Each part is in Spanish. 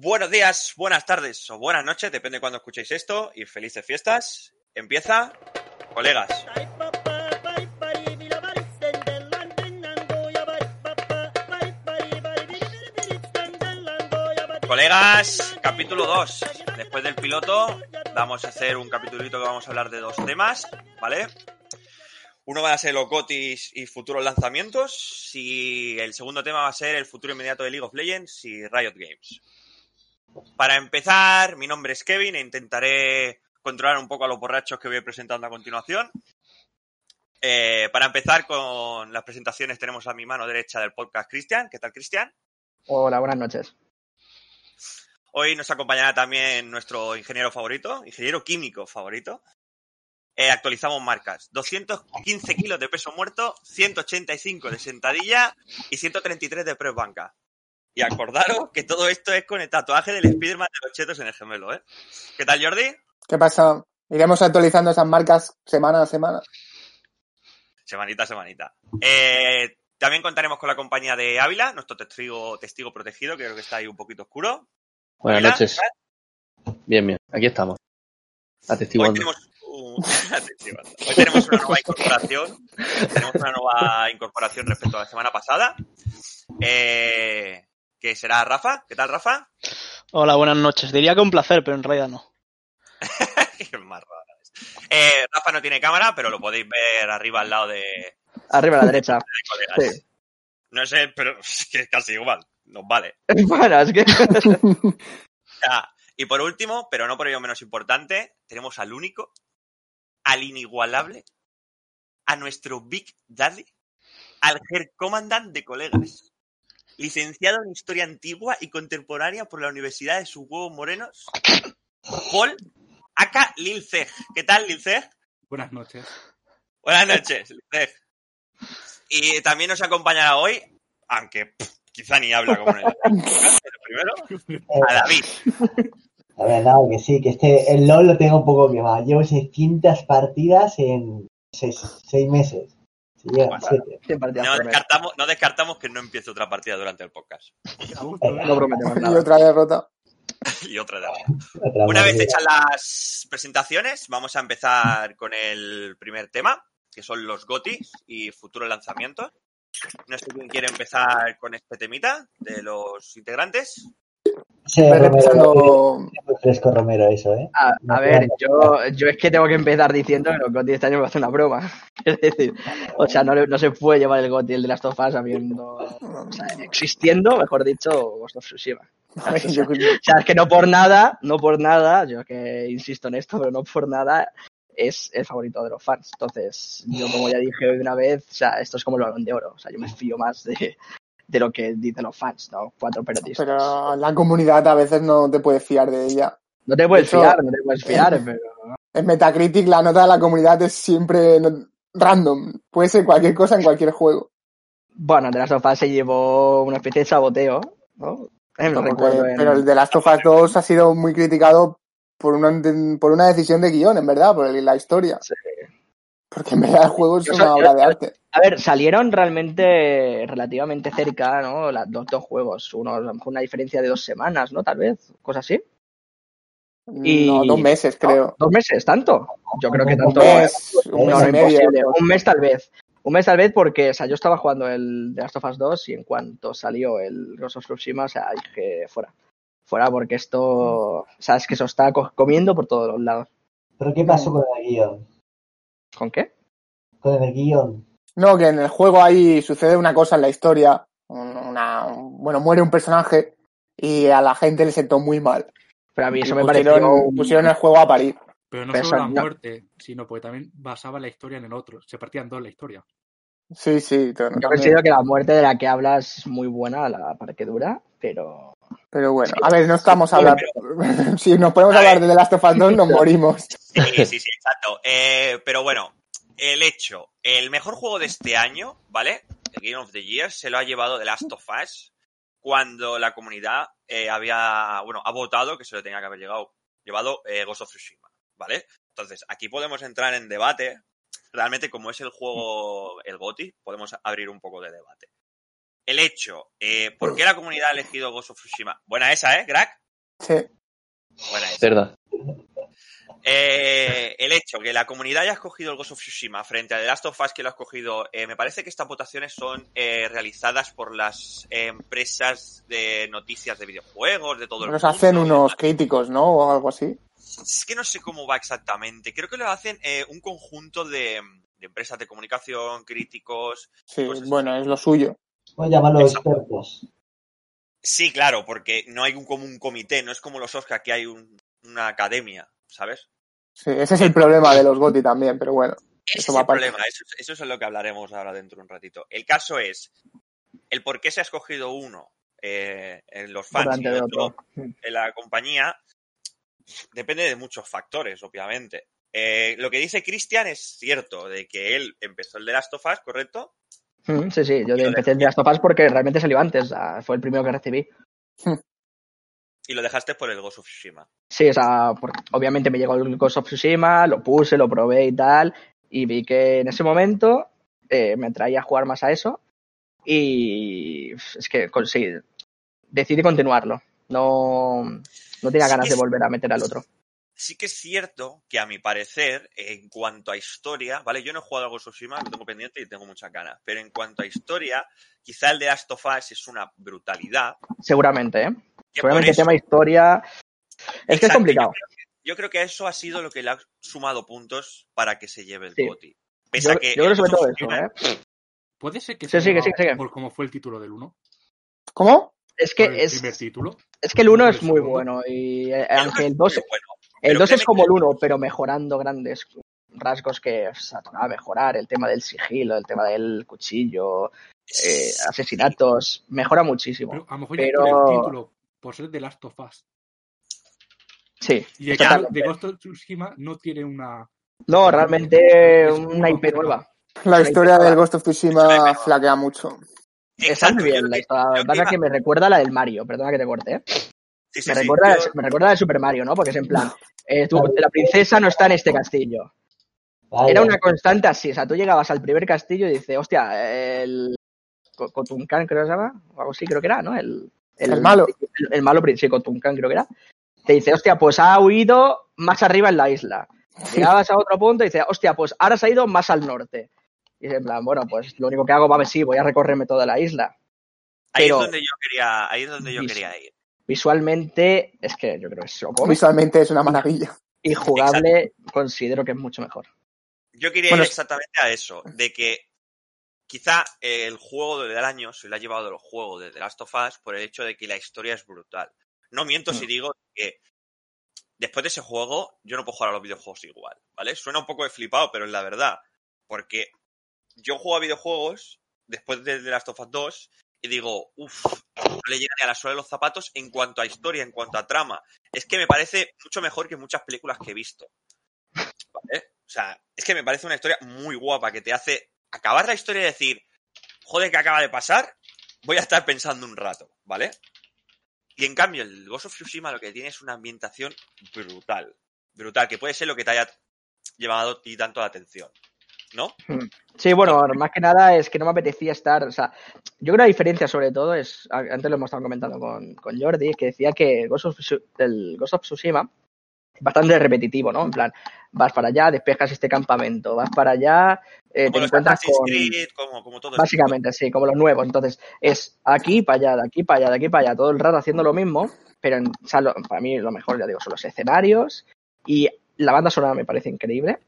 Buenos días, buenas tardes o buenas noches, depende de cuando escuchéis esto, y felices fiestas. Empieza, colegas. Colegas, capítulo 2. Después del piloto, vamos a hacer un capítulito que vamos a hablar de dos temas, ¿vale? Uno va a ser los GOTIS y futuros lanzamientos, y el segundo tema va a ser el futuro inmediato de League of Legends y Riot Games. Para empezar, mi nombre es Kevin e intentaré controlar un poco a los borrachos que voy presentando a continuación. Eh, para empezar con las presentaciones tenemos a mi mano derecha del podcast Cristian. ¿Qué tal, Cristian? Hola, buenas noches. Hoy nos acompañará también nuestro ingeniero favorito, ingeniero químico favorito. Eh, actualizamos marcas. 215 kilos de peso muerto, 185 de sentadilla y 133 de press banca. Y acordaros que todo esto es con el tatuaje del Spiderman de los chetos en el gemelo, ¿eh? ¿Qué tal, Jordi? ¿Qué pasa? Iremos actualizando esas marcas semana a semana. Semanita a semanita. Eh, también contaremos con la compañía de Ávila, nuestro testigo, testigo protegido, que creo que está ahí un poquito oscuro. Buenas Ávila, noches. Bien, bien. Aquí estamos. Hoy Atestiguando. tenemos, un- atestiguando. Hoy tenemos una nueva incorporación. Tenemos una nueva incorporación respecto a la semana pasada. Eh, que será Rafa. ¿Qué tal, Rafa? Hola, buenas noches. Diría que un placer, pero en realidad no. Qué más rara es. Eh, Rafa no tiene cámara, pero lo podéis ver arriba al lado de, Arriba a la derecha. Sí. No sé, pero es que es casi igual. Nos vale. Bueno, es que. Ya. Y por último, pero no por ello menos importante, tenemos al único, al inigualable, a nuestro Big Daddy, al Herr Commandant de colegas. Licenciado en Historia Antigua y Contemporánea por la Universidad de sus huevos morenos, Paul Aka Lilceg. ¿Qué tal, Lilceg? Buenas noches. Buenas noches, Lilceg. Y también nos acompañará hoy, aunque pff, quizá ni habla como en el pero primero, a David. La verdad que sí, que este, el LOL lo tengo un poco quemado. Llevo 600 partidas en 6 meses. Bueno, No descartamos, no descartamos que no empiece otra partida durante el podcast. ¿eh? No prometemos Y otra derrota. y otra de Otra Una vez hechas las presentaciones, vamos a empezar con el primer tema, que son los GOTIs y futuros lanzamientos. No sé quién quiere empezar con este temita de los integrantes. Sí, Romero, fresco eso, ¿eh? A, No a ver, yo, yo es que tengo que empezar diciendo que los GOTY de este año me hacen una broma. Es decir, o sea, no, se puede llevar el GOTY el de las tofas habiendo. O sea, existiendo, mejor dicho, Ghost of Tsushima. Yo- O sea, es que no por nada, no por nada, yo que insisto en esto, pero no por nada, es el favorito de los fans. Entonces, yo como ya dije hoy una vez, o sea, esto es como el balón de oro. O sea, yo me fío más de, de lo que dicen los fans, ¿no? Cuatro periodistas. Pero la comunidad a veces no te puedes fiar de ella. No te puedes Eso- fiar, no te puedes fiar, pero. En Metacritic la nota de la comunidad es siempre random. Puede ser cualquier cosa en cualquier juego. Bueno, de las sofás se llevó una especie de saboteo, ¿no? Eh, Porque- en- Pero el de Last of Us 2 ha sido muy criticado por una, por una decisión de guion, en verdad, por la historia. Sí. Porque en verdad el juego es una obra de arte. A ver, salieron realmente relativamente cerca, ¿no? Las dos, dos juegos. Uno, a lo mejor una diferencia de dos semanas, ¿no? Tal vez, cosa así. Y- No, dos meses, creo. ¿Dos meses? ¿Tanto? Yo creo que Un tanto. Un mes, un mes No, medio. Un mes tal vez. Un mes tal vez porque, o sea, yo estaba jugando el The Last of Us 2 y en cuanto salió el Ghost of Tsushima, o sea, dije, fuera. Fuera porque esto, o sea, es que eso está co- comiendo por todos los lados. ¿Pero qué pasó con el guion? ¿Con qué? Con el guion. No, que en el juego ahí sucede una cosa en la historia. un- Una, bueno, muere un personaje y a la gente le sentó muy mal. Pero a mí eso me pusieron, pareció... un- pusieron el juego a parir. Pero no Pero solo la muerte, sino porque también basaba la historia en el otro. Se partían dos la historia. Sí, sí. Yo considero que la muerte de la que hablas es muy buena, la parte que dura, pero... Pero bueno, a ver, no estamos hablando. si nos podemos hablar de The Last of Us 2, nos morimos. Sí, sí, sí, exacto. Eh, pero bueno, el hecho, el mejor juego de este año, ¿vale? El Game of the Year se lo ha llevado The Last of Us cuando la comunidad eh, había, bueno, ha votado que se lo tenía que haber llegado, llevado eh, Ghost of Tsushima, ¿vale? Entonces, aquí podemos entrar en debate. Realmente, como es el juego, el GOTI, podemos abrir un poco de debate. El hecho, eh, ¿por qué la comunidad ha elegido Ghost of Tsushima? Buena esa, ¿eh, Crack? Sí. Buena esa. Verdad. Eh, el hecho que la comunidad haya escogido el Ghost of Tsushima frente a The Last of Us que lo ha escogido, eh, me parece que estas votaciones son eh, realizadas por las eh, empresas de noticias de videojuegos, de todo el Nos mundo. hacen unos críticos, ¿no? O algo así. Es que no sé cómo va exactamente. Creo que lo hacen eh, un conjunto de, de empresas de comunicación, críticos. Sí, bueno, es lo suyo. Pueden llamarlo Exacto. expertos. Sí, claro, porque no hay un, como un comité, no es como los Oscar que hay un- una academia, ¿sabes? Sí, ese es el problema de los GOTY también, pero bueno. Ese Eso es va el problema, eso, eso es lo que hablaremos ahora dentro de un ratito. El caso es el por qué se ha escogido uno eh, en los fans y otro en la compañía depende de muchos factores, obviamente. Eh, lo que dice Cristian es cierto, de que él empezó el de Last of Us, ¿correcto? Mm, Sí, sí, yo empecé de Last of Us porque realmente salió antes, fue el primero que recibí. Y lo dejaste por el Ghost of Tsushima. Sí, o sea, obviamente me llegó el Ghost of Tsushima, lo puse, lo probé y tal, y vi que en ese momento eh, me atraía a jugar más a eso, y es que sí, decidí continuarlo. No, no tenía ganas de volver a meter al otro. Sí que es cierto que a mi parecer, en cuanto a historia, ¿vale? Yo no he jugado a Ghost of Tsushima, lo tengo pendiente y tengo muchas ganas. Pero en cuanto a historia, quizá el de Last of Us es una brutalidad. Seguramente, ¿eh? que Seguramente eso- tema historia. Es que es complicado. Yo creo que, yo creo que eso ha sido lo que le ha sumado puntos para que se lleve el Sí. Pese Yo, a que yo creo el sobre todo eso, ¿eh? Puede ser que Sí, sigue, sigue. por cómo fue el título del 1. ¿Cómo? Es Por el que es, primer título. es que el 1 por es el muy segundo. bueno, y eh, el el es 2 muy bueno. El Pero 2 es como el 1, pero mejorando grandes rasgos que sea, tocaba mejorar. El tema del sigilo, el tema del cuchillo, eh, asesinatos, mejora muchísimo. Pero a lo mejor ya Pero- por el título, por ser de Last of Us. Sí, Y el totalmente. de Ghost of Tsushima no tiene una. No, realmente una IP nueva. La historia del. Ghost of Tsushima flaquea mucho. Está muy bien la historia. Lo que pasa que me recuerda a la del Mario, perdona que te corte, ¿eh? Sí, sí, Me sí, recuerda, yo- me recuerda de Super Mario, ¿no? Porque es en plan, eh, tú- la princesa no está en este castillo. Era una constante así, o sea, tú llegabas al primer castillo y dices, hostia, el Cotuncan creo que se llama, o algo así creo que era, ¿no? El, El malo. El, el malo, sí, Cotuncan creo que era. Te dice, hostia, pues ha huido más arriba en la isla. Llegabas a otro punto y dices, hostia, pues ahora se ha ido más al norte. Y dices, en plan, bueno, pues lo único que hago va a ver si voy a recorrerme toda la isla. ahí es donde yo quería, ahí es donde yo quería ir. Visualmente, es que yo creo que es lo. Visualmente es una maravilla. Y jugable, considero que es mucho mejor. Yo quería Bueno, ir exactamente a eso, de que quizá el juego del año se le ha llevado el juego de The Last of Us por el hecho de que la historia es brutal. No miento Mm. si digo que después de ese juego yo no puedo jugar a los videojuegos igual, ¿vale? Suena un poco de flipado, pero es la verdad. Porque yo juego a videojuegos después de The Last of Us 2 y digo, uff, no le llega ni a la suela de los zapatos en cuanto a historia, en cuanto a trama. Es que me parece mucho mejor que muchas películas que he visto. ¿Vale? O sea, es que me parece una historia muy guapa que te hace acabar la historia y decir, joder, ¿qué acaba de pasar? Voy a estar pensando un rato, ¿vale? Y en cambio, el Ghost of Tsushima lo que tiene es una ambientación brutal. Brutal, que puede ser lo que te haya llevado a ti tanto la atención. ¿No? Sí, bueno, más que nada es que no me apetecía estar, o sea, yo creo que la diferencia sobre todo es, antes lo hemos estado comentando con, con Jordi, que decía que Ghost of el Ghost of Tsushima es bastante repetitivo, ¿no? En plan, vas para allá, despejas este campamento, vas para allá, eh, te Como los encuentras con... Creed, como, como todo Básicamente, sí, como los nuevos. Entonces, es aquí para allá, de aquí para allá, de aquí para allá, todo el rato haciendo lo mismo, pero en, o sea, lo- para mí lo mejor, ya digo, son los escenarios y la banda sonora me parece increíble.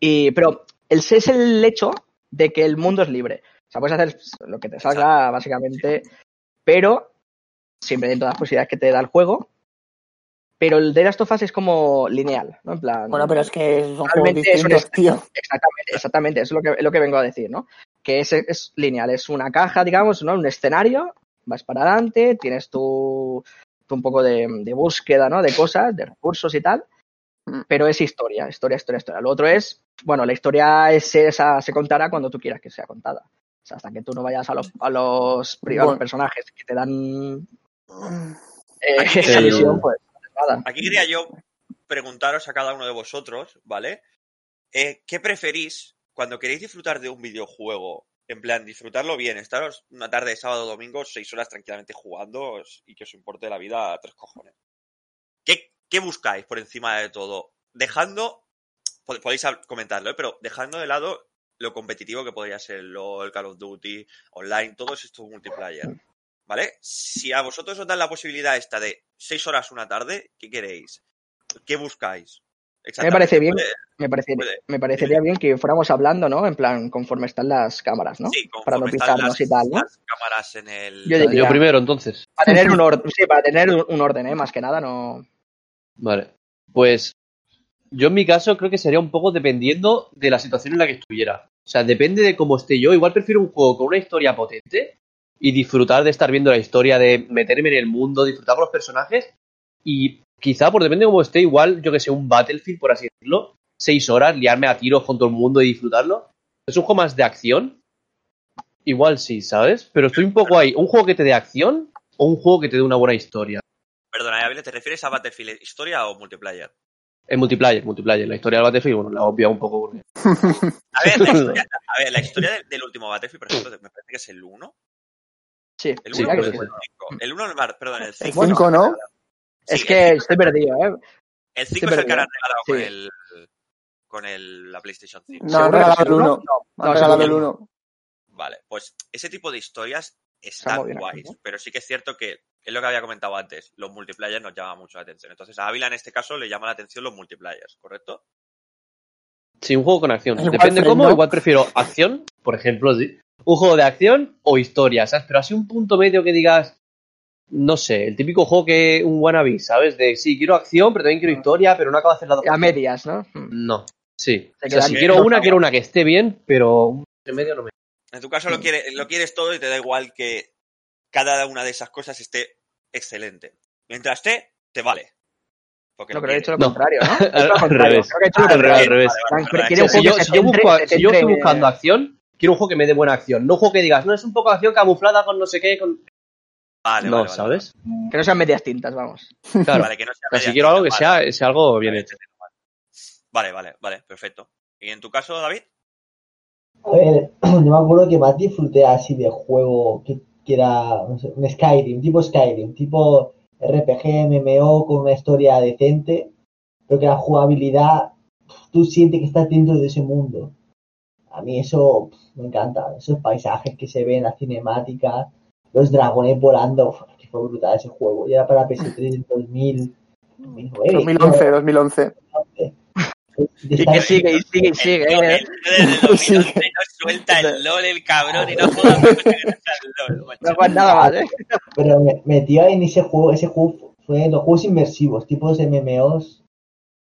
Y, pero el es el hecho de que el mundo es libre. O sea, puedes hacer lo que te salga, básicamente, pero siempre dentro de las posibilidades que te da el juego. Pero el de Last of Us es como lineal, ¿no? En plan. Bueno, pero es que son Realmente es un tío. Exactamente, exactamente, eso es lo que, lo que vengo a decir, ¿no? Que es, es lineal, es una caja, digamos, ¿no? Un escenario, vas para adelante, tienes tu, tu un poco de, de búsqueda, ¿no? De cosas, de recursos y tal. Pero es historia, historia, historia, historia. Lo otro es, bueno, la historia es esa, se contará cuando tú quieras que sea contada. O sea, hasta que tú no vayas a los, a los, pri- a los Bueno. personajes que te dan eh, Aquí esa el- misión, pues nada. Aquí quería yo preguntaros a cada uno de vosotros, ¿vale? Eh, ¿Qué preferís cuando queréis disfrutar de un videojuego? En plan, disfrutarlo bien, estaros una tarde de sábado o domingo, seis horas tranquilamente jugando y que os importe la vida a tres cojones. ¿qué, qué buscáis por encima de todo? Dejando, pod- podéis comentarlo, ¿eh? pero dejando de lado lo competitivo que podría ser el LOL, Call of Duty, online, todos estos multiplayer. ¿Vale? Si a vosotros os dan la posibilidad esta de seis horas una tarde, ¿qué queréis? ¿Qué buscáis? Me parece bien. Puede- Me, parece- puede- me parecería bien que fuéramos hablando, ¿no? En plan, conforme están las cámaras, ¿no? Sí, Para no conforme están pisarnos las, y tal, ¿no? las cámaras en el... Yo diría- Yo primero, entonces. Para tener un orden, sí, para tener un un orden, ¿eh? Más que nada, no. Vale. Pues yo en mi caso creo que sería un poco dependiendo de la situación en la que estuviera. O sea, depende de cómo esté yo. Igual prefiero un juego con una historia potente y disfrutar de estar viendo la historia, de meterme en el mundo, disfrutar con los personajes. Y quizá, por depende de cómo esté, igual, yo que sé, un Battlefield, por así decirlo, seis horas, liarme a tiros con todo el mundo y disfrutarlo. Es un juego más de acción. Igual sí, ¿sabes? Pero estoy un poco ahí. ¿Un juego que te dé acción o un juego que te dé una buena historia? ¿Te refieres a Battlefield historia o multiplayer? En multiplayer, multiplayer. La historia del Battlefield, bueno, la he obviado un poco porque... A ver, la historia, a ver, la historia del, del último Battlefield, por ejemplo, me parece que es el 1. Sí, El sí, 1 ya que o el sí. 5. El 1, perdón, el 5. El 5, ¿no? Es que estoy perdido, ¿eh? El 5 estoy es el que han regalado Sí. con, el, con el, la PlayStation 5. No, han ¿Seguro que regalado el 1. No, Han regalado el sí. 1. Vale, pues ese tipo de historias Aquí, guays, ¿no? pero sí que es cierto que es lo que había comentado antes, los multiplayer nos llaman mucho la atención. Entonces a Ávila en este caso le llama la atención los multiplayers, ¿correcto? Sí, un juego con acción. Igual Depende frame, cómo, ¿no? igual prefiero acción, por ejemplo, sí. Un juego de acción o historia, ¿sabes? Pero así un punto medio que digas, no sé, el típico juego que un wannabe, ¿sabes? De sí, quiero acción, pero también quiero historia, pero no acabo de hacer dos A medias, ¿no? Mm. No, sí. O sea, si quiero no, una, no. quiero una que esté bien, pero un punto medio no me... En tu caso Mm. lo, quiere, lo quieres todo y te da igual que cada una de esas cosas esté excelente. Mientras esté, te vale. Porque No, pero he hecho lo contrario, ¿no? Al revés. Al si yo, estoy buscando acción, quiero un juego que me dé buena acción. No un juego que digas, no, es un poco de acción camuflada con no sé qué. Con... Vale, no, vale, vale, ¿sabes? Que no sean medias tintas, vamos. Claro. Vale, que no sea si quiero algo que sea, sea algo bien vale. hecho. Vale, vale, vale, perfecto. ¿Y en tu caso, David? A ver, yo me acuerdo que más disfruté así de juego que, que era no sé, un Skyrim, tipo Skyrim, tipo RPG, MMO con una historia decente, pero que la jugabilidad, tú sientes que estás dentro de ese mundo. A mí eso me encanta, esos paisajes que se ven, las cinemáticas, los dragones volando, que fue brutal ese juego. Y era para PS3 en 2000, 2009. 2011, 2011. Y que sigue, y sigue, y sigue. El, ¿eh? el, el, 2011 no suelta el LOL, el cabrón, y no juega no LOL, nada más, ¿eh? Pero me metió en ese juego, ese juego fue los juegos inmersivos, tipos MMOs,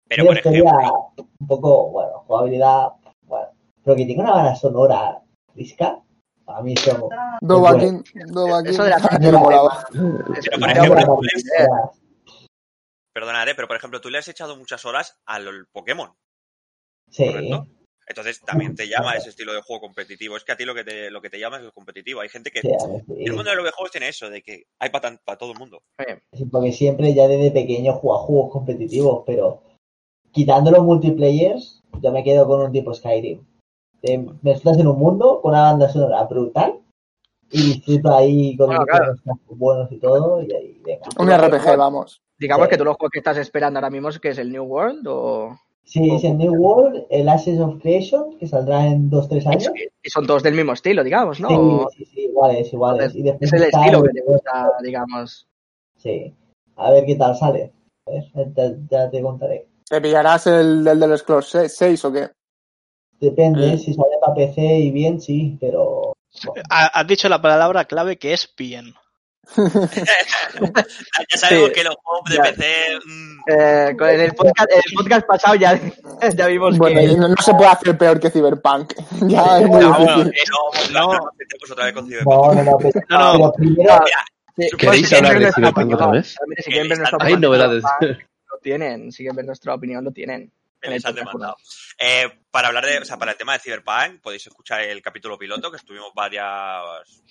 Pero, por ejemplo, un poco, bueno, jugabilidad, bueno, pero que tenga una banda sonora risca, a mí eso... Dovahkiin, Dovahkiin. Eso de la pero por ejemplo, Eh, pero por ejemplo, tú le has echado muchas horas al Pokémon, Sí, ¿correcto? Entonces también te llama ese estilo de juego competitivo. Es que a ti lo que te, lo que te llama es el competitivo. Hay gente que. sí, a ver, sí. El mundo de los videojuegos tiene eso, de que hay para todo el mundo. Sí, porque siempre ya desde pequeño juego juegos competitivos, pero quitando los multiplayers, yo me quedo con un tipo Skyrim. Eh, me estás en un mundo con una banda sonora brutal y disfruto ahí con Bueno, los claro. buenos y todo, y ahí, venga. Un RPG, vamos. Digamos Sí. que tú los juegos que estás esperando ahora mismo es que es el New World o... Sí, es el New World, el Ashes of Creation, que saldrá en 2-3 años. Y son todos del mismo estilo, digamos, ¿no? Sí, sí, sí, iguales, iguales. Y después Es el está estilo el- que te gusta, digamos. Sí, a ver qué tal sale. A ver, ya, ya te contaré. ¿Te pillarás el, el de los Close 6 o qué? Depende, Mm. si sale para PC y bien, sí, pero... Ha- Has dicho la palabra clave que es bien. Ya sabemos Sí. que los juegos de Ya. PC. mm, Eh, con el, podcast, el podcast pasado ya, ya vimos Bueno, que... no, no se puede hacer peor que Cyberpunk. Ya es muy no, bueno, difícil. que no, no, no nos metemos otra vez con Cyberpunk. No, no, no, pero, No, primero... ¿Queréis pues, si quieren hablar ver de nuestra Cyberpunk opinión, otra vez? Hay novedades. Lo tienen, si quieren ver nuestra opinión, lo tienen. Que les han demandado. Eh, para hablar de, o sea, para el tema de Cyberpunk, podéis escuchar el capítulo piloto, que estuvimos varias,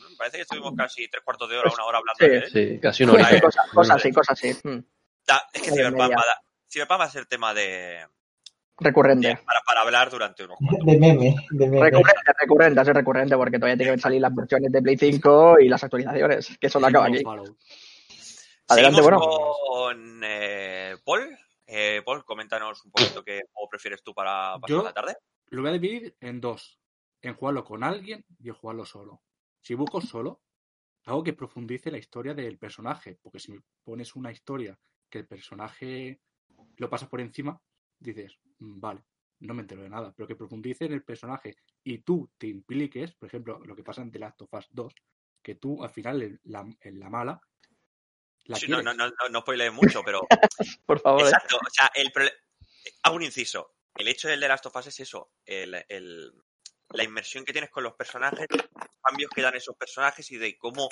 me parece que estuvimos casi tres cuartos de hora, una hora hablando Sí. de él. Sí, casi una. Ahí. Cosas, cosas así, cosas así. mm, Da- es que Hora Cyberpunk va, a dar- Cyberpunk va a ser tema de, de- Recurrente. para, para hablar durante unos cuantos. De meme, de meme. Recurrente, recurrente, es recurrente, porque todavía tienen que salir las versiones de Play 5 y las actualizaciones, que eso no acaba aquí. Adelante, Seguimos bueno. con eh, Paul, coméntanos un poquito qué juego prefieres tú para pasar Yo- la tarde. Lo voy a dividir en dos. En jugarlo con alguien y en jugarlo solo. Si busco solo, hago que profundice la historia del personaje. Porque si me pones una historia que el personaje lo pasas por encima, dices, "Mm, vale, no me entero de nada. Pero que profundice en el personaje y tú te impliques, por ejemplo, lo que pasa en The Last of Us 2, que tú al final en la, en la mala la Sí, no, no, no, no, spoilees mucho, pero Por favor. ¿eh? Exacto, o sea, el hago un inciso. El hecho del de Last of Us es eso, el, el- la inmersión que tienes con los personajes, los cambios que dan esos personajes y de cómo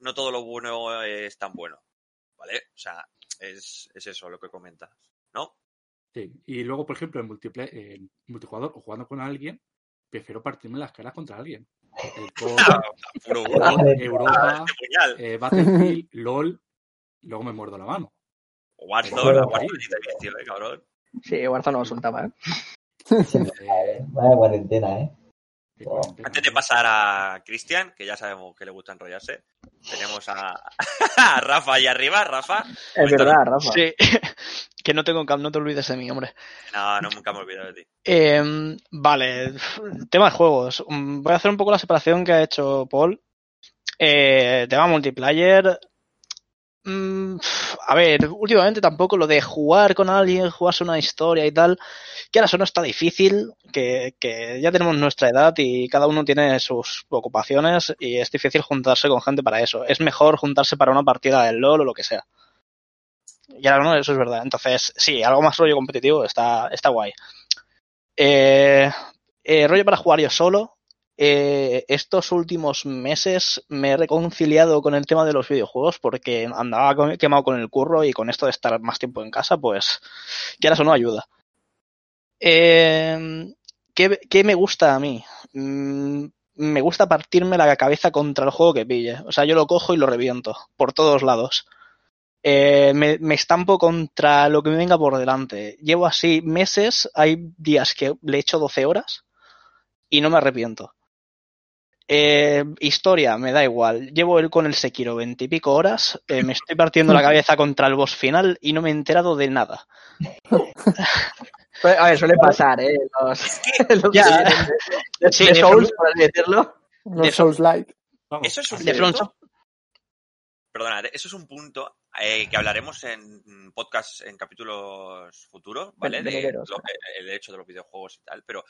no todo lo bueno es tan bueno. ¿Vale? O sea, es, es eso lo que comentas, ¿no? Sí, Y luego, por ejemplo, en, en multijugador o jugando con alguien, prefiero partirme las caras contra alguien. El. Europa, puñal. eh, Battlefield, LOL, luego me muerdo la mano. Warzone, Warzone dice bien, tío, eh, cabrón. Sí, Warzone no soltaba, ¿eh? Eh, Vaya cuarentena, ¿eh? Antes de pasar a Cristian, que ya sabemos que le gusta enrollarse, tenemos a, a Rafa ahí arriba. Rafa, Es verdad, Rafa. Sí, que no tengo no te olvides de mí, hombre. no, no, nunca me olvido de ti. Eh, vale, tema de juegos. Mm, Voy a hacer un poco la separación que ha hecho Paul. Eh, tema multiplayer. Mm, a ver, últimamente tampoco lo de jugar con alguien, jugarse una historia y tal, que ahora eso no está difícil, que, que ya tenemos nuestra edad y cada uno tiene sus ocupaciones y es difícil juntarse con gente para eso. Es mejor juntarse para una partida del LOL o lo que sea. Y ahora no, eso es verdad. Entonces, sí, algo más rollo competitivo está, está guay. Eh, eh, rollo para jugar yo solo. Eh, estos últimos meses me he reconciliado con el tema de los videojuegos porque andaba quemado con el curro y con esto de estar más tiempo en casa, pues que eso no ayuda. Eh, ¿qué, qué me gusta a mí? Mm, me gusta partirme la cabeza contra el juego que pille. O sea, yo lo cojo y lo reviento por todos lados. Eh, me, me estampo contra lo que me venga por delante. Llevo así meses, hay días que le echo 12 horas y no me arrepiento. Eh, historia, me da igual. Llevo el con el Sekiro 20 y pico horas, eh, me estoy partiendo la cabeza contra el boss final y no me he enterado de nada. Pues, A ver, suele pasar, ¿eh? Los, los Ya. que vienen de, de- Sí, de de Souls, por así decirlo. Los De- Souls Light. Eso es un De punto, Front. perdonad, eso es un punto eh, que hablaremos en podcast, en capítulos futuros, ¿vale? De, el hecho de los videojuegos y tal, pero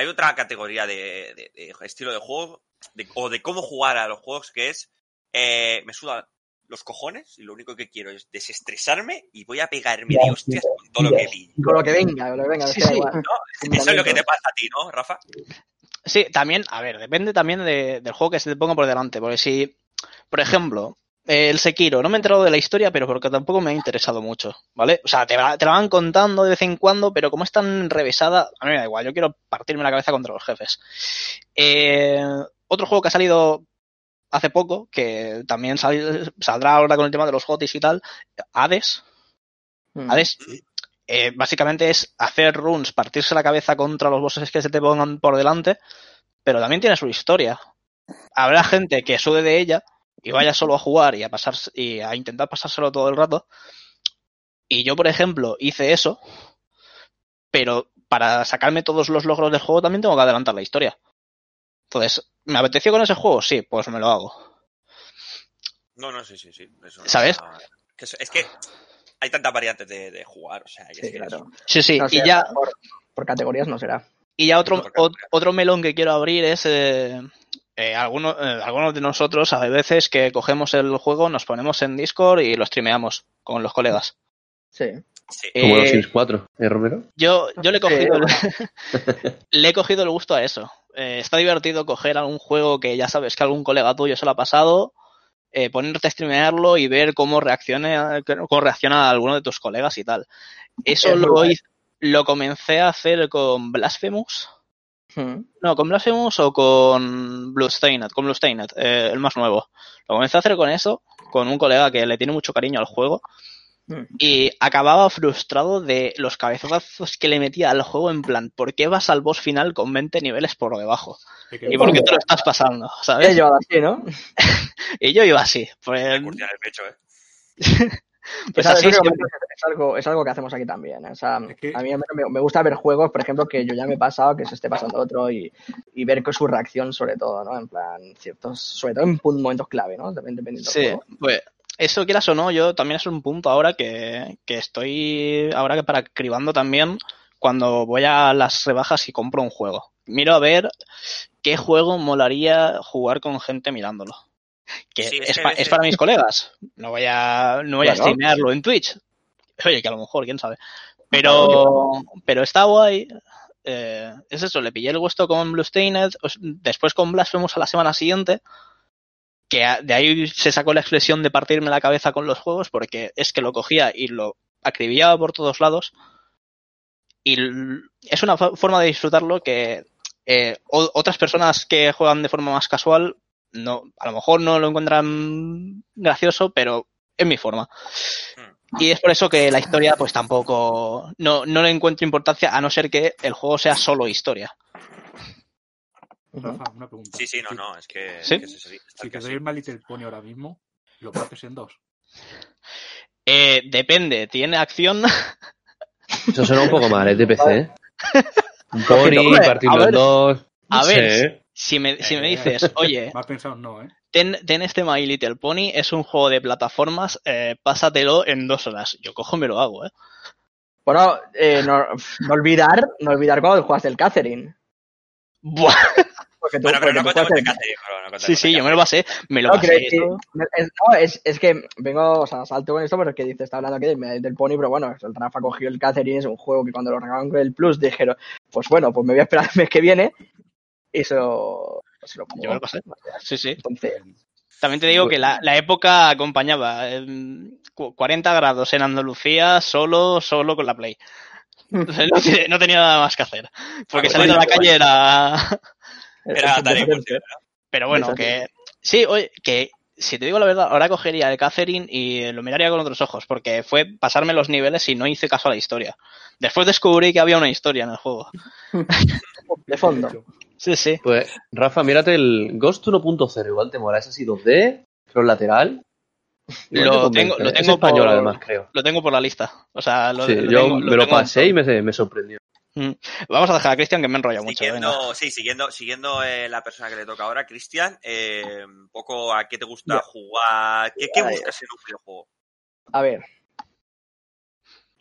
hay otra categoría de, de- de estilo de juego de- o de cómo jugar a los juegos que es eh, me sudan los cojones y lo único que quiero es desestresarme y voy a pegarme de hostias con todo lo que vi. Con lo que venga, con lo que venga, Sí, sí. igual. ¿no? Eso es lo que te pasa a ti, ¿no, Rafa? Sí, también, a ver, depende también de- del juego que se te ponga por delante. Porque si, por ejemplo, el Sekiro, no me he enterado de la historia, pero porque tampoco me ha interesado mucho, ¿vale? O sea, te, va- te la van contando de vez en cuando, pero como es tan revesada, a mí me da igual, yo quiero partirme la cabeza contra los jefes. Eh, otro juego que ha salido hace poco, que también sal- saldrá ahora con el tema de los hotis y tal, Hades. Mm. Hades, eh, básicamente es hacer runs, partirse la cabeza contra los bosses que se te pongan por delante, pero también tiene su historia. Habrá gente que sude de ella y vaya solo a jugar y a pasar y a intentar pasárselo todo el rato. Y yo, por ejemplo, hice eso, pero para sacarme todos los logros del juego también tengo que adelantar la historia. Entonces, ¿me apeteció con ese juego? Sí, pues me lo hago. No, no, sí, sí, sí. Eso no ¿Sabes? es, es que hay tantas variantes de, de jugar, o sea, que es Sí, que claro. Sí, sí, No sé, y ya, por, por categorías no será. Y ya otro, otro melón que quiero abrir es eh, eh, algunos, eh, algunos de nosotros a veces que cogemos el juego, nos ponemos en Discord y lo streameamos con los colegas. Sí. sí. Como los Eh, Sims 4, ¿eh, Romero? yo, yo le he cogido el, le he cogido el gusto a eso. Eh, está divertido coger algún juego que ya sabes que algún colega tuyo se lo ha pasado, eh, ponerte a streamearlo y ver cómo reacciona, cómo reacciona alguno de tus colegas y tal. Eso Es lo, lo comencé a hacer con Blasphemous. Mm. No, con Blasphemous o con Bloodstained, con Bloodstained, eh, el más nuevo. Lo comencé a hacer con eso, con un colega que le tiene mucho cariño al juego. Mm. Y acababa frustrado de los cabezazos que le metía al juego en plan, ¿por qué vas al boss final con 20 niveles por debajo? ¿Y por qué te lo estás pasando? ¿no? Y yo iba así. Pues, Me el pecho, ¿eh? Pues así es, algo, es algo que hacemos aquí también. ¿eh? O sea, que- A mí me, gusta ver juegos, por ejemplo, que yo ya me he pasado, que se esté pasando otro y, y ver su reacción sobre todo, ¿no? En plan, ciertos, sobre todo en momentos clave, ¿no? Dependiendo Sí, juego. pues eso quieras o no, yo también es un punto ahora que, que estoy ahora que para cribando también cuando voy a las rebajas y compro un juego. Miro a ver qué juego molaría jugar con gente mirándolo. Que Sí, es pa- para mis colegas. No voy a, no voy a streamearlo en Twitch. Oye, que a lo mejor, quién sabe. Pero, pero está guay. Eh, es eso, le pillé el gusto con Bluestained, después con Blasphemous a la semana siguiente, que de ahí se sacó la expresión de partirme la cabeza con los juegos, porque es que lo cogía y lo acribillaba por todos lados. Y es una forma de disfrutarlo que eh, otras personas que juegan de forma más casual, no, a lo mejor no lo encuentran gracioso, pero es mi forma. Y es por eso que la historia, pues tampoco, no, no le encuentro importancia, a no ser que el juego sea solo historia. Rafa, una pregunta. Sí, sí, no, no, es que, ¿Sí? es que es así, Si te doy el My Little Pony ahora mismo, lo partes en dos. Eh, depende, ¿tiene acción? Eso suena un poco mal, es de PC. ¿eh? Un pony, a partirlo ver, en dos. a no ver, sé. ¿eh? Si me, si me Eh, dices, oye, Más pensado no, ¿eh? ten, ten este My Little Pony, es un juego de plataformas, eh, pásatelo en dos horas. Yo cojo y me lo hago, ¿eh? Bueno, eh, no, no olvidar, no olvidar cuando juegas del Catherine. Buah. Porque tú, Bueno, pero no de el- Catherine, no Sí, sí, yo me lo pasé, me lo No, pasé. es, no, es, es que vengo, o sea, salto con esto porque dice, está hablando aquí del, del Pony, pero bueno, el Rafa cogió el Catherine, es un juego que cuando lo regalaron con el Plus dijeron, pues bueno, pues me voy a esperar el mes que viene y se lo, se lo pongo. Yo me lo pasé. Sí, sí. Entonces, También te digo que la, la época acompañaba. em, cu- 40 grados en Andalucía, solo, solo con la Play. Entonces, no, no tenía nada más que hacer. Porque Ah, salir a la bueno, calle era. Era tarea. Pero bueno, que. Sí, oye, que si te digo la verdad, ahora cogería el Catherine y lo miraría con otros ojos, porque fue pasarme los niveles y no hice caso a la historia. Después descubrí que había una historia en el juego. de fondo. Sí, sí. Pues, Rafa, mírate el Ghost 1.0, igual te mola. Es así 2D, pero lateral. Igual Lo te tengo- lo. Es tengo español, por- además, creo. Lo tengo por la lista. O sea, lo, sí, lo yo tengo- me lo tengo pasé y me, me sorprendió. Mm. Vamos a dejar a Cristian que me enrolla mucho. Siguiendo, sí, siguiendo, siguiendo eh, la persona que le toca ahora, Cristian, eh, un poco a qué te gusta jugar, qué, qué buscas en un videojuego. A ver.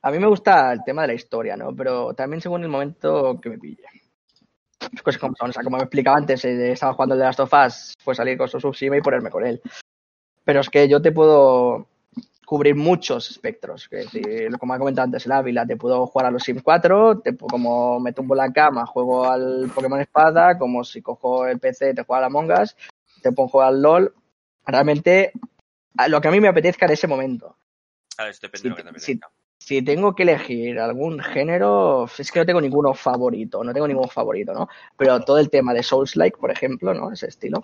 A mí me gusta el tema de la historia, ¿no? Pero también según el momento que me pille. Las cosas como son. O sea, como me explicaba antes, eh, estaba jugando el de Last of Us, fue salir con su Subsima y ponerme con él. Pero es que yo te puedo cubrir muchos espectros. Es decir, como ha comentado antes el Ávila, te puedo jugar a los Sims 4, te, como me tumbo la cama, juego al Pokémon Espada, como si cojo el PC, te juego a la Among Us, te pongo jugar al LOL. Realmente, a lo que a mí me apetezca en ese momento. Eso depende Sí, de lo que te apetezca. Si tengo que elegir algún género, es que no tengo ninguno favorito, no tengo ningún favorito, ¿no? Pero todo el tema de Souls-like, por ejemplo, ¿no? Ese estilo.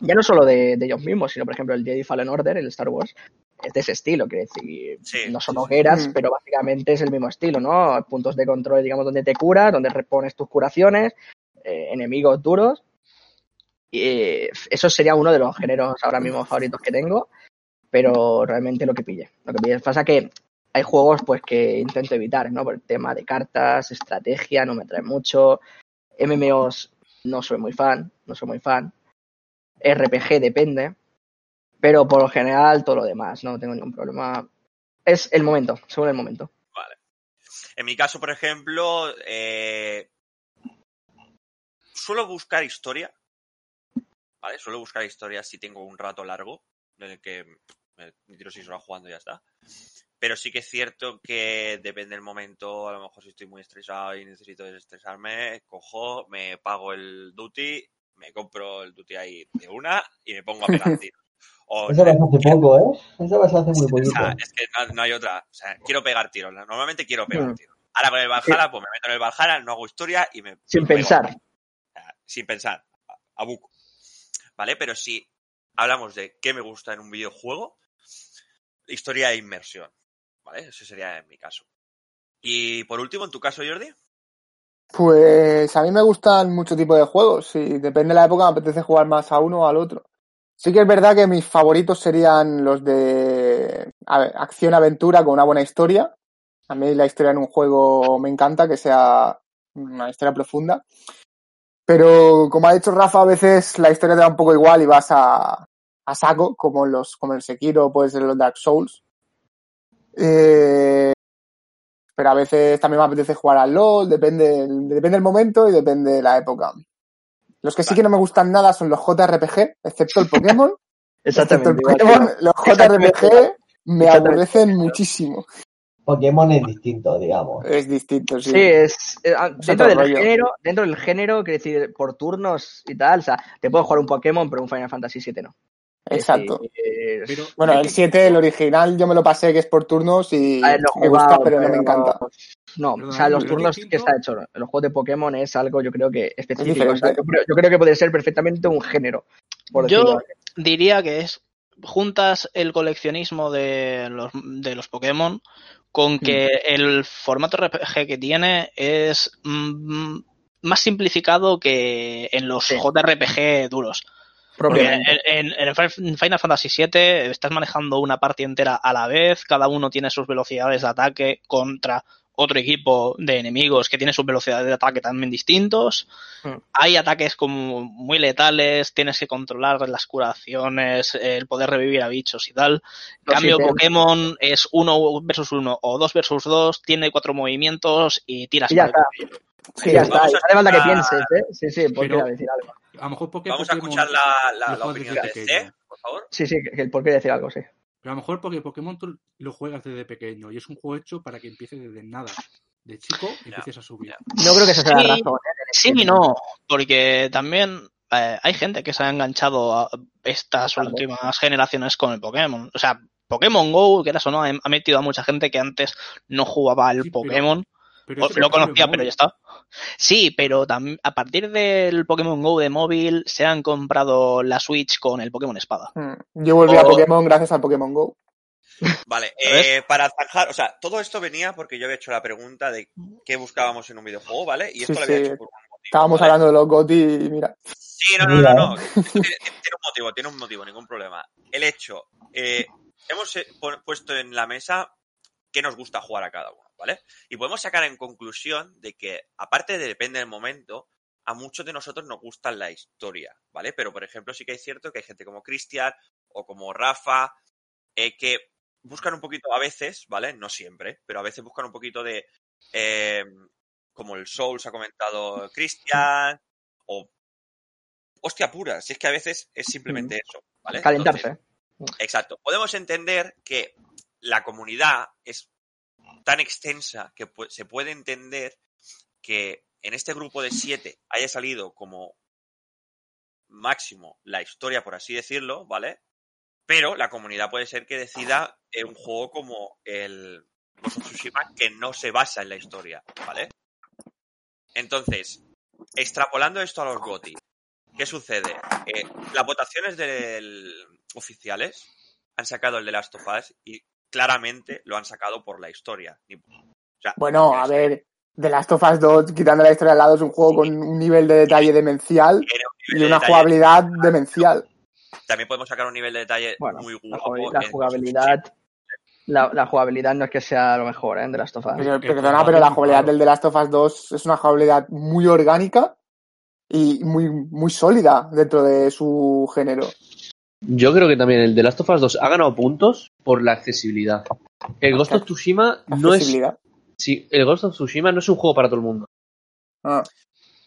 Ya no solo de, de ellos mismos, sino, por ejemplo, el Jedi Fallen Order, el Star Wars, es de ese estilo, quiere decir, Sí, no son hogueras, Mm. pero básicamente es el mismo estilo, ¿no? Puntos de control, digamos, donde te curas, donde repones tus curaciones, eh, enemigos duros. Y eh, eso sería uno de los géneros ahora mismo favoritos que tengo, pero realmente lo que pille. Lo que pille. Pasa que hay juegos pues que intento evitar, ¿no? Por el tema de cartas, estrategia, no me trae mucho. MMOs no soy muy fan, no soy muy fan. RPG depende. Pero por lo general todo lo demás, no tengo ningún problema. Es el momento, según el momento. Vale. En mi caso, por ejemplo, eh, suelo buscar historia. ¿Vale? Suelo buscar historia si tengo un rato largo, en el que me tiro seis horas jugando y ya está. Pero sí que es cierto que depende del momento, a lo mejor si estoy muy estresado y necesito desestresarme, cojo, me pago el duty, me compro el duty ahí de una y me pongo a pegar tiros. O Eso pasó hace poco, ¿eh? Eso pasó hace muy o poquito. sea, es que no, no hay otra. O sea, quiero pegar tiros. Normalmente quiero pegar Mm. tiros. Ahora con el Valhalla, pues me meto en el Valhalla, no hago historia y me. Sin pego. pensar. Sin pensar. A buco. ¿Vale? Pero si hablamos de qué me gusta en un videojuego, historia e inmersión. ¿Vale? Sería en mi caso. Y por último, en tu caso, Jordi. Pues a mí me gustan mucho tipo de juegos. Sí, depende de la época, me apetece jugar más a uno o al otro. Sí que es verdad que mis favoritos serían los de acción-aventura con una buena historia. A mí la historia en un juego me encanta, que sea una historia profunda. Pero como ha dicho Rafa, a veces la historia te da un poco igual y vas a, a saco, como los, como el Sekiro, puede ser los Dark Souls. Eh, pero a veces también me apetece jugar al LOL, depende, depende del momento y depende de la época. Los que sí que no me gustan nada son los JRPG, excepto el Pokémon. excepto el Pokémon, los JRPG me aborrecen muchísimo. Pokémon es distinto, digamos. Es distinto, sí. Sí, es, eh, ah, dentro del género, dentro del género, quiere decir, por turnos y tal, o sea, te puedo jugar un Pokémon, pero un Final Fantasy VII no. Exacto. bueno, el 7, el original, yo me lo pasé que es por turnos y me gusta, pero, no me encanta. No, o sea, los turnos que está hecho, los juegos de Pokémon es algo, yo creo que específico. O sea, yo, creo, que puede ser perfectamente un género. yo diría que es juntas el coleccionismo de los, de los Pokémon con que mm. el formato RPG que tiene es mm, más simplificado que en los JRPG duros. En, en, Final Fantasy VII estás manejando una parte entera a la vez, cada uno tiene sus velocidades de ataque contra otro equipo de enemigos que tiene sus velocidades de ataque también distintos. Hmm. Hay ataques como muy letales, tienes que controlar las curaciones, el poder revivir a bichos y tal. En cambio, Pokémon es uno versus uno o dos versus dos, tiene cuatro movimientos y tiras. Y ya está. Sí, ya está. No falta que pienses, ¿eh? Sí, sí, porque decir algo. A lo mejor porque Vamos a escuchar la, la, opinión de C, por favor. Sí, sí, que, por qué decir algo, sí. Pero a lo mejor porque Pokémon lo juegas desde pequeño y es un juego hecho para que empieces desde nada. De chico empieces a subir. No creo que esa sea la razón. ¿eh? Sí y no, porque también eh, hay gente que se ha enganchado a estas últimas generaciones con el Pokémon. O sea, Pokémon Go, que era eso, ¿no? Ha metido a mucha gente que antes no jugaba al Pokémon lo conocía, pero ya está. Sí, pero a partir del Pokémon Go de móvil se han comprado la Switch con el Pokémon Espada. Hmm. Yo volví a Pokémon gracias al Pokémon Go. Vale, eh, para zanjar, o sea, todo esto venía porque yo había hecho la pregunta de qué buscábamos en un videojuego, ¿vale? Y esto lo había hecho por un motivo. Estábamos hablando de los GOTY y mira. Sí, no, no, no, no. tiene, un motivo, tiene un motivo, ningún problema. El hecho, eh, hemos eh, puesto en la mesa qué nos gusta jugar a cada uno. ¿Vale? Y podemos sacar en conclusión de que, aparte de depende del momento, a muchos de nosotros nos gusta la historia, ¿vale? Pero, por ejemplo, sí que es cierto que hay gente como Cristian o como Rafa eh, que buscan un poquito a veces, ¿vale? No siempre, pero a veces buscan un poquito de, eh, como el Souls ha comentado Cristian, o hostia pura, si es que a veces es simplemente eso, ¿vale? Calentarse. exacto. Podemos entender que la comunidad es tan extensa que se puede entender que en este grupo de siete haya salido como máximo la historia, por así decirlo, ¿vale? Pero la comunidad puede ser que decida en un juego como el Ghost Tsushima que no se basa en la historia, ¿vale? Entonces, extrapolando esto a los GOTI, ¿qué sucede? Eh, las votaciones del oficiales han sacado el de Last of Us y claramente lo han sacado por la historia. bueno, a ver, The Last of Us 2, quitando la historia al lado, es un juego con un nivel de detalle demencial y una jugabilidad demencial. También podemos sacar un nivel de detalle muy guapo. La, jugabilidad. La, jugabilidad no es que sea lo mejor ¿eh? de Last of Us. Pero, perdona, pero la jugabilidad del The Last of Us 2 es una jugabilidad muy orgánica y muy, muy sólida dentro de su género. Yo creo que también el de Last of Us 2 ha ganado puntos por la accesibilidad. El Ghost of Tsushima no es. Sí, el Ghost of Tsushima no es un juego para todo el mundo. Ah.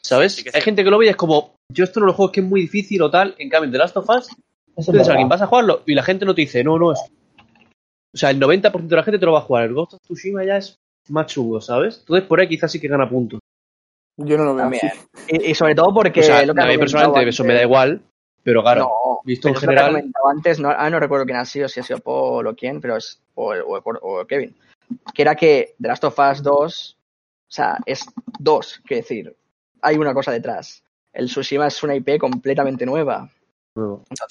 ¿Sabes? Hay gente que lo ve y es como, yo esto no lo juego, es que es muy difícil o tal. En cambio, el de Last of Us, entonces alguien vas a jugarlo y la gente no te dice, no, no es. O sea, el 90% de la gente te lo va a jugar. El Ghost of Tsushima ya es más chungo, ¿sabes? Entonces por ahí quizás sí que gana puntos. Yo no lo veo. Y, y, sobre todo porque. a mí personalmente eso me da igual, pero claro, visto en general. antes, no, ah, no recuerdo quién ha sido, si ha sido Paul o quién, pero es. O, o, Kevin. Que era que The Last of Us 2, o sea, es 2, que decir, hay una cosa detrás. El Tsushima es una IP completamente nueva.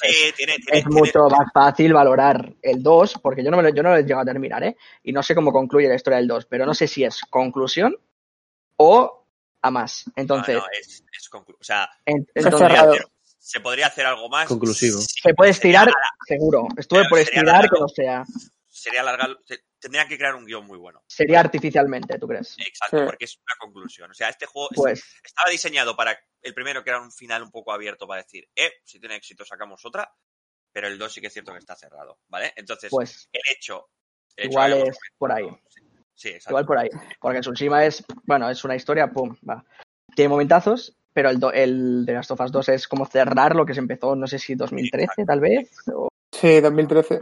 es mucho más fácil valorar el 2, porque yo no, me lo, yo no lo he llegado a terminar, ¿eh? Y no sé cómo concluye la historia del 2, pero no sé si es conclusión o a más. Entonces. No, es, es o sea, entonces, se podría hacer algo más. Conclusivo. Sí, Se puede estirar, seguro. Estuve Pero por estirar que no sea. Sería alargar. se- Tendrían que crear un guion muy bueno. Sería artificialmente, ¿tú crees? Exacto, Sí. porque es una conclusión. O sea, este juego es- Pues, estaba diseñado para el primero que era un final un poco abierto para decir, eh, si tiene éxito sacamos otra, pero el 2 sí que es cierto que está cerrado, ¿vale? Entonces, pues, el hecho... el hecho igual es por ahí. sí, exacto. Igual por ahí. Porque Tsushima es, bueno, es una historia, pum, va. Tiene momentazos, pero el, do- el de Last of Us 2 es como cerrar lo que se empezó, no sé si 2013 tal vez. o- Sí, 2013.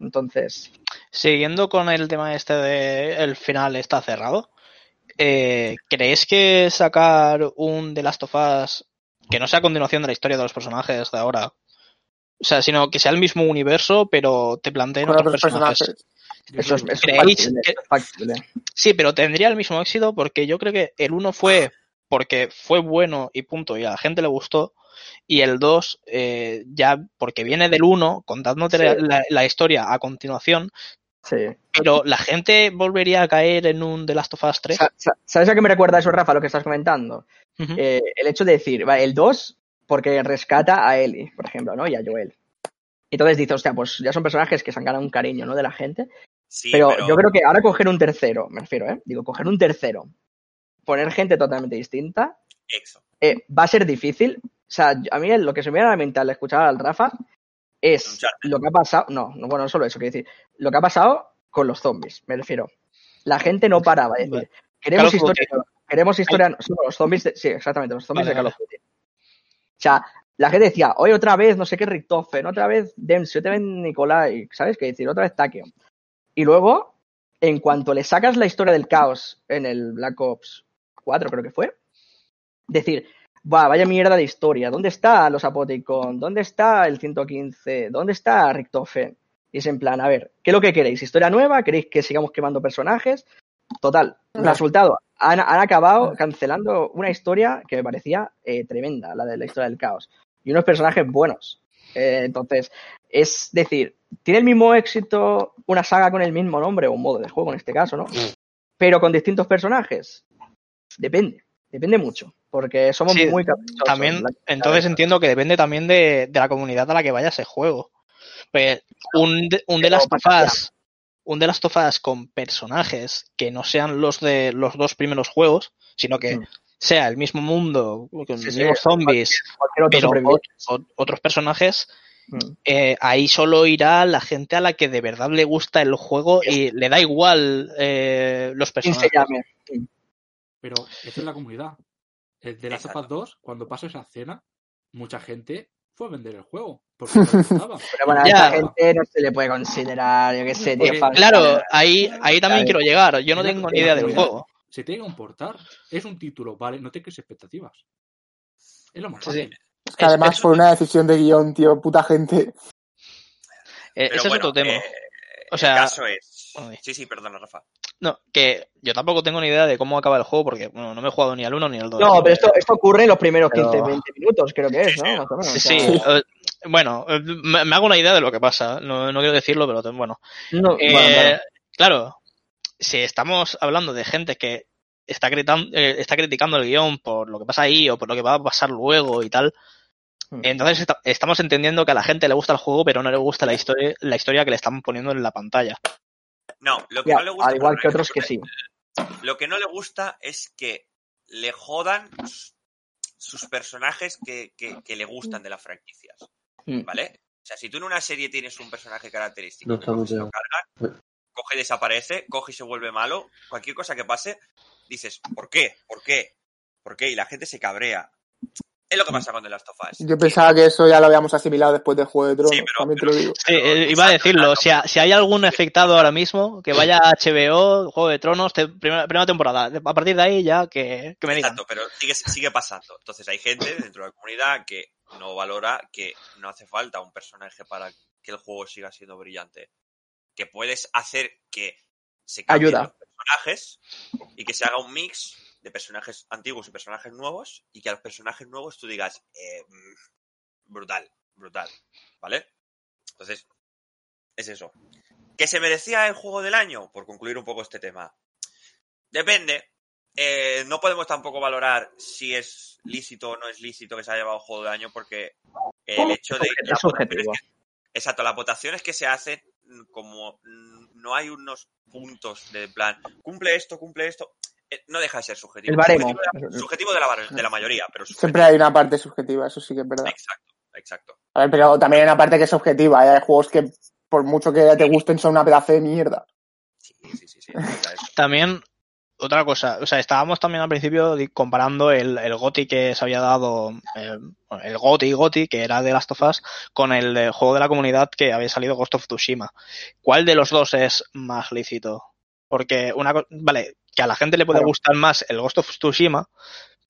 entonces, Siguiendo con el tema este de el final está cerrado, eh, ¿creéis que sacar un The Last of Us que no sea a continuación de la historia de los personajes de ahora? O sea, sino que sea el mismo universo, pero te planteen otros otros personajes. personajes. Yo eso es, creo- eso es ¿Creéis factible, que- eso es factible. Sí, pero tendría el mismo éxito porque yo creo que el uno fue porque fue bueno y punto, y a la gente le gustó, y el 2 eh, ya porque viene del 1, contándote Sí. la, la- historia a continuación, Sí. pero la gente volvería a caer en un The Last of Us 3. Sa- sa- ¿Sabes a qué me recuerda eso, Rafa, lo que estás comentando? Eh, el hecho de decir, va, el 2, porque rescata a Ellie, por ejemplo, ¿no? Y a Joel. Entonces dices, hostia, pues ya son personajes que se han ganado un cariño, ¿no? De la gente. Sí, pero, yo creo que ahora coger un tercero, me refiero, ¿eh? Digo, coger un tercero, poner gente totalmente distinta, Eso. eh, va a ser difícil. O sea, a mí lo que se me viene a la mente al escuchar al Rafa es lo que ha pasado. No, no, bueno, no solo eso, quiero decir, lo que ha pasado con los zombies, me refiero. La gente no paraba de decir, queremos historia, queremos historia, sí, los zombies, de- sí, exactamente, los zombies Vale, de Call of Duty. O sea, la gente decía, hoy otra vez, no sé qué Richtofen, otra vez Dempsey, otra vez Nikolai, ¿sabes qué decir? Otra vez Takeo. Y luego, en cuanto le sacas la historia del caos en el Black Ops 4, creo que fue, decir, va, vaya mierda de historia, ¿dónde está los Apoticon? ¿Dónde está el 115? ¿Dónde está Richtofen? Y es en plan, a ver, ¿qué es lo que queréis? ¿Historia nueva? ¿Queréis que sigamos quemando personajes? Total, Claro. resultado, han, han acabado cancelando una historia que me parecía eh, tremenda, la de la historia del caos. Y unos personajes buenos. Eh, entonces, es decir, ¿tiene el mismo éxito una saga con el mismo nombre o un modo de juego en este caso, no? Pero con distintos personajes. Depende, depende mucho, porque somos Sí, muy caprichosos. También, entonces entiendo que depende también de, de la comunidad a la que vaya ese juego. Pues un, de- un pasa Us, un The Last of Us con personajes que no sean los de los dos primeros juegos, sino que Mm. sea el mismo mundo, con Sí, los sí, mismos zombies, cualquier otro pero otros personajes, Mm. eh, ahí solo irá la gente a la que de verdad le gusta el juego y le da igual eh, los ¿Quién se personajes. Pero eso es la comunidad. El de Us Exacto. 2, cuando pasó esa escena, mucha gente fue a vender el juego. Porque no. Pero bueno, a Ya. esta gente no se le puede considerar, yo qué sé, tío. Porque- Claro, ahí, ahí también quiero llegar. Yo no tengo ni idea del juego. Se tiene que importar. Es un título, vale, no te crees expectativas. Es lo más Sí, sí. fácil. Es que además fue una decisión de guion, tío, puta gente. Eh, ese bueno, es otro tema. eh, O sea- el caso es... Sí, sí, perdona, Rafa. No, que yo tampoco tengo ni idea de cómo acaba el juego porque bueno, no me he jugado ni al 1 ni al 2. No, pero esto, esto ocurre en los primeros Pero- 15, 20 minutos, creo que es, ¿no? sí. Más o menos. Sí, o sí. sea, eh, bueno, eh, me, me hago una idea de lo que pasa. No, no quiero decirlo, pero bueno. no, Eh, bueno. Claro, si estamos hablando de gente que está, critan- eh, está criticando el guion por lo que pasa ahí o por lo que va a pasar luego y tal. entonces esta- estamos entendiendo que a la gente le gusta el juego, pero no le gusta la historia, la historia que le están poniendo en la pantalla. No, lo que Ya, no le gusta... al igual que no, otros lo que sí. Lo que no le gusta es que le jodan sus personajes que, que- que le gustan de las franquicias, Mm. ¿vale? O sea, si tú en una serie tienes un personaje característico No lo cargan, coge y desaparece, coge y se vuelve malo, cualquier cosa que pase, dices, ¿por qué? ¿Por qué? ¿Por qué? Y la gente se cabrea. Es lo que pasa con The Last of Us. Yo pensaba que eso ya lo habíamos asimilado después del Juego de Tronos, Sí, pero- también te lo digo. Sí, eh, iba a decirlo, si, ha- si hay algún afectado ahora mismo, que vaya a HBO, Juego de Tronos, te- primera, primera temporada. A partir de ahí ya que, que me digan. Exacto, pero sigue, sigue pasando. Entonces hay gente dentro de la comunidad que no valora que no hace falta un personaje para que el juego siga siendo brillante. Que puedes hacer que se cambien Ayuda. los personajes y que se haga un mix de personajes antiguos y personajes nuevos y que a los personajes nuevos tú digas eh, mm, brutal, brutal, ¿vale? Entonces, es eso. ¿Que se merecía el juego del año? Por concluir un poco este tema. Depende. eh, no podemos tampoco valorar si es lícito o no es lícito que se haya llevado juego de año porque el hecho de Es las subjetivo. votaciones que- exacto las votaciones que se hacen mm, como mm, no hay unos puntos de plan cumple esto cumple esto no deja de ser subjetivo El baremo. subjetivo de la, subjetivo de la, var- de la mayoría pero subjetivo. Siempre hay una parte subjetiva, eso sí que es verdad. exacto exacto A ver, pero también hay una parte que es objetiva. ¿eh? Hay juegos que, por mucho que te gusten, son una pedazo de mierda. sí sí sí, sí. También, otra cosa, o sea, estábamos también al principio comparando el, el GOTI que se había dado, eh, bueno, el GOTI GOTI, que era de Last of Us, con el juego de la comunidad que había salido Ghost of Tsushima. ¿Cuál de los dos es más lícito? Porque una co- vale, que a la gente le puede Claro. gustar más el Ghost of Tsushima,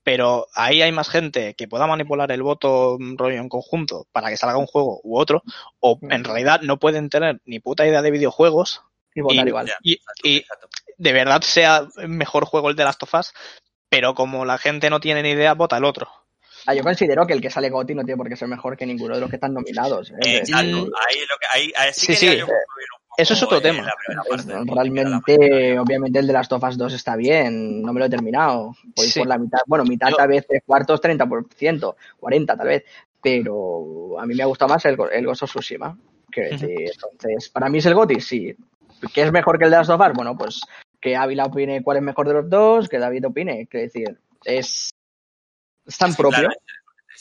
pero ahí hay más gente que pueda manipular el voto mm, rollo en conjunto para que salga un juego u otro, o en realidad no pueden tener ni puta idea de videojuegos Y votar Y- igual. Y- de verdad sea mejor juego el de Last of Us, pero como la gente no tiene ni idea, vota el otro. Ah, yo considero que el que sale GOTY no tiene por qué ser mejor que ninguno de los que están nominados. ¿eh? Exacto, Mm. ahí lo que ahí, ahí sí, Sí, sí. yo Eso es otro tema. Pues, realmente, obviamente, el de Last of Us 2 está bien. No me lo he terminado. Voy Sí. por la mitad. Bueno, mitad Yo- tal vez, tres cuartos, 30%, 40 tal vez. Pero a mí me ha gustado más el, el Ghost of Tsushima. Decir, entonces, para mí es el GOTY, sí. ¿Qué es mejor que el de Last of Us? Bueno, pues que Ávila opine cuál es mejor de los dos, que David opine. Quiero decir, es, es tan Sí, propio. claro,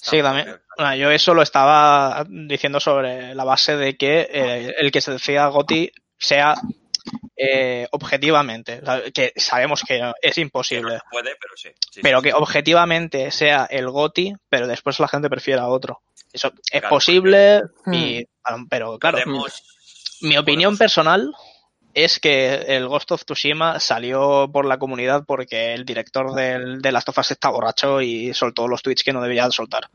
Sí, también. Bueno, yo eso lo estaba diciendo sobre la base de que eh, el que se decida GOTI sea eh, objetivamente, o sea, que sabemos que no- es Que no imposible, se puede, pero sí. sí, pero sí, que sí. objetivamente sea el GOTI, pero después la gente prefiera otro. Eso es Claro, posible, Hmm. y, pero claro, Podemos- Mi opinión podemos- personal es que el Ghost of Tsushima salió por la comunidad porque el director del, de Last of Us está borracho y soltó los tweets que no debía soltar.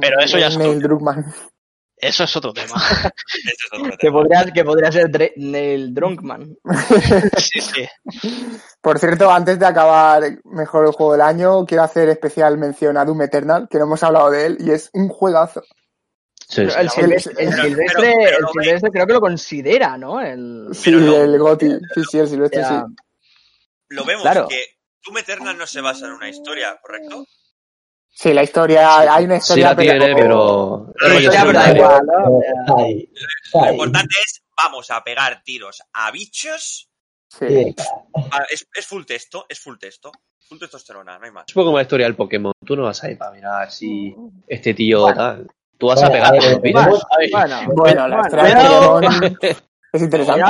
Pero eso ya es Neil otro, Druckmann. eso es otro tema. Ese es otro Que podría, que podría ser Dre- Neil Drunkman. Sí, sí. Por cierto, antes de acabar mejor el juego del año, quiero hacer especial mención a Doom Eternal, que no hemos hablado de él, y es un juegazo. Sí, sí. el silvestre, el Pero- silvestre, pero- pero el lo silvestre creo que lo considera, ¿no? El, Sí, no. el Goti. Sí, sí, el Silvestre, Ya. sí. Lo vemos Claro. que Doom Eternal no se basa en una historia, ¿correcto? Sí, la historia, hay una Sí historia, la tiene, pero... Lo importante es, vamos a pegar tiros a bichos. Sí. Sí, Ah, es, es full texto, es full texto. Full testosterona, no hay más. Es un poco como la historia del Pokémon. Tú no vas ahí para mirar si este tío tal. Tú vas a Bueno, pegar a bichos. tenemos- Bueno, Bueno, la Pokémon es interesante.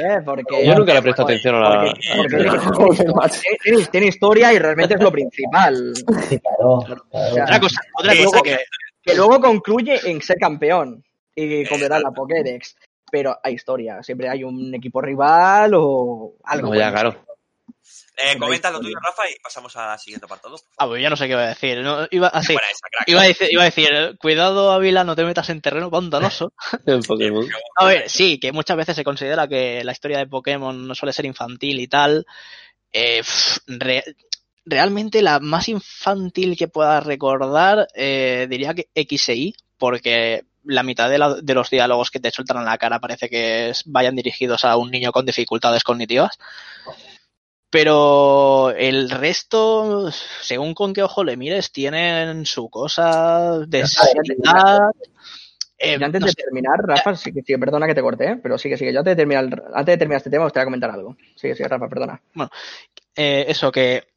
eh, porque, Yo nunca le presto atención a la... porque- porque tiene, historia y realmente es lo principal. sí, claro. claro. Otra cosa, otra Sí, cosa sí. que, Que luego concluye en ser campeón y completar la Pokédex. Pero hay historia, siempre hay un equipo rival o algo. No, ya, bueno. claro. Eh, comenta lo tuyo, Rafa, y pasamos al siguiente apartado. ah, pues yo no sé qué iba a decir. No, iba, así, Buena esa, crack. iba, a decir, iba a decir, cuidado Ávila, no te metas en terreno pantanoso. En Pokémon. A ver, sí, que muchas veces se considera que la historia de Pokémon no suele ser infantil y tal. Eh, re- realmente la más infantil que pueda recordar eh, diría que X e Y, porque la mitad de, la- de los diálogos que te sueltan en la cara parece que es- vayan dirigidos a un niño con dificultades cognitivas. Pero el resto, según con qué ojo le mires, tienen su cosa de seriedad. Eh, antes no de sé, terminar, Rafa, sí que, sí, perdona que te corté, ¿eh? pero sigue, sigue. Yo antes de terminar, antes de terminar este tema, me gustaría comentar algo. Sigue, sigue, Rafa, perdona. eh, eso que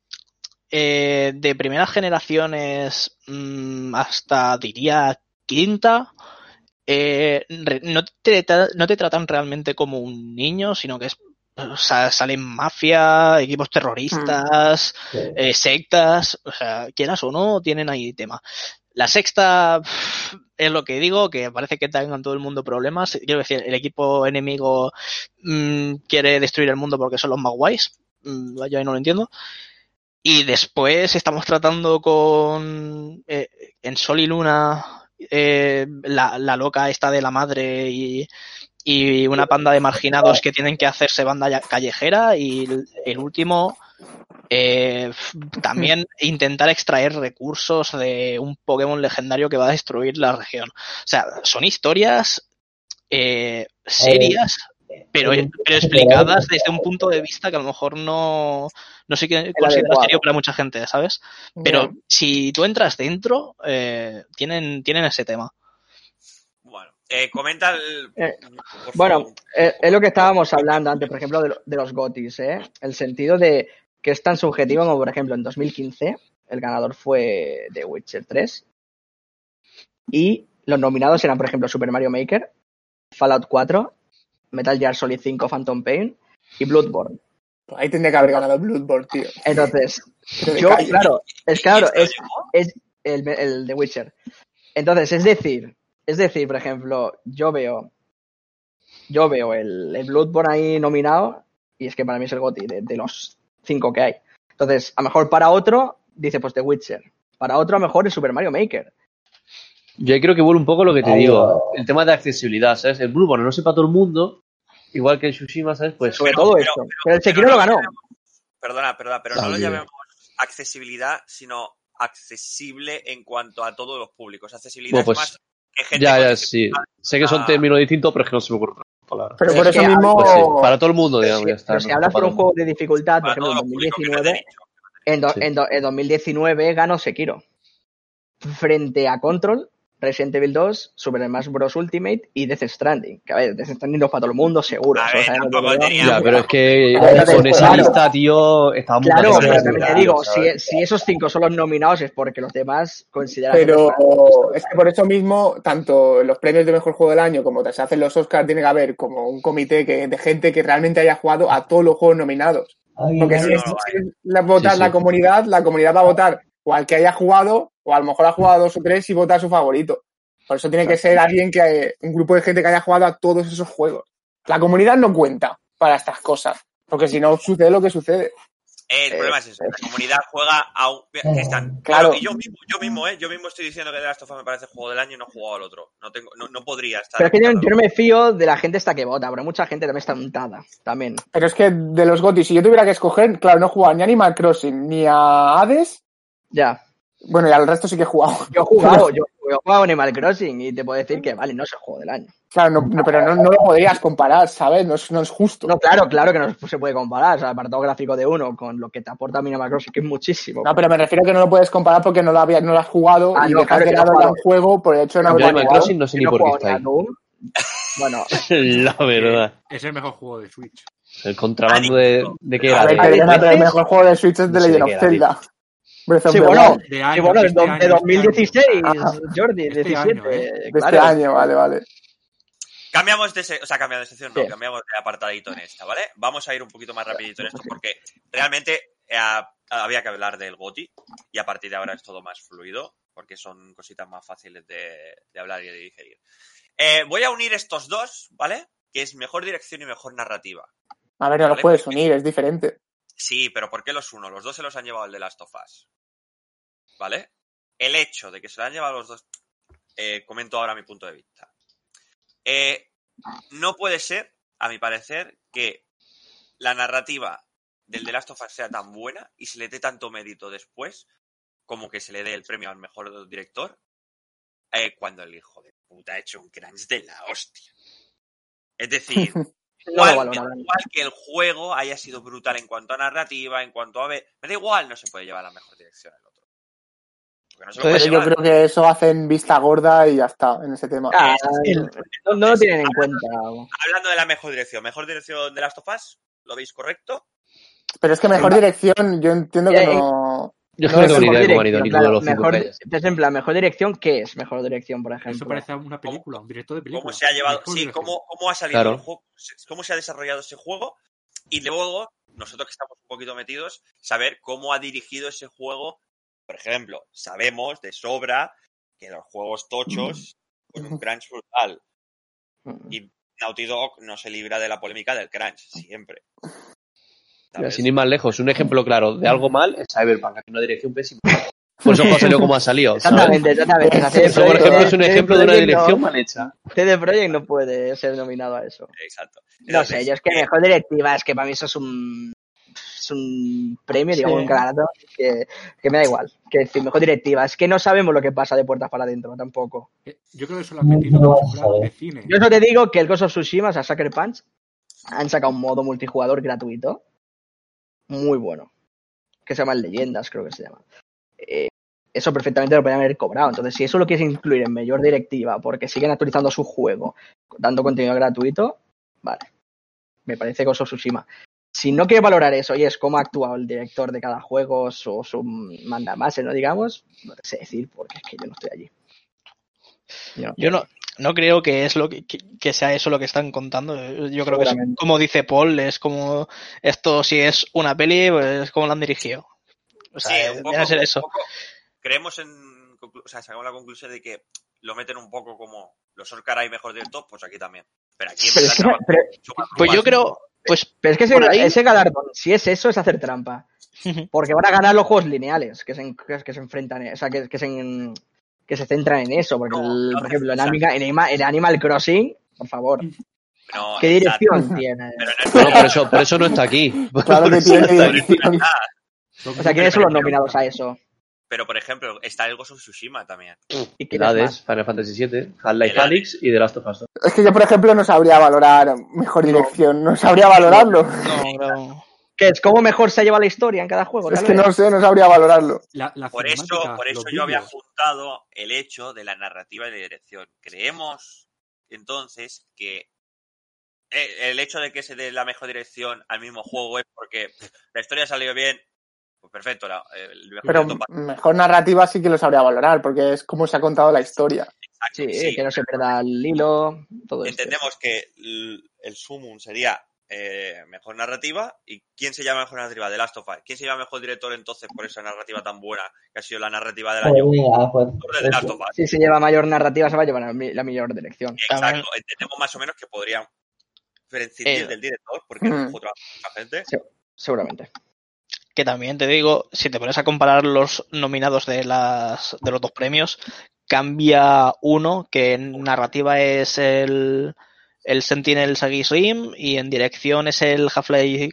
eh, de primeras generaciones mm, hasta diría quinta no, te, no te tratan realmente como un niño sino que es o sea, salen mafia equipos terroristas Sí. eh, sectas o sea quieras o no tienen ahí tema la sexta es lo que digo que parece que tengan todo el mundo problemas quiero decir el equipo enemigo mm, quiere destruir el mundo porque son los más guays Mm, yo ahí no lo entiendo. Y después estamos tratando con eh, en Sol y Luna eh, la, la loca esta de la madre y, y una panda de marginados que tienen que hacerse banda callejera y el, último eh, también intentar extraer recursos de un Pokémon legendario que va a destruir la región. O sea, son historias eh, serias pero, pero explicadas desde un punto de vista que a lo mejor no, no sé qué considera serio para mucha gente, ¿sabes? Pero si tú entras dentro, eh, tienen, tienen ese tema. Bueno, eh, comenta el. Eh, Bueno, eh, es lo que estábamos hablando antes, por ejemplo, de, lo- de los GOTIS, ¿eh? El sentido de que es tan subjetivo como, por ejemplo, en 2015 el ganador fue The Witcher 3 y los nominados eran, por ejemplo, Super Mario Maker, Fallout 4, Metal Gear Solid 5 Phantom Pain y Bloodborne. Ahí tendría que haber ganado Bloodborne, tío. Entonces, yo, callo. claro, es ¿Y claro, es el, el The Witcher. Entonces, es decir, es decir, por ejemplo, yo veo, yo veo el, el Bloodborne ahí nominado y es que para mí es el GOTY de, de los cinco que hay. Entonces, a lo mejor para otro dice pues The Witcher, para otro a lo mejor es Super Mario Maker. Yo ahí creo que vuelve un poco lo que te digo. El tema de accesibilidad, ¿sabes? El Bloodborne no sepa todo el mundo, igual que el Tsushima, ¿sabes? Pues Sobre Pero- todo pero- esto. pero- Pero el Sekiro pero lo ganó. Perdona, perdona, pero no lo llamemos accesibilidad, sino accesible en cuanto a todos los públicos. Accesibilidad Bueno, pues, es más gente ya, ya, sí. Sé que son términos distintos, pero es que no se me ocurre otra palabra. Pero por es eso mismo. Pues sí, para todo el mundo, digamos, si, ya está. pero si no hablas por un juego de dificultad, por ejemplo, en los públicos que 2019, venden nicho. en, do- Sí. en do- en 2019 ganó Sekiro. Frente a Control, Resident Evil 2, Super Smash Bros. Ultimate y Death Stranding. Que a ver, Death Stranding no es para todo el mundo, seguro. A ver, pero- tenía- Ya, pero es que Claro, con esa claro. lista, tío, estábamos Claro, bastante pero también te digo, si, si esos cinco son los nominados es porque los demás consideran Pero es que por eso mismo, tanto los premios de mejor juego del año como se hacen los Oscars, tiene que haber como un comité que, de gente que realmente haya jugado a todos los juegos nominados. Porque que- si es, no, si es la, votar Sí, sí. la comunidad, la comunidad va a votar o al que haya jugado, o a lo mejor ha jugado dos o tres y vota a su favorito. Por eso tiene que ser alguien que, un grupo de gente que haya jugado a todos esos juegos. La comunidad no cuenta para estas cosas, porque si no sucede lo que sucede. El Eh, problema es ese, la comunidad juega a un... Cristian, Claro. claro, y yo mismo, yo mismo, eh, yo mismo estoy diciendo que The Last of Us me parece juego del año y no he jugado al otro. No tengo, no, no podría estar. Pero es que yo, yo no me fío de la gente esta que vota, pero mucha gente también está untada. También. Pero es que de los GOTY, si yo tuviera que escoger, claro, no he jugado ni a Animal Crossing ni a Hades. Ya. Bueno, y al resto sí que he jugado. Yo he jugado, yo, yo he jugado Animal Crossing y te puedo decir que, vale, no es el juego del año. Claro, no, no, pero no, no lo podrías comparar, ¿sabes? No es, no es justo. No, claro, claro que no se puede comparar. O sea, el apartado gráfico de uno con lo que te aporta Animal Crossing, que es muchísimo. No, pero me refiero a que no lo puedes comparar porque no lo, había, no lo has jugado Ah, y no, claro que ya jugado. un juego por el hecho de no haberlo Animal. Crossing no sé ni no por qué está ahí. Bueno, La verdad. Es el mejor juego de Switch. El contrabando de, de qué A era. ver, de- el mejor juego de Switch es de Legend of Zelda. Breath of Sí, the bueno, Wild. De año, bueno, de de, este año, de de este 2016. Jordi, Este 17. año, ¿eh? De este claro. año, vale, vale. Cambiamos de, o sea, cambiamos de sección, no, Sí. cambiamos de apartadito en esta, ¿vale? Vamos a ir un poquito más rapidito en esto porque realmente eh, había que hablar del GOTI y a partir de ahora es todo más fluido porque son cositas más fáciles de, de hablar y de digerir. Eh, voy a unir estos dos, ¿vale? Que es mejor dirección y mejor narrativa. A ver, no Vale, los puedes porque- unir, es diferente. Sí, pero ¿por qué los uno? Los dos se los han llevado el de Last of Us. ¿Vale? El hecho de que se lo han llevado los dos. eh, comento ahora mi punto de vista. Eh, no puede ser, a mi parecer, que la narrativa del The Last of Us sea tan buena y se le dé tanto mérito después como que se le dé el premio al mejor director eh, cuando el hijo de puta ha hecho un crunch de la hostia. Es decir, No lo igual, igual que el juego haya sido brutal en cuanto a narrativa, en cuanto a... ver- Me da igual, no se puede llevar la mejor dirección el otro. No yo creo que eso hacen vista gorda y ya está en ese tema. Ah, El- no, no lo tienen en cuenta. Hablando de la mejor dirección, mejor dirección de Last of Us, ¿lo veis correcto? Pero es que mejor dirección, yo entiendo que Eh, no. Yo es No que no es tengo ni Mejor idea de cómo han ido dirección, ninguno de los mejor, mejor ¿qué es mejor dirección, por ejemplo? Eso parece una película, un director de película. ¿Cómo se ha llevado? Sí, cómo, cómo ha salido Claro. el juego, cómo se ha desarrollado ese juego y luego, nosotros que estamos un poquito metidos, saber cómo ha dirigido ese juego. Por ejemplo, sabemos de sobra que los juegos tochos con un crunch brutal y Naughty Dog no se libra de la polémica del crunch, siempre. Sin ir más lejos, un ejemplo claro de algo mal es Cyberpunk, que una dirección pésima. Por eso el juego salió como ha salido. Exactamente, exactamente. Eso, por ejemplo, es un ejemplo de una dirección no- mal hecha. CD Projekt no puede ser nominado a eso. Exacto. No sé, yo es que mejor directiva es que para mí eso es un es un premio, digamos, Sí. un galardón que, que me da igual. Que decir, mejor directiva. Es que no sabemos lo que pasa de puertas para adentro tampoco. Eh, Yo creo que eso lo han metido No de cine. Yo eso te digo que el Ghost of Tsushima, o sea, Sucker Punch, han sacado un modo multijugador gratuito. Muy bueno. Que se llama Leyendas, creo que se llama. Eh, eso perfectamente lo podrían haber cobrado. Entonces, si eso lo quieres incluir en mayor directiva porque siguen actualizando su juego, dando contenido gratuito, vale. Me parece of Tsushima. Si no quieres valorar eso y es cómo ha actuado el director de cada juego o su mandamase, ¿no? Digamos, no te sé decir porque es que yo no estoy allí. Yo no, no creo que es lo que, que- que sea eso lo que están contando. Yo creo que es, como dice Paul, es como esto si es una peli, pues es como la han dirigido. O sea, Sí, poco, a ser un eso. poco- creemos en. O sea, sacamos la conclusión de que lo meten un poco como los Oscar hay mejor director, pues aquí también. Pero aquí Pero es que- pero- Pues yo creo, pues pero es que ese, ahí- ese galardón, si es eso, es hacer trampa. Porque van a ganar los juegos lineales que se, que, se enfrentan, o sea, que, que se, que se centran en eso. Porque, No, el- no por ejemplo, en, Anima- en Anima- en Animal Crossing, por favor, No, ¿qué exacto. dirección tiene? Pero no por eso, por eso no está aquí. Claro que tiene dirección. O sea, ¿quiénes son los nominados a eso? Pero, por ejemplo, está el Ghost of Tsushima también. ¿Y quiénes Hades? Final Fantasy VII, Half-Life Alyx y The Last of Us. Es que yo, por ejemplo, no sabría valorar mejor dirección, no sabría valorarlo. no, no. ¿Qué es? ¿Cómo mejor se ha llevado la historia en cada juego? Es que no sé, no sabría valorarlo. La, la Por eso, por eso yo había juntado el hecho de la narrativa y de dirección. Creemos entonces que eh, el hecho de que se dé la mejor dirección al mismo juego es porque la historia ha salido bien. Pues perfecto, la- el mejor Pero mejor narrativa sí que lo sabría valorar, porque es como se ha contado la historia. Exacto, Sí, sí. que no se pierda el hilo, todo esto. Entendemos que el, el sumum sería eh, mejor narrativa. ¿Y quién se llama mejor narrativa? The Last of Us. ¿Quién se llama mejor director entonces por esa narrativa tan buena que ha sido la narrativa del Pues año? pues, de The Last of Us. Si se lleva mayor narrativa, se va a llevar la mayor dirección. Exacto, entendemos más o menos que podrían prescindir Eh, del director porque mm. trabaja mucha gente. Seguramente. Que también te digo, si te pones a comparar los nominados de las de los dos premios, cambia uno, que en narrativa es el, el Sentinel Sagi Rim y en dirección es el Half-Life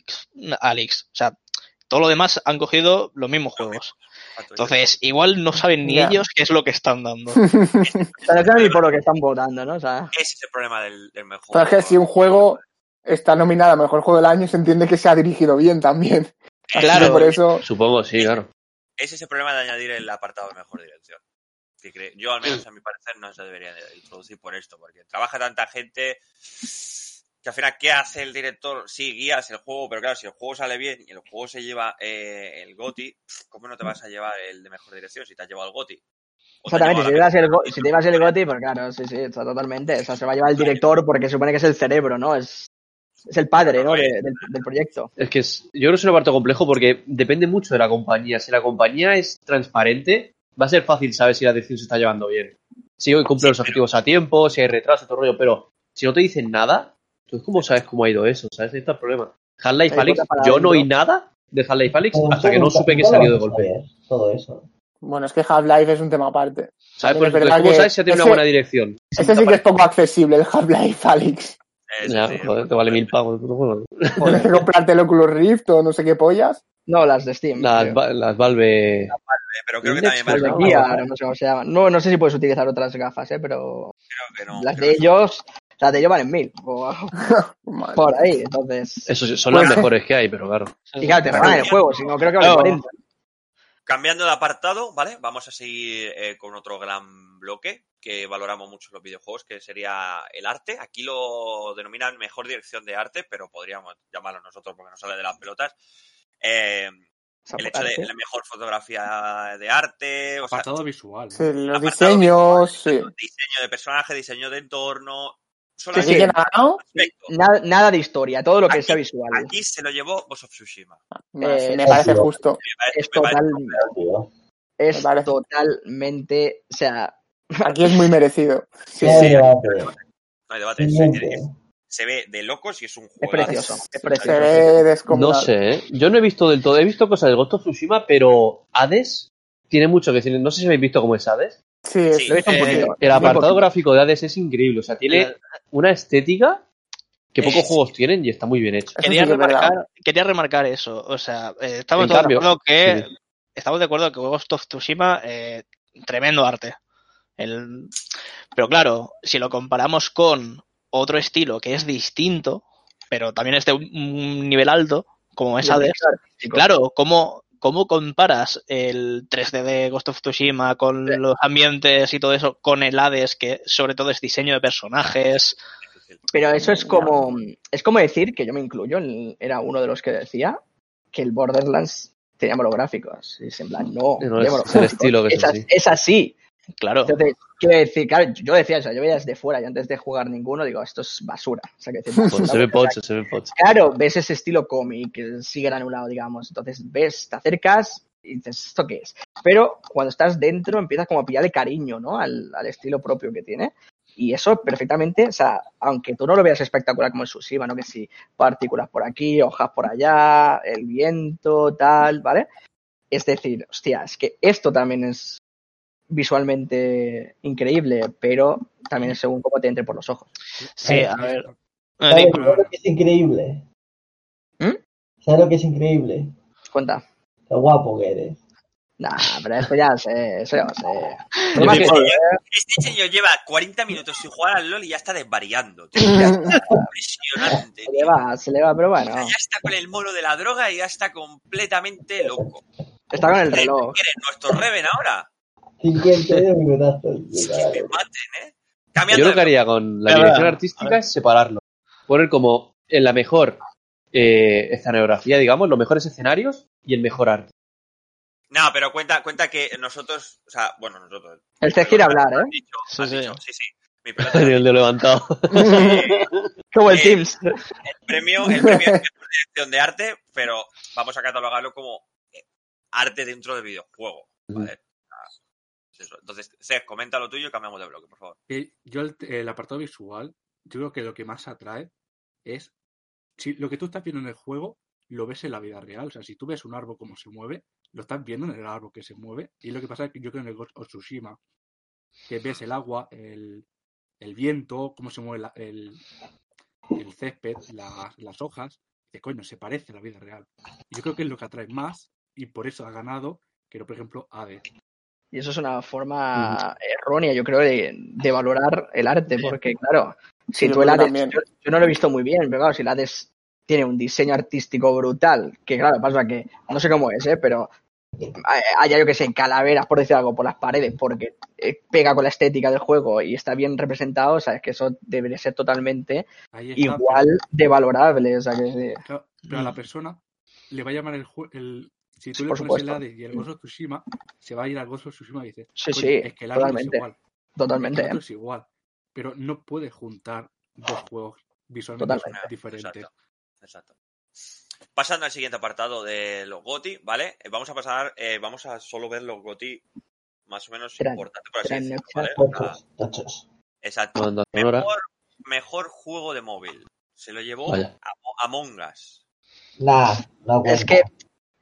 Alyx. O sea, todo lo demás han cogido los mismos juegos. Entonces, igual no saben ni Ya. ellos qué es lo que están dando. Pero no ni por lo que están votando, ¿no? O sea, Ese es el problema del, del mejor. Pero es que si un juego está nominado a mejor juego del año, se entiende que se ha dirigido bien también. Así Claro. que por eso, Supongo, sí, claro. Ese es el problema de añadir el apartado de mejor dirección. Que yo, al menos a mi parecer, no se debería de introducir por esto, porque trabaja tanta gente que al final, ¿qué hace el director? Sí, guías el juego, pero claro, si el juego sale bien y el juego se lleva eh, el GOTI, ¿cómo no te vas a llevar el de mejor dirección si te has llevado el GOTI? O te has exactamente, si te, el, si te llevas el GOTI, pues claro, sí, sí, está totalmente. O sea, se va a llevar el director porque se supone que es el cerebro, ¿no? Es, es el padre, ¿no? De- del, del proyecto. Es que es- yo creo que es un apartado complejo porque depende mucho de la compañía. Si la compañía es transparente, va a ser fácil saber si la dirección se está llevando bien. Si hoy cumple los objetivos a tiempo, si hay retraso, todo el rollo, pero si no te dicen nada, ¿tú cómo sabes cómo ha ido eso? ¿Sabes? Ahí está el problema. Half-Life Alyx, yo no oí nada de Half-Life Alyx hasta que no supe que salió de golpe. saber, Todo eso. bueno, es que Half-Life es un tema aparte. ¿Sabes? Es Pues, entonces, verdad ¿cómo que sabes si ha tenido ese- una buena dirección? Ese sí que es poco accesible, el Half-Life Alyx. Ya, joder, te vale mil. Tienes que comprarte el Oculus Rift o no sé qué pollas. No, las de Steam. Las Valve. Eh, pero creo que también de ¿verdad? Gear, no sé cómo se llaman. No, no sé si puedes utilizar otras gafas, ¿eh? Pero creo que no. las creo de que ellos, las de ellos valen mil. O por ahí, entonces. Eso sí, son las mejores que hay, pero claro. Y claro, te el juego, si no creo que vale Claro. 40. Cambiando de apartado, ¿vale? Vamos a seguir eh, con otro gran bloque que valoramos mucho en los videojuegos, que sería el arte. Aquí lo denominan mejor dirección de arte, pero podríamos llamarlo nosotros porque nos sale de las pelotas. Eh, el hecho de la mejor fotografía de arte, o sea, Apartado visual. ¿no? Sí, los apartado diseños, sí. diseño de personaje, diseño de entorno. Sí, Solamente nada, ¿no? Nada, nada de historia, todo lo que Aquí- sea visual. Aquí se lo llevó Ghost of Tsushima. Me, Eh, me parece sí. justo. Me parece- Es total, es totalmente, o sea, Aquí es muy merecido. Sí, No hay sí. debate. no hay debate. Se, ve de locos y es un es juego. precioso, es Se precioso. ve descomunal. No sé, ¿eh? yo no he visto del todo. He visto cosas de Ghost of Tsushima, pero Hades tiene mucho que decir. No sé si habéis visto cómo es Hades. Sí, es- Sí, Lo he visto un eh, poquito. El apartado gráfico de Hades es increíble. O sea, tiene una estética que pocos Es- juegos tienen y está muy bien hecho. Quería, sí que es verdad. remarcar, quería remarcar eso. O sea, eh, estamos En todos cambio, de acuerdo que sí. estamos de acuerdo que Ghost of Tsushima, eh, tremendo arte. El- Pero claro, si lo comparamos con otro estilo que es distinto, pero también es de un, nivel alto, como es Hades. Claro, ¿cómo, ¿cómo comparas el 3D de Ghost of Tsushima con Sí. los ambientes y todo eso con el Hades, que sobre todo es diseño de personajes? Pero eso es como, es como decir, que yo me incluyo, el- era uno de los que decía que el Borderlands tenía monográficos. Y es en plan, no, No, es- tiene es el monográficos. estilo que es as- así. es así. Claro. Entonces, quiero decir, claro, yo decía eso, yo veía desde fuera y antes de jugar ninguno, digo, esto es basura. O sea, que decir, basura, se ve pocho, se ve pocho. Claro, ves ese estilo cómic, que sigue granulado, digamos. Entonces ves, te acercas y dices, ¿esto qué es? Pero cuando estás dentro empiezas como a pillarle cariño, ¿no? Al, al estilo propio que tiene. Y eso perfectamente, o sea, aunque tú no lo veas espectacular como el Tsushima, ¿no? Que si partículas por aquí, hojas por allá, el viento, tal, ¿vale? Es decir, hostia, es que esto también es visualmente increíble, pero también es según cómo te entre por los ojos. Sí, a ver. ¿Sabes Digo, ¿sabes lo que es increíble? ¿Mm? ¿Sabes lo que es increíble? Cuenta. Lo guapo que eres. Nah, pero eso ya sé, eso ya lo sé. Yo Además, creo que- joder, Este señor lleva 40 minutos sin jugar al LOL y ya está desvariando. tío. Impresionante. se le va, se le va, pero bueno, ya está con el mono de la droga y ya está completamente loco. está con el reloj. ¿Quieres nuestro Reven ahora? 52 minutazos. Que me maten, ¿eh? Yo lo que haría con la dirección artística es separarlo. Poner como en la mejor eh, escenografía, digamos, los mejores escenarios y el mejor arte. No, pero cuenta, cuenta que nosotros, o sea, bueno, nosotros. El te quiere hablar, Has ¿eh? dicho, Sí, sí. dicho, sí, sí. Mi pelota El de levantado. Como el Eh, Teams. el premio, el premio es mejor dirección de arte, pero vamos a catalogarlo como eh, arte dentro del videojuego. ¿vale? Entonces, Seth, comenta lo tuyo y cambiamos de bloque, por favor. Que yo el, apartado visual, yo creo que lo que más atrae es si lo que tú estás viendo en el juego lo ves en la vida real. O sea, si tú ves un árbol como se mueve, lo estás viendo en el árbol que se mueve. Y lo que pasa es que yo creo en el Ghost of Tsushima, que ves el agua, el, el viento, cómo se mueve el, el césped, la- las hojas, que coño, se parece a la vida real. Yo creo que es lo que atrae más y por eso ha ganado que, por ejemplo, Hades. Y eso es una forma errónea, yo creo, de, de valorar el arte, porque claro, si Sí, tú el yo Hades, también. yo, yo no lo he visto muy bien, pero claro, si el Hades tiene un diseño artístico brutal, que claro, pasa que no sé cómo es, ¿eh? pero hay- haya yo que sé, calaveras, por decir algo, por las paredes, porque eh, pega con la estética del juego y está bien representado, o sea, es que eso debería ser totalmente está, igual de valorable, o sea, que. Claro, pero a la persona le va a llamar el. El, si tú le Por pones supuesto. el Hades y el Ghost of Tsushima, se va a ir al Ghost of Tsushima y dice: Sí, "Coño, sí, es que el árbol es totalmente, igual. totalmente, el ¿eh? es igual. Pero no puedes juntar dos juegos visualmente Totalmente. diferentes. Exacto. Exacto. Pasando al siguiente apartado de los GOTI, ¿vale? Eh, Vamos a pasar, eh, vamos a solo ver los GOTI más o menos importantes, por así decirlo, ¿vale? Ah, exacto. Mejor, mejor juego de móvil. Se lo llevó. Amo- Among Us. Nah, no Es que,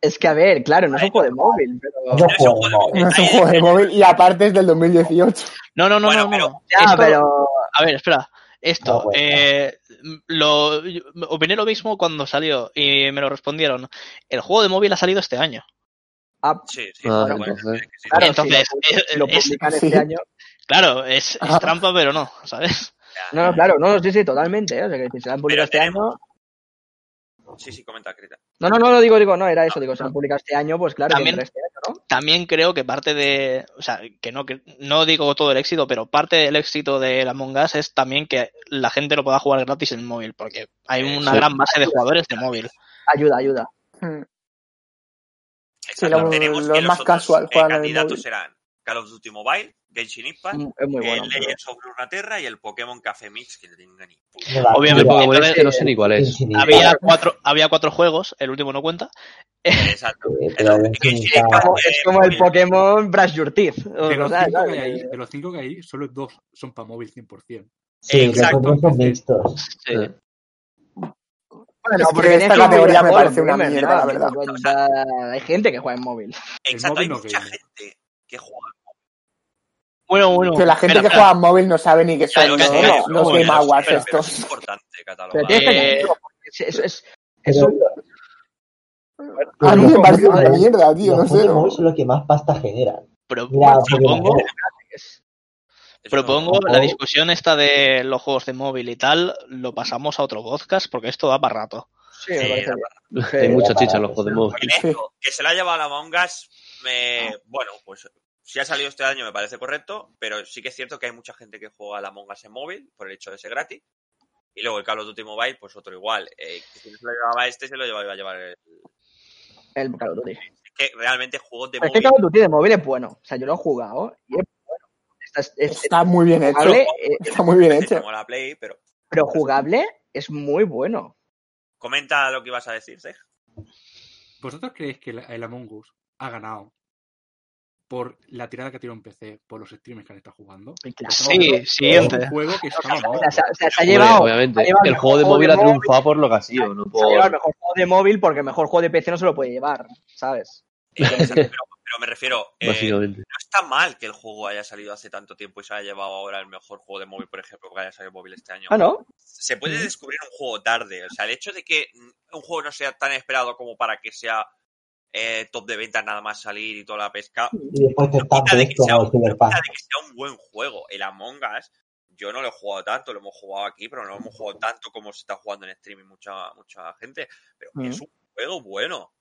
es que a ver, claro, no es un juego de móvil, pero... No No es un juego de móvil. No es un Ahí- juego de móvil y aparte es del 2018. No, no, no, Bueno, no, pero- no. Ya, Esto- pero... A ver, espera. Esto, No, bueno. eh, lo, opiné lo mismo cuando salió y me lo respondieron. El juego de móvil ha salido este año. ah, Sí, sí. Ah, pero bueno, entonces- es que sí. claro, Entonces, si lo, si lo es- publican sí. este año... Claro, es, es Ah. trampa, pero no, ¿sabes? No, no, claro, no, sí, sí, totalmente, ¿eh? o sea, que si se la han publicado este tenemos- año... Sí, sí, comenta, Crita. No, no, no, no digo, digo, no, era eso, digo, se han publicado este año, pues claro, También- que este año, ¿no? También creo que parte de, o sea, que no, que no digo todo el éxito, pero parte del éxito de la Among Us es también que la gente lo pueda jugar gratis en móvil, porque hay una Sí. gran base de jugadores de móvil. Ayuda, ayuda. Mm. Exacto. los- Tenemos los que más otros, casual eh, candidatos móvil. serán Call of Duty Mobile, Genshin Impact, Mm, Es muy bueno. el pero- Legends of Runeterra y el Pokémon Café Mix, que no tenga ni puta. No Obviamente, El Pokémon este no sé ni cuál es. Había cuatro, había cuatro juegos, el último no cuenta. Exacto. Pero El- Genshin Genshin Impact- Impact, Como- es como el. Pokémon Brush Your Teeth. De los, sea, cinco que hay ahí, de los cinco que hay ahí, solo dos son para móvil 100%. Sí, Exacto. otros son mixtos. Sí. Eh, Bueno, Es que porque esta tienes que categoría me parece una mierda, ¿no? la verdad. Hay gente que juega en móvil. Exacto, hay no mucha gente que juega. Bueno, bueno. Que la gente espera, que espera. juega en móvil no sabe ni qué son Claro, los, no, los no, Game Awards pero- pero estos. es importante Pero catalogar. que Eh, es, es, es, Pero es un- A mí me los parece una mierda, tío, Los no sé. juegos de ¿no? móvil son los que más pasta generan. Pero Mira, Propongo no- la discusión esta de los juegos de móvil y tal, lo pasamos a otro podcast porque esto da para rato. Sí, la. Sí, Hay mucha chicha en los juegos de móvil. Que se la ha llevado la Among Us, me... bueno, pues si ha salido este año me parece correcto, pero sí que es cierto que hay mucha gente que juega a la Among Us en móvil por el hecho de ser gratis. Y luego el Call of Duty Mobile, pues otro igual. Eh, que si no se lo llevaba este, se lo llevaba, iba a llevar el... El Call of Duty. Es que realmente juegos de Pero es que móvil... Call of Duty de móvil es bueno. O sea, yo lo he jugado y es bueno. Está, es- es- Está muy bien hecho. jugable, eh, Está muy bien hecho. llamó la Play, pero... pero jugable es muy bueno. Comenta lo que ibas a decir, Sej. ¿Vosotros creéis que el, el Among Us ha ganado por la tirada que ha tirado en PC, por los streamers que han estado jugando? Sí, siguiente. un juego que estaba O sea, se, ha- o sea, se ha Hombre, llevado, obviamente. ha llevado El juego de móvil ha móvil, triunfado por lo que ha sido, no Se ha llevado el mejor juego de móvil porque el mejor juego de PC no se lo puede llevar, ¿sabes? Eh, pero, pero me refiero... eh, no está mal que el juego haya salido hace tanto tiempo y se haya llevado ahora el mejor juego de móvil, por ejemplo, que haya salido móvil este año. Ah, ¿no? se puede descubrir un juego tarde. O sea, el hecho de que un juego no sea tan esperado como para que sea eh, top de ventas nada más salir y toda la pesca, Y después te quita de de que sea un buen juego. El Among Us, yo no lo he jugado tanto, lo hemos jugado aquí, pero no lo hemos jugado tanto como se está jugando en streaming mucha, mucha gente. Pero Mm. es un juego bueno.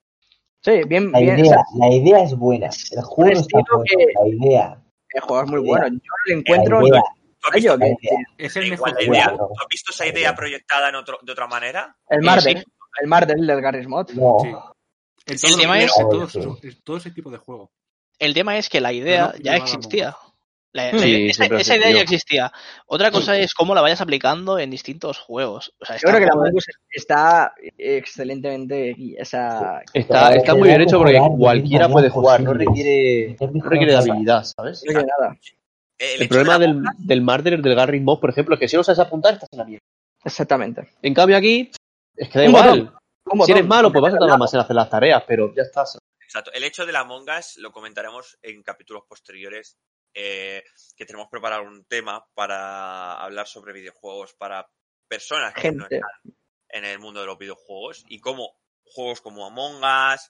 Sí, bien, La bien. o idea, sea, la idea es buena. El juego no está bueno. que- La idea. el juego es muy idea. bueno. Yo La encuentro idea. ¿Tú has Ay, visto, yo, La idea. Es el mejor idea? ¿Tú has visto esa idea proyectada en otro, de otra manera? el Marvel, sí. el Marvel del Garry's Mod. No. Sí. En el tema es- en todos Sí. esos- en todo ese tipo de juegos. El tema es que la idea no ya existía. La- la- Sí, esa, esa idea ya existía. Otra cosa es cómo la vayas aplicando en distintos juegos. O sea, Yo creo que la está- Among Us está excelentemente sea, Está, está es muy bien hecho porque cualquiera puede jugar, no requiere, no requiere de habilidad, ¿sabes? no quiere nada. El, El problema del, del Marder, del Garry Mob, por ejemplo, es que si no sabes apuntar, estás en la mierda. Exactamente. En cambio aquí, es que da igual. Si eres malo, pues vas a tardar más en hacer las tareas, pero ya estás. Exacto. El hecho de la Among Us lo comentaremos en capítulos posteriores, eh, que tenemos preparado un tema para hablar sobre videojuegos para personas que no Gente. están en el mundo de los videojuegos y cómo juegos como Among Us,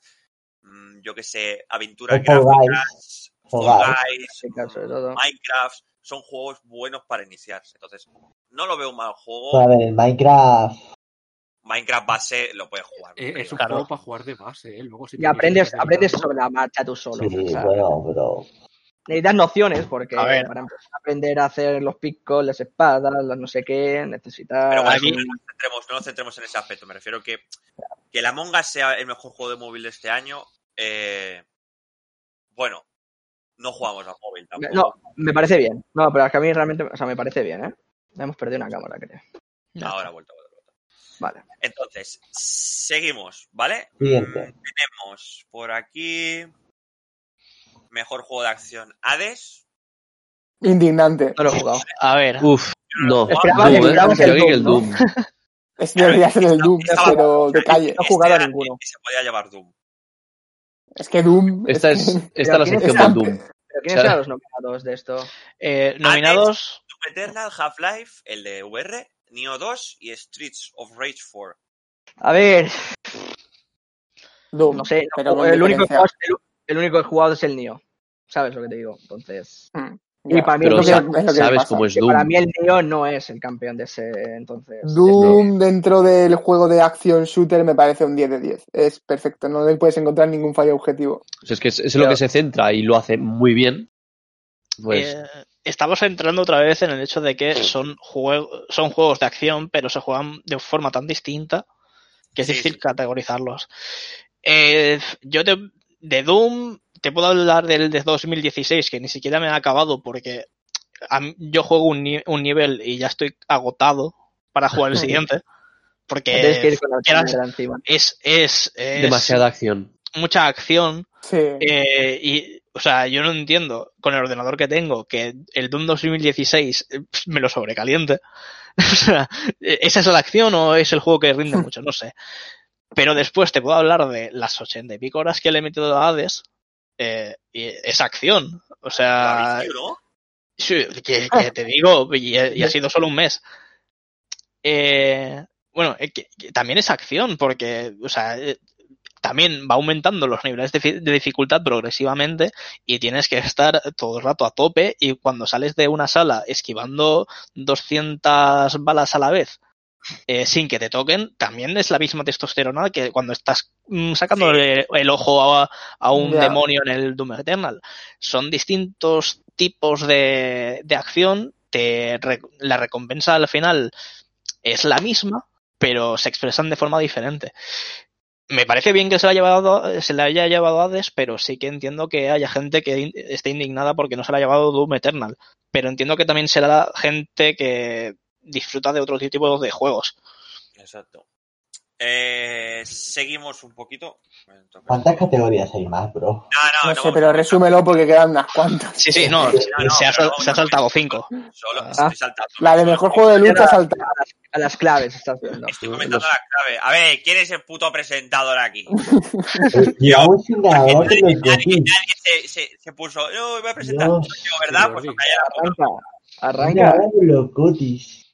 mm, yo que sé, aventuras gráficas, Guys. Minecraft, son juegos buenos para iniciarse. Entonces, no lo veo un mal juego. Pero a ver, el Minecraft. Minecraft base lo puedes jugar. Eh, Es un Claro. juego para jugar de base, ¿eh? Luego si Y aprendes, aprendes sobre la marcha tú solo. Sí, o sea, bueno, pero. necesitas nociones porque para empezar a aprender a hacer los picos, las espadas, las no sé qué, necesitas... Pero bueno, Aquí- no nos centremos, no nos centremos en ese aspecto. Me refiero que que el Among Us sea el mejor juego de móvil de este año. eh, bueno, no jugamos a móvil tampoco. No, me parece bien. No, pero es que a mí realmente, o sea, me parece bien, ¿eh? Hemos perdido una cámara, creo. Ya Ahora ha vuelto, ha vuelto, ha vuelto. Vale. Entonces, seguimos, ¿vale? Siguiente. Tenemos por aquí. Mejor juego de acción Hades. Indignante. No lo he jugado. A ver, Uf, no. Esperaba- Doom, ¿eh? esperabas el que Doom, Doom. Es debería ser el Doom, Estaba- pero de calle. No he jugado a Este era ninguno. que se podía llevar Doom. Es que Doom. Esta es, que- esta es la sección ¿quién del Doom. ¿Pero quiénes eran los nominados de esto? eh, nominados, Doom Eternal, Half-Life, el de VR, Neo 2 y Streets of Rage 4. A ver, Doom, no sé. pero el, único jugado, es- el, el único que he jugado es el Nio. ¿Sabes lo que te digo? Entonces. Ya, y para mí Pero es lo el que- Neo- es lo que sabes pasa. cómo es Doom. para mí el Nio no es el campeón de ese entonces. Doom dentro del juego de acción shooter me parece un 10 de 10. Es perfecto, no le puedes encontrar ningún fallo objetivo. O sea, es que es, lo que se centra y lo hace muy bien. Pues eh, estamos entrando otra vez en el hecho de que son, juegos son juegos de acción, pero se juegan de forma tan distinta que es Sí, difícil sí. categorizarlos. Eh, yo te- de Doom te puedo hablar del de 2016, que ni siquiera me ha acabado porque a mí- yo juego un, ni- un nivel y ya estoy agotado para jugar el siguiente. Tienes que Porque ir con la quieras- cámara encima. es, es, es demasiada acción. mucha acción Sí. eh, y, o sea, yo no entiendo con el ordenador que tengo que el Doom 2016 eh, me lo sobrecaliente. o sea, ¿esa es la acción o es el juego que rinde mucho? No sé. Pero después te puedo hablar de las ochenta y pico horas que le he metido a Hades. eh, y es acción. O sea. Sí, que, que te digo, y, y ha sido solo un mes. Eh, bueno, eh, que- que también es acción, porque, o sea, eh, también va aumentando los niveles de, fi- de dificultad progresivamente y tienes que estar todo el rato a tope y cuando sales de una sala esquivando 200 balas a la vez eh, sin que te toquen, también es la misma testosterona que cuando estás mm, sacando el, el ojo a, a un demonio en el Doom Eternal. Son distintos tipos de, de acción, te, re- la recompensa al final es la misma, pero se expresan de forma diferente. Me parece bien que se la, haya llevado, se la haya llevado Hades, pero sí que entiendo que haya gente que esté indignada porque no se la ha llevado Doom Eternal. Pero entiendo que también será gente que disfruta de otro tipo de juegos. Exacto. Eh, seguimos un poquito. ¿Cuántas categorías hay más, bro? No, no, No no, sé, pero resúmelo porque quedan unas cuantas. Sí, sí, no, se, ha, se saltado cinco. Solo Ah. estoy saltando. La de mejor juego de lucha salta. A las, a las claves estás viendo. Estoy comentando la clave. A ver, ¿quién es el puto presentador aquí? Ganador de Nadie, se, se, se puso. Yo voy a presentar. Dios. Yo, ¿verdad? Pues callé la puta, Arranca, arranca. Los Gotis.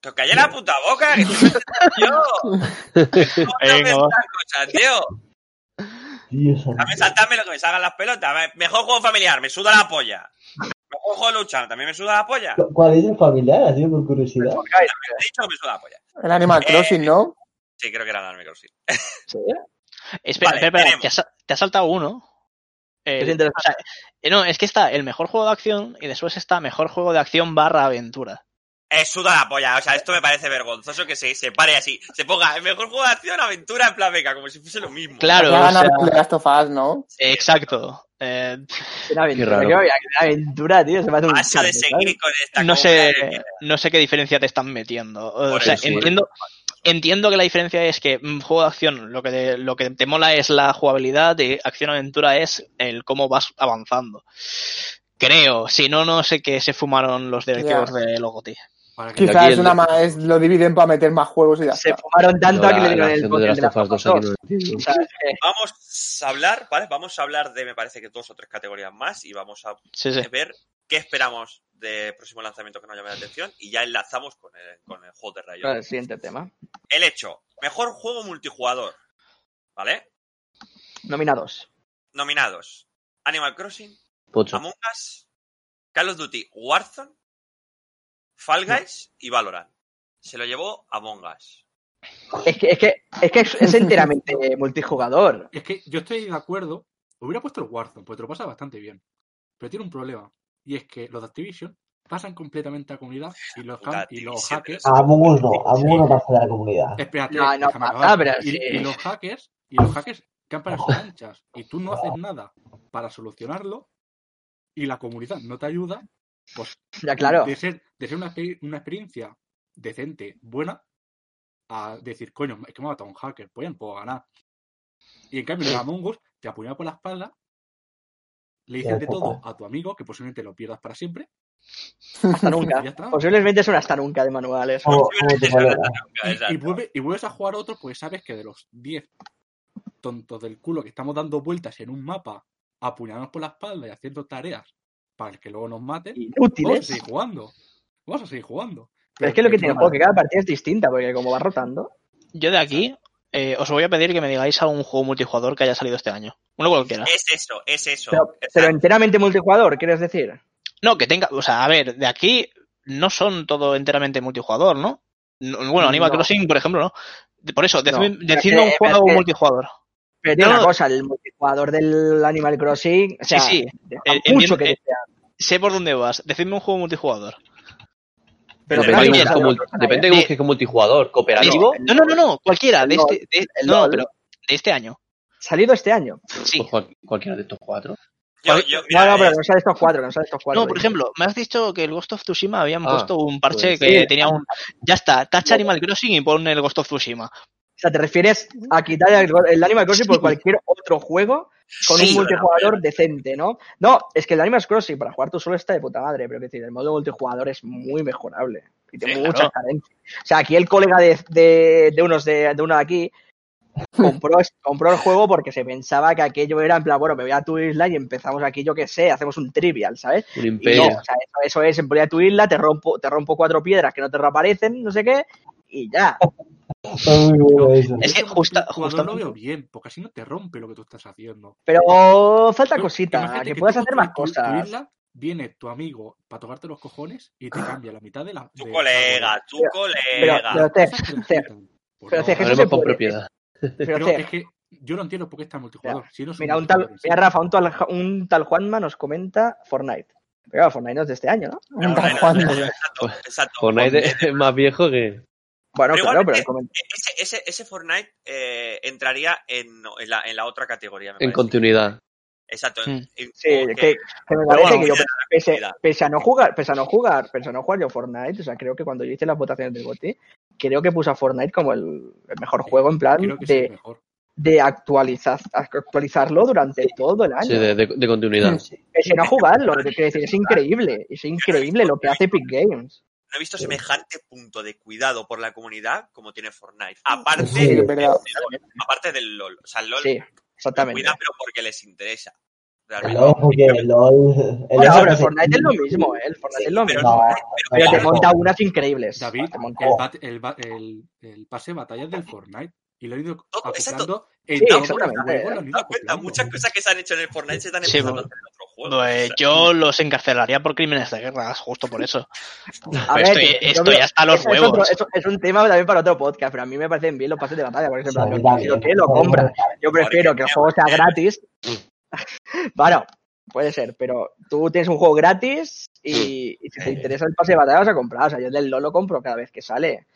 Que os callé la puta boca. Que estoy presentando yo. ¿Cómo tengo que Venga, va. presentar cosas, tío? Dios. Dame saltarme lo que me salgan las pelotas. Me- Mejor juego familiar, me suda la polla. Mejor juego de lucha, también me suda la polla. Me ¿Cu- ¿Cuál es el familiar? Así por curiosidad. he dicho que me suda la polla. El Animal Eh, Crossing, ¿no? Sí, creo que era Animal Crossing. Sí. Espera, Vale, espera, espera, te, has, te has saltado uno. Eh, Es interesante. o sea, eh, no, es que está el mejor juego de acción y después está mejor juego de acción barra aventura. Eh, suda la polla. O sea, esto me parece vergonzoso que se, se pare así. Se ponga el mejor juego de acción, aventura en plan beca, como si fuese lo mismo. Claro, Ya o ganar sea, el de Last of Us, ¿no? exacto. Eh, Una aventura, qué aventura, qué aventura, tío. Se me hace un Paso de chante, ¿sabes? seguir con esta no sé, de- no sé qué diferencia te están metiendo. O sea, eso, entiendo, entiendo que la diferencia es que un juego de acción lo que te, lo que te mola es la jugabilidad y acción aventura es el cómo vas avanzando. Creo, si no, no sé qué se fumaron los directivos de Logoti. Para que Quizás es una es, lo dividen para meter más juegos y ya Se está. fumaron tanto a que la- le dieron el de bote Last de of Us 2 aquí no lo entiendo. O sea, es que- Vamos a hablar, ¿vale? Vamos a hablar de, me parece que dos o tres categorías más y vamos a Sí, sí. ver qué esperamos de próximo lanzamiento que nos llame la atención y ya enlazamos con el, con el juego de Rayo. Vale, el siguiente tema. El hecho, mejor juego multijugador, ¿vale? Nominados. Nominados: Animal Crossing, Pocho. Among Us, Call of Duty Warzone, Fall Guys y Valorant. Se lo llevó Among Us. Es que es, que, es, que es, es enteramente multijugador. Es que yo estoy de acuerdo. Hubiera puesto el Warzone, porque te lo pasa bastante bien. Pero tiene un problema. Y es que los de Activision pasan completamente a comunidad y los, Puta, y los hackers. A Among Us no. A Among Us Sí. no pasa de la comunidad. Espérate, No, no y, sí. y los hackers, y los hackers campan en sus anchas. Y tú no haces nada para solucionarlo. Y la comunidad no te ayuda. Pues Ya, claro. de ser, de ser una, una experiencia decente, buena, a decir, coño, es que me ha matado un hacker, pues ya no puedo ganar. Y en cambio, en el Among Us te apuñala por la espalda, le dices de todo a tu amigo, que posiblemente lo pierdas para siempre, Hasta nunca. Posiblemente es un hasta nunca de manuales. Y, y, vuelve- y vuelves a jugar otro, pues sabes que de los 10 tontos del culo que estamos dando vueltas en un mapa, apuñalándonos por la espalda y haciendo tareas para que luego nos maten, vamos a Inútiles. seguir jugando. Vamos a seguir jugando. Pero es que lo que tiene el juego, que cada partida es distinta, porque como va rotando. Yo de aquí eh, os voy a pedir que me digáis algún juego multijugador que haya salido este año. Uno cualquiera. Es eso, es eso. Pero, pero enteramente multijugador, ¿quieres decir? No, que tenga, o sea, a ver, de aquí no son todo enteramente multijugador, ¿no? No- Bueno, Animal No. Crossing, por ejemplo, ¿no? Por eso, decidme, un juego que- multijugador. Pero tiene No, una cosa, el multijugador del Animal Crossing, o sea, Sí, sí. Eh, mucho entiendo- que desear. Sé por dónde vas. Decidme un juego multijugador. Pero depende, de como- pasa depende de nada, que busques multijugador, cooperativo. No, no, no, no, cualquiera, de este, de- no, pero de este año. ¿eh? Salido este año. Sí. Pues cual- cualquiera de estos cuatro. Yo, Vale. yo, No, mira, no, pero que no sale estos cuatro, no sale estos cuatro. No, por ejemplo, me has dicho que el Ghost of Tsushima habían Ah, puesto un parche pues que sí. tenía un. Ya está, tacha Animal Crossing y pon el Ghost of Tsushima. O sea, te refieres a quitar el, el Animal Crossing por cualquier otro juego con Sí, un multijugador decente, ¿no? No, es que el Animal Crossing para jugar tú solo está de puta madre, pero que decir, el modo multijugador es muy mejorable y tiene Sí, muchas claro. carencias. O sea, aquí el colega de, de, de unos de, de uno de aquí compró, compró el juego porque se pensaba que aquello era en plan, bueno, me voy a tu isla y empezamos aquí, yo qué sé, hacemos un trivial, ¿sabes? Un Y imperio. no, o sea, eso, eso es, en voy a tu isla, te rompo, te rompo cuatro piedras que no te reaparecen, no sé qué, y ya. Fue muy bueno eso. Es que justa- jugador lo veo bien, porque así no te rompe lo que tú estás haciendo. Pero falta Tú- cosita, que tú puedas hacer más tu- tu cosas. isla, viene tu amigo para tocarte los cojones y te cambia la mitad de la. Tu de- colega, tu Pero- colega. pero te- que pero no, te- que eso Hablemos se con puede. propiedad. Pero, pero es que yo no entiendo por qué está multijugador. Si no son mira, un tal, mira, Rafa, un tal, un tal Juanma nos comenta Fortnite. Pero Fortnite no es de este año, ¿no? Un tal no, Juan. no, Exacto, exacto. Fortnite es más viejo que. Bueno, Pero claro, pero el comen- Ese, ese, ese Fortnite eh, entraría en, en, la, en la otra categoría. me En parece. continuidad. Exacto. Mm. en- Sí, como que, que- que me Pero parece bueno, que yo, mira, pese, a no jugar, pese a no jugar, pese a no jugar yo Fortnite, o sea, creo que cuando yo hice las votaciones del GOTY, creo que puse a Fortnite como el, el mejor juego en plan es de, mejor. de actualizar, actualizarlo durante todo el año. Sí, de, de- de continuidad. Pese a no jugarlo, quiero decir, es increíble, es increíble lo que hace Epic Games. No he visto semejante punto de cuidado por la comunidad como tiene Fortnite. Aparte, Sí, es verdad. aparte del LOL. O sea, el LOL Sí, exactamente. cuida, pero porque les interesa. Realmente. No, porque el LOL. El Bueno, LOL pero el Fortnite es lo mismo, ¿eh? El Fortnite es lo pero mismo. No, Pero te monta unas increíbles. David, Te monta- el, el, el, el pase de batallas del Fortnite y lo han ido Todo, exacto. acoplando en Sí, todos los exactamente. juegos, lo han ¿Te ido das cuenta? Muchas cosas que se han hecho en el Fortnite se están Sí, empezando a bueno. hacer en otros juegos. Pues O sea, yo los encarcelaría por crímenes de guerra, justo por eso. A ver, estoy, que- yo estoy creo- hasta los otro- huevos. eso es un tema también para otro podcast, pero a mí me parecen bien los pases de batalla, en plan, Sí, a lo lo compra. Yo prefiero que el juego sea gratis. bueno, puede ser, pero tú tienes un juego gratis y, y si te interesa el pase de batalla vas a comprar. O sea, yo del LoL lo compro cada vez que sale.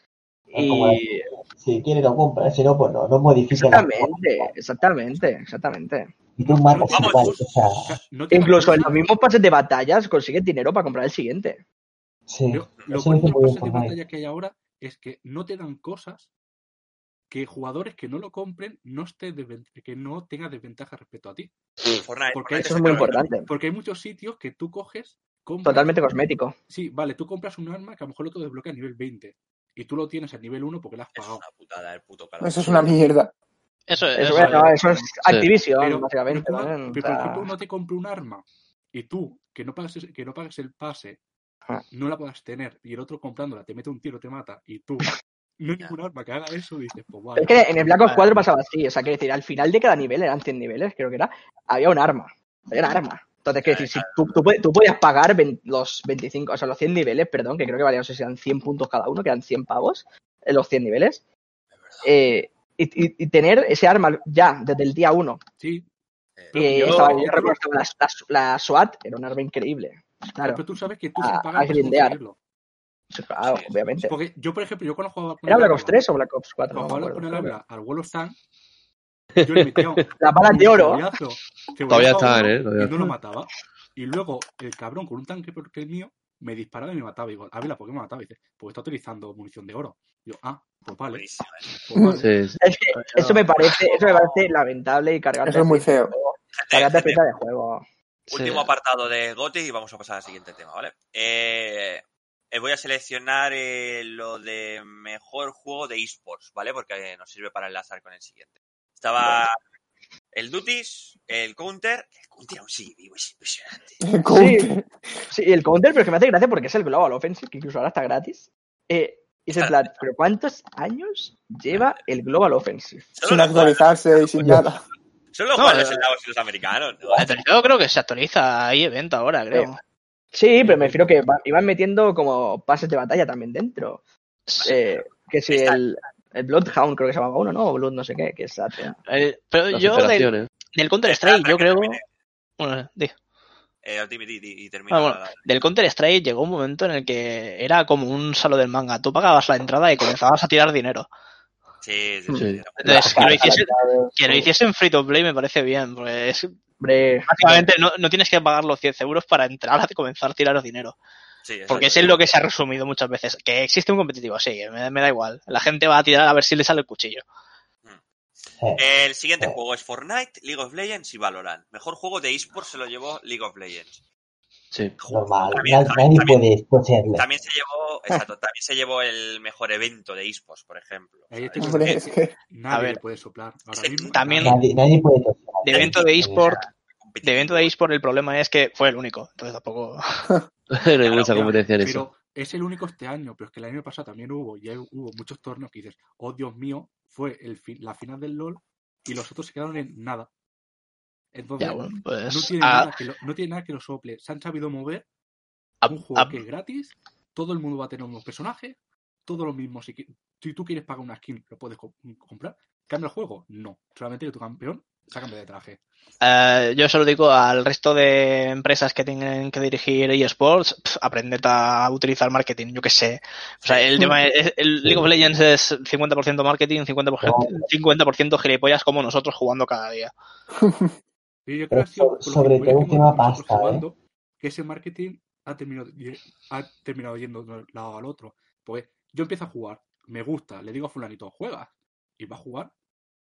Y Si quiere lo compra, si no, pues no, no modifica la exactamente, exactamente, exactamente. Y tú matas Vamos. igual, o sea, O sea, no te Incluso en los mismos pases de batallas consigues dinero para comprar el siguiente. sí. Lo, lo Eso bueno dice del muy bien pase de batalla que hay ahora es que no te dan cosas que jugadores que no lo compren no esté que no tenga desventaja respecto a ti. Fortnite, Porque Fortnite Eso es muy importante. Porque hay muchos sitios que tú coges, compras, Totalmente cosmético. Sí, vale, tú compras un arma que a lo mejor lo te desbloquea a nivel 20 y tú lo tienes a nivel 1 porque lo has Es pagado. una putada el puto Call of Eso es una mierda. Eso, Eso, eso- bueno, eso es Activision, Pero, básicamente. pero, tú no- ¿no? O pero, ejemplo, no te compre un arma y tú, que no pagas, que no pagas el pase, Ah. no la puedas tener y el otro comprándola te mete un tiro, te mata y tú no hay ningún arma que haga eso, dices, pues vale. Es que en el Black Ops 4 pasaba así, o sea, quiero decir, al final de cada nivel, eran 100 niveles, creo que era, había un arma. Había un arma. Entonces, quiero decir, si tú, tú, puedes- tú podías pagar los 25, o sea, los 100 niveles, perdón, que creo que valían, no sé si eran 100 puntos cada uno, que eran 100 pavos, en los 100 niveles, eh, y, y- y tener ese arma ya desde el día 1. Sí, Eh, Y yo- estaba, yo recuerdo que la, la- la SWAT era un arma increíble. Claro, pero tú sabes que tú A- sin a pagar conseguirlo. sí, claro, Sí, obviamente. Porque yo, por ejemplo, yo cuando jugaba con ¿Era Black Ops Ávila, 3 o Black Ops 4? No cuando jugaba con el al Wall of Tanks, yo le metía Las balas de oro. Todavía están, ¿eh? Todavía Y no lo mataba. Y luego el cabrón con un tanque peor que el mío me disparaba y me mataba. Y digo, Ávila, ¿por qué me mataba? Y dice, porque está utilizando munición de oro. Y yo, ah, pues vale. eh. Pues vale. Sí, sí. Es que eso me parece, eso me parece lamentable y cargarte Eso es muy feo. Cargarte de juego. Último apartado de Goti y vamos a pasar al siguiente tema, ¿vale? Eh, eh, voy a seleccionar eh, lo de mejor juego de esports, ¿vale? Porque eh, nos sirve para enlazar con el siguiente. Estaba el Duties, el Counter. El Counter aún sigue vivo, es impresionante. Counter. Sí, y el counter, pero es que me hace gracia porque es el Global Offensive, que incluso ahora está gratis. Eh, y es en plan, ¿pero cuántos años lleva el Global Offensive? Sin actualizarse y sin nada. Solo los No, juegan eh, los soldados y los americanos, ¿no? Yo creo que se actualiza ahí evento ahora, creo. Sí, pero me refiero que va- iban metiendo como pases de batalla también dentro. Eh, que si Está- el, el Bloodhound creo que se llamaba uno, ¿no? O Blood no sé qué, que es la- El- pero Las yo del, operaciones. del Counter Espera, Strike, espera yo creo. Bueno, di. Eh, dime, di- di- y termina. Ah, bueno, del Counter Strike llegó un momento en el que era como un salo del manga. Tú pagabas la entrada y comenzabas a tirar dinero. Sí, sí, sí. Entonces, que lo hiciesen, que lo hiciesen free to play me parece bien, porque es, Hombre, no, no tienes que pagar los 10 euros para entrar a comenzar a tirar dinero. Sí, Porque es lo que se ha resumido muchas veces. Que existe un competitivo, sí, me, me da igual. La gente va a tirar a ver si le sale el cuchillo. El siguiente juego es Fortnite, League of Legends y Valorant. Mejor juego de esports se lo llevó League of Legends. Sí. Normal, También- nadie, también- se llevó, exacto, también se llevó el mejor evento de esports, por ejemplo. A ver. puede soplar. Ahora Sí, mismo, también- nadie. Puede toser. De evento de eSport, de evento de eSport el problema es que fue el único. Entonces tampoco. no hay mucha competencia en eso. Pero es el único este año, pero es que el año pasado también hubo, y hay- hubo muchos torneos que dices, oh Dios mío, fue el fi- la final del LOL y los otros se quedaron en nada. Entonces, Ya, bueno, no, pues. tiene ah, nada que lo, no tiene nada que lo sople. Se han sabido mover ah, un juego ah, que es gratis, todo el mundo va a tener unos personajes, todo lo mismo. Si, si tú quieres pagar una skin, lo puedes co- comprar. ¿Cambia el juego? No. Solamente que tu campeón se cambia de traje. Eh, yo solo digo al resto de empresas que tienen que dirigir eSports, pf, aprended a utilizar marketing, yo qué sé. O sea, el tema es, el League of Legends es 50% marketing, 50%, 50% gilipollas como nosotros jugando cada día. Y yo creo Pero que sobre todo un tema pasta, ¿eh? jugando, que ese marketing ha terminado, ha terminado yendo de un lado al otro. Pues yo empiezo a jugar, me gusta, le digo a fulanito, juega, y va a jugar.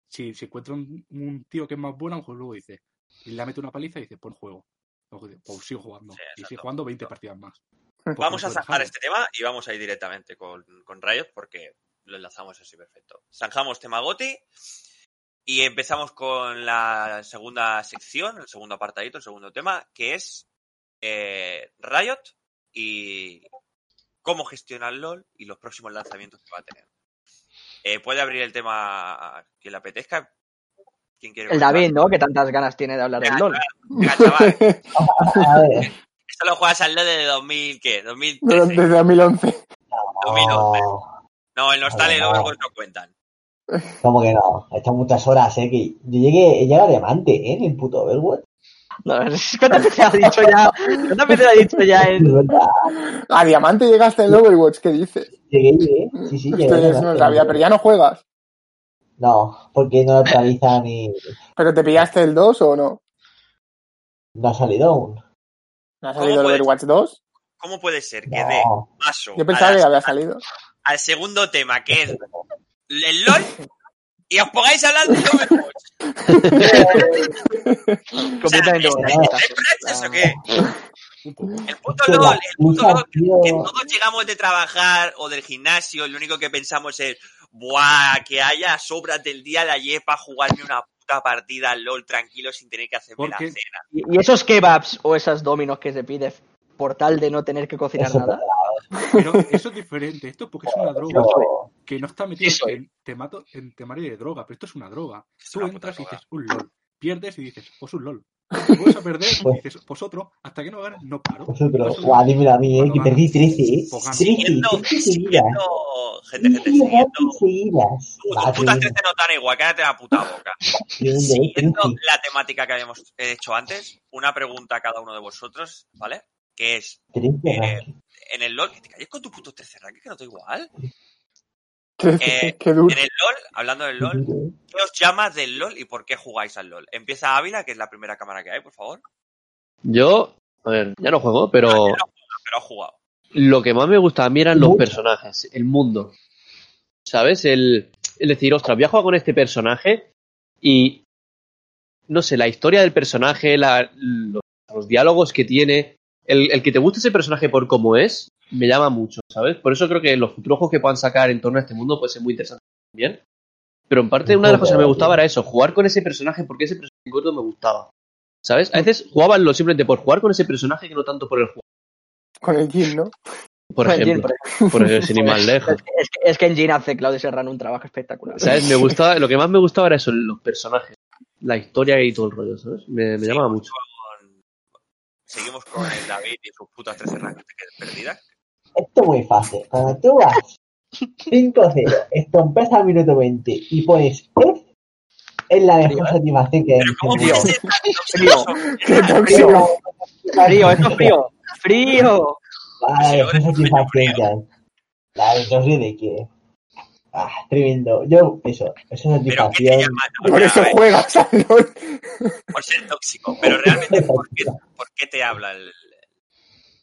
Si, si encuentra un, un tío que es más bueno, a lo mejor luego dice, y le mete una paliza y dice, pon juego. Dice, pues sigo jugando. Sí, y sigue exacto. jugando 20 partidas más. Pues Vamos a zanjar este tema y vamos a ir directamente con, con Riot porque lo enlazamos así perfecto. Zanjamos tema Goti y empezamos con la segunda sección, el segundo apartadito, el segundo tema, que es eh, Riot y cómo gestiona el LOL y los próximos lanzamientos que va a tener. Eh, puede abrir el tema que le apetezca. ¿Quién quiere El? David, ¿no? Que tantas ganas tiene de hablar del LOL. A Esto lo juegas al LOL desde 2000, ¿qué? 2013. Desde 2011. 2011. no, Nostal y el No. Overwatch no cuentan. como que no, he hecho muchas horas, eh, que yo llegué, llegué a diamante, eh, en el puto Overwatch. No, ¿Cuántas veces ha dicho ya? ¿Cuántas veces ha dicho ya verdad, A Diamante llegaste en Overwatch, ¿qué dices? llegué, llegué, sí, sí, llegué. a Ustedes no diamante. sabía, pero ya no juegas. No, porque no actualizan y ¿Pero te pillaste el 2 o no? no ha salido aún. ¿No ha ¿Cómo salido el Overwatch 2? ¿Cómo puede ser que dé No, paso Yo pensaba las- que había salido. al segundo tema, que es el LOL, y os pongáis a hablar de Overwatch? Completamente O sea, bonita. ¿Es Frances o qué? El puto LOL, el puto LOL, que, todos llegamos de trabajar o del gimnasio, lo único que pensamos es, ¡buah! Que haya sobras del día de ayer para jugarme una puta partida al LOL tranquilo sin tener que hacerme la cena. Y y esos kebabs o esas dominos que se pide por tal de no tener que cocinar Eso, nada. Pero eso es diferente. Esto es porque es una droga que no está metido Sí en, temato, en temario de droga, pero esto es una droga. Es Tú entras y dices un LOL. Pierdes y dices, pues un LOL. Te vuelves a perder y Pues- dices, pues otro. Hasta que no ganes, no paro. Vosotros, Pues guau, dímelo a mí, eh, que perdí 13, eh. pues ganas. 13, Siguiendo, 13 seguidas. siguiendo, gente, gente, 13 siguiendo. seguidas. Tus putas tremendo, 13 no tan igual, cállate la puta boca. eh, Siguiendo 13. la temática que habíamos hecho antes, una pregunta a cada uno de vosotros, ¿vale? Que es, 13 eh, en el LOL, que te calles con tu puto tercer ranking, que no te igual. Qué, Eh. En el LOL, hablando del LOL, ¿qué os llama del LOL y por qué jugáis al LOL? Empieza Ávila, que es la primera cámara que hay, por favor. Yo, a ver, ya no juego, pero Ah, ya no Pero ha jugado. lo que más me gustaba a mí eran los personajes, el mundo. ¿Sabes? El, el decir, ostras, voy a jugar con este personaje y. No sé, la historia del personaje, la- los, los diálogos que tiene. El, el que te guste ese personaje por cómo es, me llama mucho, ¿sabes? Por eso creo que los futuros juegos que puedan sacar en torno a este mundo puede ser muy interesante también. Pero en parte, una de las cosas que me gustaba era eso, jugar con ese personaje porque ese personaje concreto me gustaba. ¿Sabes? A veces jugaban lo simplemente por jugar con ese personaje que no tanto por el juego. Con el Jin, ¿no? Por Con Jin, ejemplo. por Por ejemplo, sin ir más lejos. Es que, es que en Gin hace Claudio Serrano un trabajo espectacular. ¿Sabes? Me gustaba, lo que más me gustaba era eso, los personajes, la historia y todo el rollo, ¿sabes? Me, me llamaba mucho. Seguimos con el David y sus putas 13 rankings perdidas. Esto es muy fácil. Cuando tú vas 5-0, estompas al minuto 20 y pones F, es la mejor satisfacción que ¿cómo Frío. Qué tóxico. Frío, esto es frío. Frío. Eres un satisfacción que. La sé de qué. Ah, tremendo. Yo, eso, Pero ¿qué te satisfacción. Por eso juegas al LOL. por ser tóxico. Pero realmente, ¿por qué, por qué te habla el,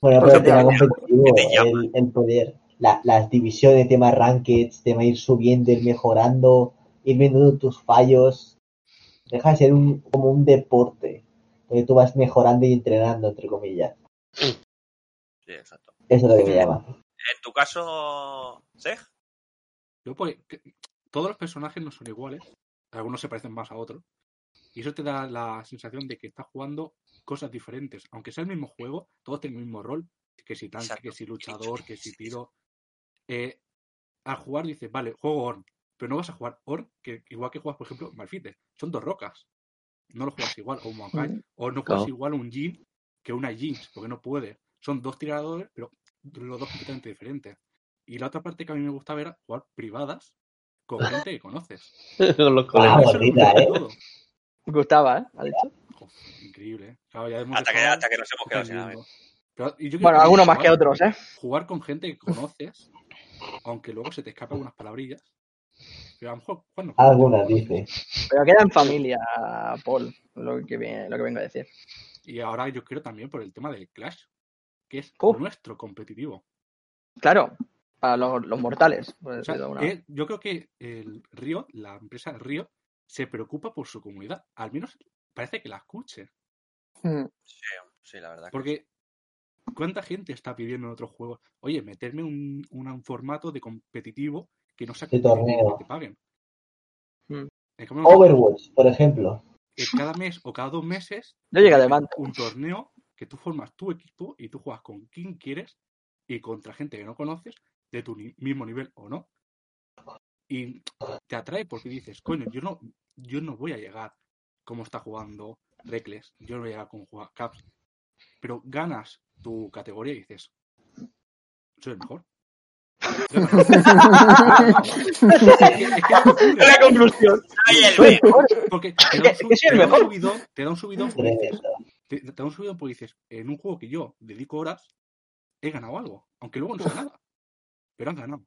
Bueno, pero te tema competitivo, el, el poder, la- las divisiones, tema rankeds, tema ir subiendo, ir mejorando, ir viendo tus fallos. Deja de ser un, como un deporte, donde tú vas mejorando y entrenando, entre comillas. Sí, exacto. Eso es lo que me llama. En tu caso, Sej, Yo, pues, que- todos los personajes no son iguales. Algunos se parecen más a otros. Y eso te da la sensación de que estás jugando cosas diferentes. Aunque sea el mismo juego, todos tienen el mismo rol, que si tanque, Exacto. que si luchador, que si tiro. Eh, al jugar dices, vale, juego Orn, pero no vas a jugar Orn, que igual que juegas, por ejemplo, Malfite. Son dos rocas. No lo juegas igual, o un Maokai, o no juegas Claro. igual un Jin que una Jinx, porque no puede. Son dos tiradores, pero los dos completamente diferentes. Y la otra parte que a mí me gusta ver, jugar privadas con gente que conoces. Con los Ah, bonita, ¿eh? todo. Gustaba, ¿eh? Ha dicho. Joder, increíble, ¿eh? Claro, ya hemos Hasta que, hasta que nos hemos quedado sin aprendiendo. amigos. Pero- y yo creo Bueno, algunos más que otros, ¿eh? Jugar con gente que conoces, aunque luego se te escapan unas palabrillas. Pero a lo mejor, bueno, Algunas, dice. Pero queda en familia, Paul, lo que, viene- lo que vengo a decir. y ahora yo quiero también por el tema del Clash, que es nuestro competitivo. Claro, para los, los mortales. por O sea, una- que yo creo que el Río, la empresa Río, se preocupa por su comunidad. Al menos parece que la escuche. Mm. Sí, sí, la verdad. que Porque, ¿cuánta gente está pidiendo en otros juegos? Oye, meterme un, un formato de competitivo que no sea De competitivo, torneo. que te paguen. Mm. En cambio, Overwatch, por ejemplo. eh, cada mes o cada dos meses No llega mando. un torneo que tú formas tu equipo y tú juegas con quien quieres y contra gente que no conoces de tu ni- mismo nivel o no. Y te atrae porque dices, coño, yo no, yo no voy a llegar como está jugando Reckless, yo no voy a llegar como juega Caps, pero ganas tu categoría y dices, soy el mejor. La conclusión. El mejor. Porque te da un, sub- te da un mejor. subidón, te da un subidón porque dices, te da un subidón porque dices, en un juego que yo dedico horas, he ganado algo, aunque luego no sea nada. Pero han ganado.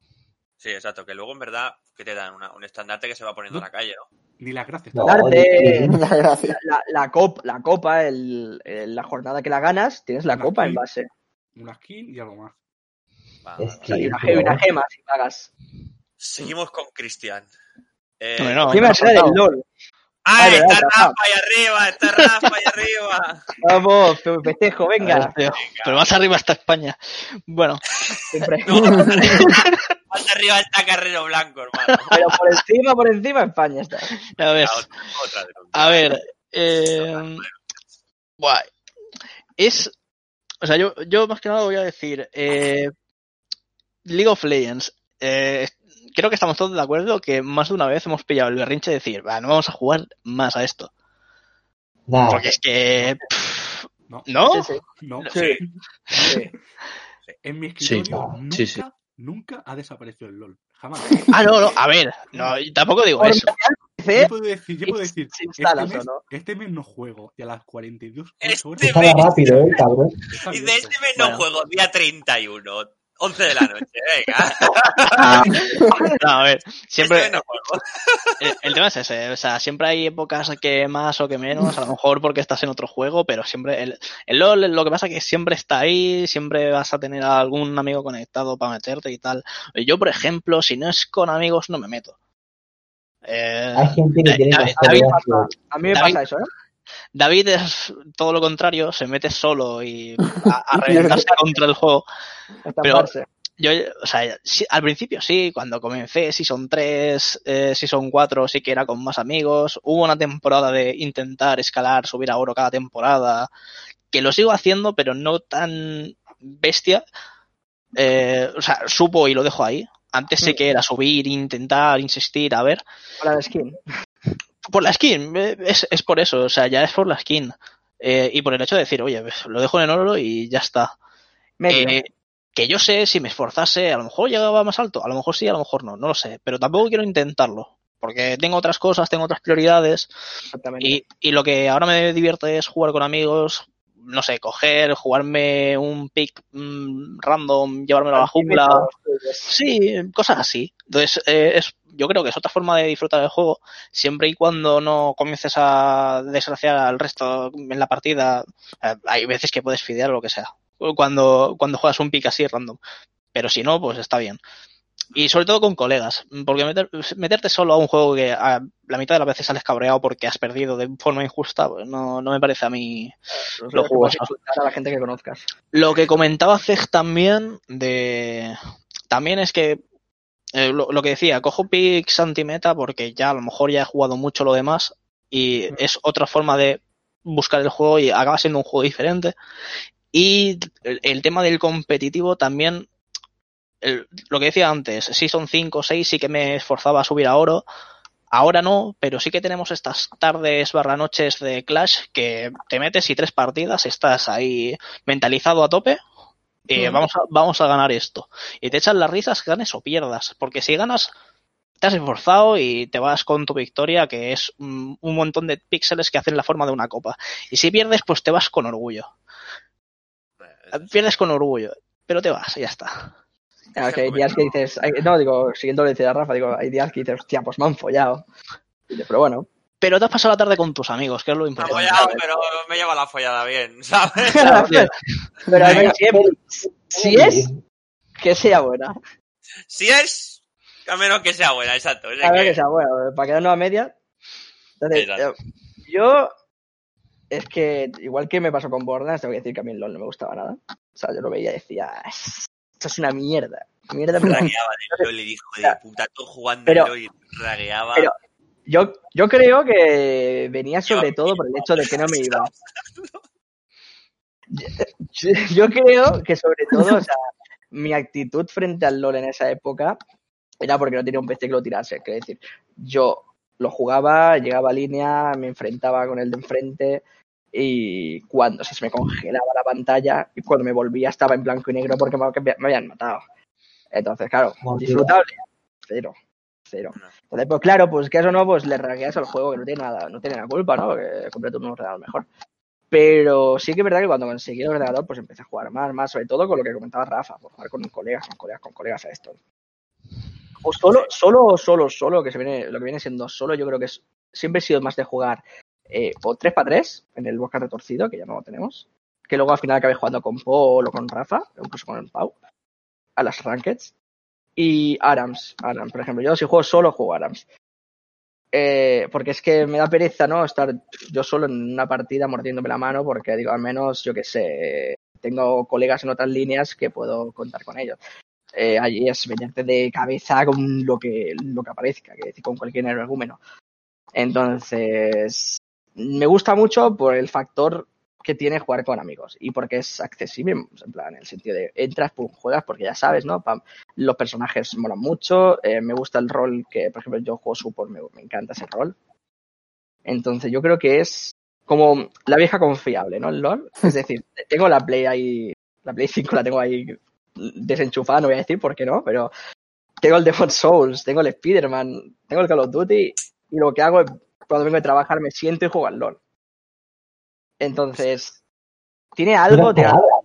Sí, exacto. Que luego en verdad que te dan Una- un estandarte que se va poniendo en la calle, ¿no? Ni las gracias. No, Darte- Gracias. La, la, cop- la copa, el, el- la jornada que la ganas, tienes la Una copa en base. Una skin y algo más. Va, Es va. O sea, y una, ge- una gema si pagas. Seguimos con Cristian. Eh, no, no, no. ¡Ah, Vale, está Rafa ahí arriba! ¡Está Rafa ahí arriba! Vamos, fe- festejo, ver, venga. Pero más arriba está España. Bueno, Siempre. No, más arriba está Carrero Blanco, hermano. Pero por encima, por encima, España está. a ver, otra, otra a ver. Eh, buah, es. O sea, yo, yo más que nada voy a decir. eh, League of Legends. eh, creo que estamos todos de acuerdo que más de una vez hemos pillado el berrinche de decir, va, no vamos a jugar más a esto. nada. Porque es que. pff, No, ¿No? Sí, sí. no. Sí. Sí. En mi Sí, escritorio nunca, sí, sí. nunca ha desaparecido el LOL. Jamás. Ah, no, no, a ver, no, tampoco digo eso. Yo puedo decir, yo puedo decir este, mes, no. este mes no juego y a las 42 Este horas Estaba rápido, eh, cabrón. Y de este mes no Bueno. juego, día 31, 11 de la noche, venga. No, a ver, siempre. Este no. El, el tema es ese, o sea, siempre hay épocas que más o que menos, a lo mejor porque estás en otro juego, pero siempre el, el LOL lo que pasa es que siempre está ahí, siempre vas a tener a algún amigo conectado para meterte y tal. Yo, por ejemplo, si no es con amigos, no me meto. Eh, Hay gente que tiene David- David A mí me David- pasa eso, ¿eh? David es todo lo contrario, se mete solo y a, a reventarse contra el juego. Estamparse. Yo, o sea, sí, al principio sí, cuando comencé Season 3, eh, Season 4 sí que era con más amigos. Hubo una temporada de intentar escalar, subir a oro cada temporada, que lo sigo haciendo, pero no tan bestia. Eh, o sea, supo y lo dejo ahí. Antes sí que era subir, intentar, insistir, a ver. Para la skin. Por la skin, eh, es, es por eso, o sea, ya es por la skin. Eh, y por el hecho de decir, oye, lo dejo en oro y ya está. Eh, que yo sé, si me esforzase, a lo mejor llegaba más alto, a lo mejor sí, a lo mejor no, no lo sé, pero tampoco quiero intentarlo, porque tengo otras cosas, tengo otras prioridades, y, y lo que ahora me divierte es jugar con amigos, no sé, coger, jugarme un pick mm, random, llevármelo a la jungla, sí, cosas así. Entonces, eh, es, yo creo que es otra forma de disfrutar del juego, siempre y cuando no comiences a desgraciar al resto en la partida. Eh, hay veces que puedes fidear o lo que sea, cuando, cuando juegas un pick así random. Pero si no, pues está bien. Y sobre todo con colegas, porque meter- meterte solo a un juego que a la mitad de las veces sales cabreado porque has perdido de forma injusta, pues no, no me parece a mí lo jugoso. a la gente que conozcas. lo que comentaba Zeg también de también es que eh, lo, lo que decía, cojo picks anti-meta porque ya a lo mejor ya he jugado mucho lo demás y es otra forma de buscar el juego y acaba siendo un juego diferente. Y el, el tema del competitivo también, el- lo que decía antes, Season 5 o 6 sí que me esforzaba a subir a oro. Ahora no, pero sí que tenemos estas tardes barra noches de Clash que te metes y tres partidas, estás ahí mentalizado a tope. y vamos, a, vamos a ganar esto. Y te echan las risas, ganes o pierdas. Porque si ganas, te has esforzado y te vas con tu victoria, que es un, un montón de píxeles que hacen la forma de una copa. Y si pierdes, pues te vas con orgullo. Pierdes con orgullo, pero te vas, y ya está. Claro, que hay días que dices, hay- no, digo, siguiendo lo que decía Rafa, digo, hay días que dices, hostia, pues me han follado. Pero bueno, Pero te has pasado la tarde con tus amigos, que es lo Me importante. follado, pero me lleva la follada bien, ¿sabes? Claro, pero a ver, Venga, siempre, si es, que sea buena. Si es, a menos que sea buena, exacto. O sea A ver, que- que sea buena, para quedarnos a media. Entonces, Exacto. eh, yo, es que, igual que me pasó con Borderlands, tengo que decir que a mí el LoL no me gustaba nada. O sea, yo lo veía y decía, esto es una mierda. Mierda, ragueaba de LOL, le dijo de puta, todo jugando Pero- al LOL y ragueaba. pero- Yo, yo creo que venía sobre todo por el hecho de que no me iba. Yo, yo creo que sobre todo, o sea, mi actitud frente al LOL en esa época era porque no tenía un PC que lo tirase. Es decir, yo lo jugaba, llegaba a línea, me enfrentaba con el de enfrente y cuando se me congelaba la pantalla y cuando me volvía estaba en blanco y negro porque me, me habían matado. Entonces, claro, disfrutable, cero, cero. Entonces, pues claro, pues que eso no, pues le ragueas al juego que no tiene nada, no tiene la culpa, ¿no? Porque compré un ordenador mejor. Pero sí que es verdad que cuando conseguí el ordenador, pues empecé a jugar más, más, sobre todo con lo que comentaba Rafa, por jugar con colegas, con colegas, con colegas a esto. O solo, solo, solo, solo, que se viene, lo que viene siendo solo, yo creo que es, siempre he sido más de jugar eh, o 3 para 3 en el Bosque Retorcido, que ya no lo tenemos, que luego al final acabé jugando con Paul o con Rafa, incluso con el Pau, a las Rankeds. Y Arams, Arams, por ejemplo, yo si juego solo, juego Arams. Eh, porque es que me da pereza, ¿no? Estar yo solo en una partida mordiéndome la mano, porque digo, al menos, yo qué sé, tengo colegas en otras líneas que puedo contar con ellos. Eh, allí es meterte de cabeza con lo que, lo que aparezca, que con cualquier argumento. Entonces, me gusta mucho por el factor que tiene jugar con amigos y porque es accesible, en plan, en el sentido de entras, pum, juegas porque ya sabes, ¿no? Pam, los personajes molan mucho, eh, me gusta el rol que, por ejemplo, yo juego support, me, me encanta ese rol. Entonces, yo creo que es como la vieja confiable, ¿no? El LOL. Es decir, tengo la Play ahí, la Play 5 la tengo ahí desenchufada, no voy a decir por qué no, pero tengo el Demon Souls, tengo el Spider-Man, tengo el Call of Duty y lo que hago es, cuando vengo de trabajar me siento y juego al LOL. Entonces, tiene algo, Unas tiene palabras.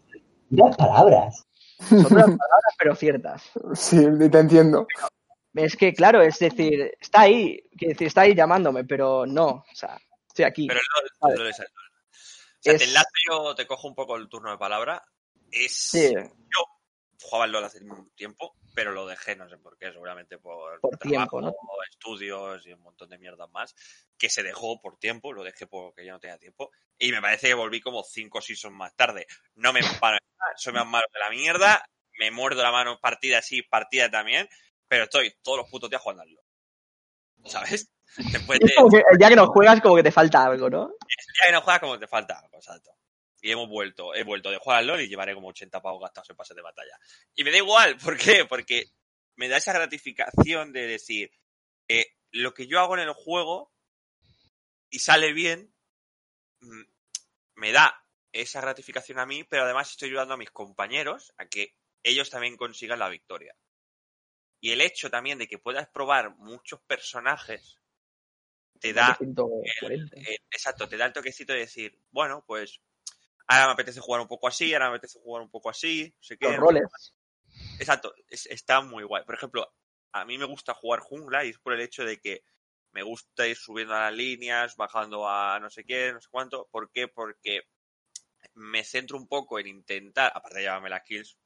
Unas palabras. son unas palabras pero ciertas. Sí, te entiendo. Es que, claro, es decir, está ahí, quiere decir, está ahí llamándome, pero no, o sea, estoy aquí. Pero el LOL, el LOL es el LOL. O sea, Es- te enlazo yo, te cojo un poco el turno de palabra. Es... Sí, Jugaba al LOL hace un tiempo, pero lo dejé, no sé por qué, seguramente por, Por tiempo, trabajo, estudios y un montón de mierdas más, que se dejó por tiempo, lo dejé porque ya no tenía tiempo, y me parece que volví como cinco seasons más tarde. No me paro, soy más malo que la mierda, me muerdo la mano partida sí, partida también, pero estoy todos los putos días jugando al LOL. ¿Sabes? Después de que ya que no juegas, como que te falta algo, ¿no? ya que no juegas como te falta algo, exacto. Y hemos vuelto, he vuelto de jugar al LOL y llevaré como 80 pavos gastados en pases de batalla. Y me da igual, ¿por qué? Porque me da esa gratificación de decir, eh, lo que yo hago en el juego y sale bien, mm, me da esa gratificación a mí, pero además estoy ayudando a mis compañeros a que ellos también consigan la victoria. Y el hecho también de que puedas probar muchos personajes te da 140. exacto, te da el toquecito de decir, bueno, pues ahora me apetece jugar un poco así, ahora me apetece jugar un poco así, no sé qué. Los roles. Exacto, es- está muy guay. Por ejemplo, a mí me gusta jugar jungla y es por el hecho de que me gusta ir subiendo a las líneas, bajando a no sé qué, no sé cuánto. ¿Por qué? Porque me centro un poco en intentar, aparte de llevarme las kills,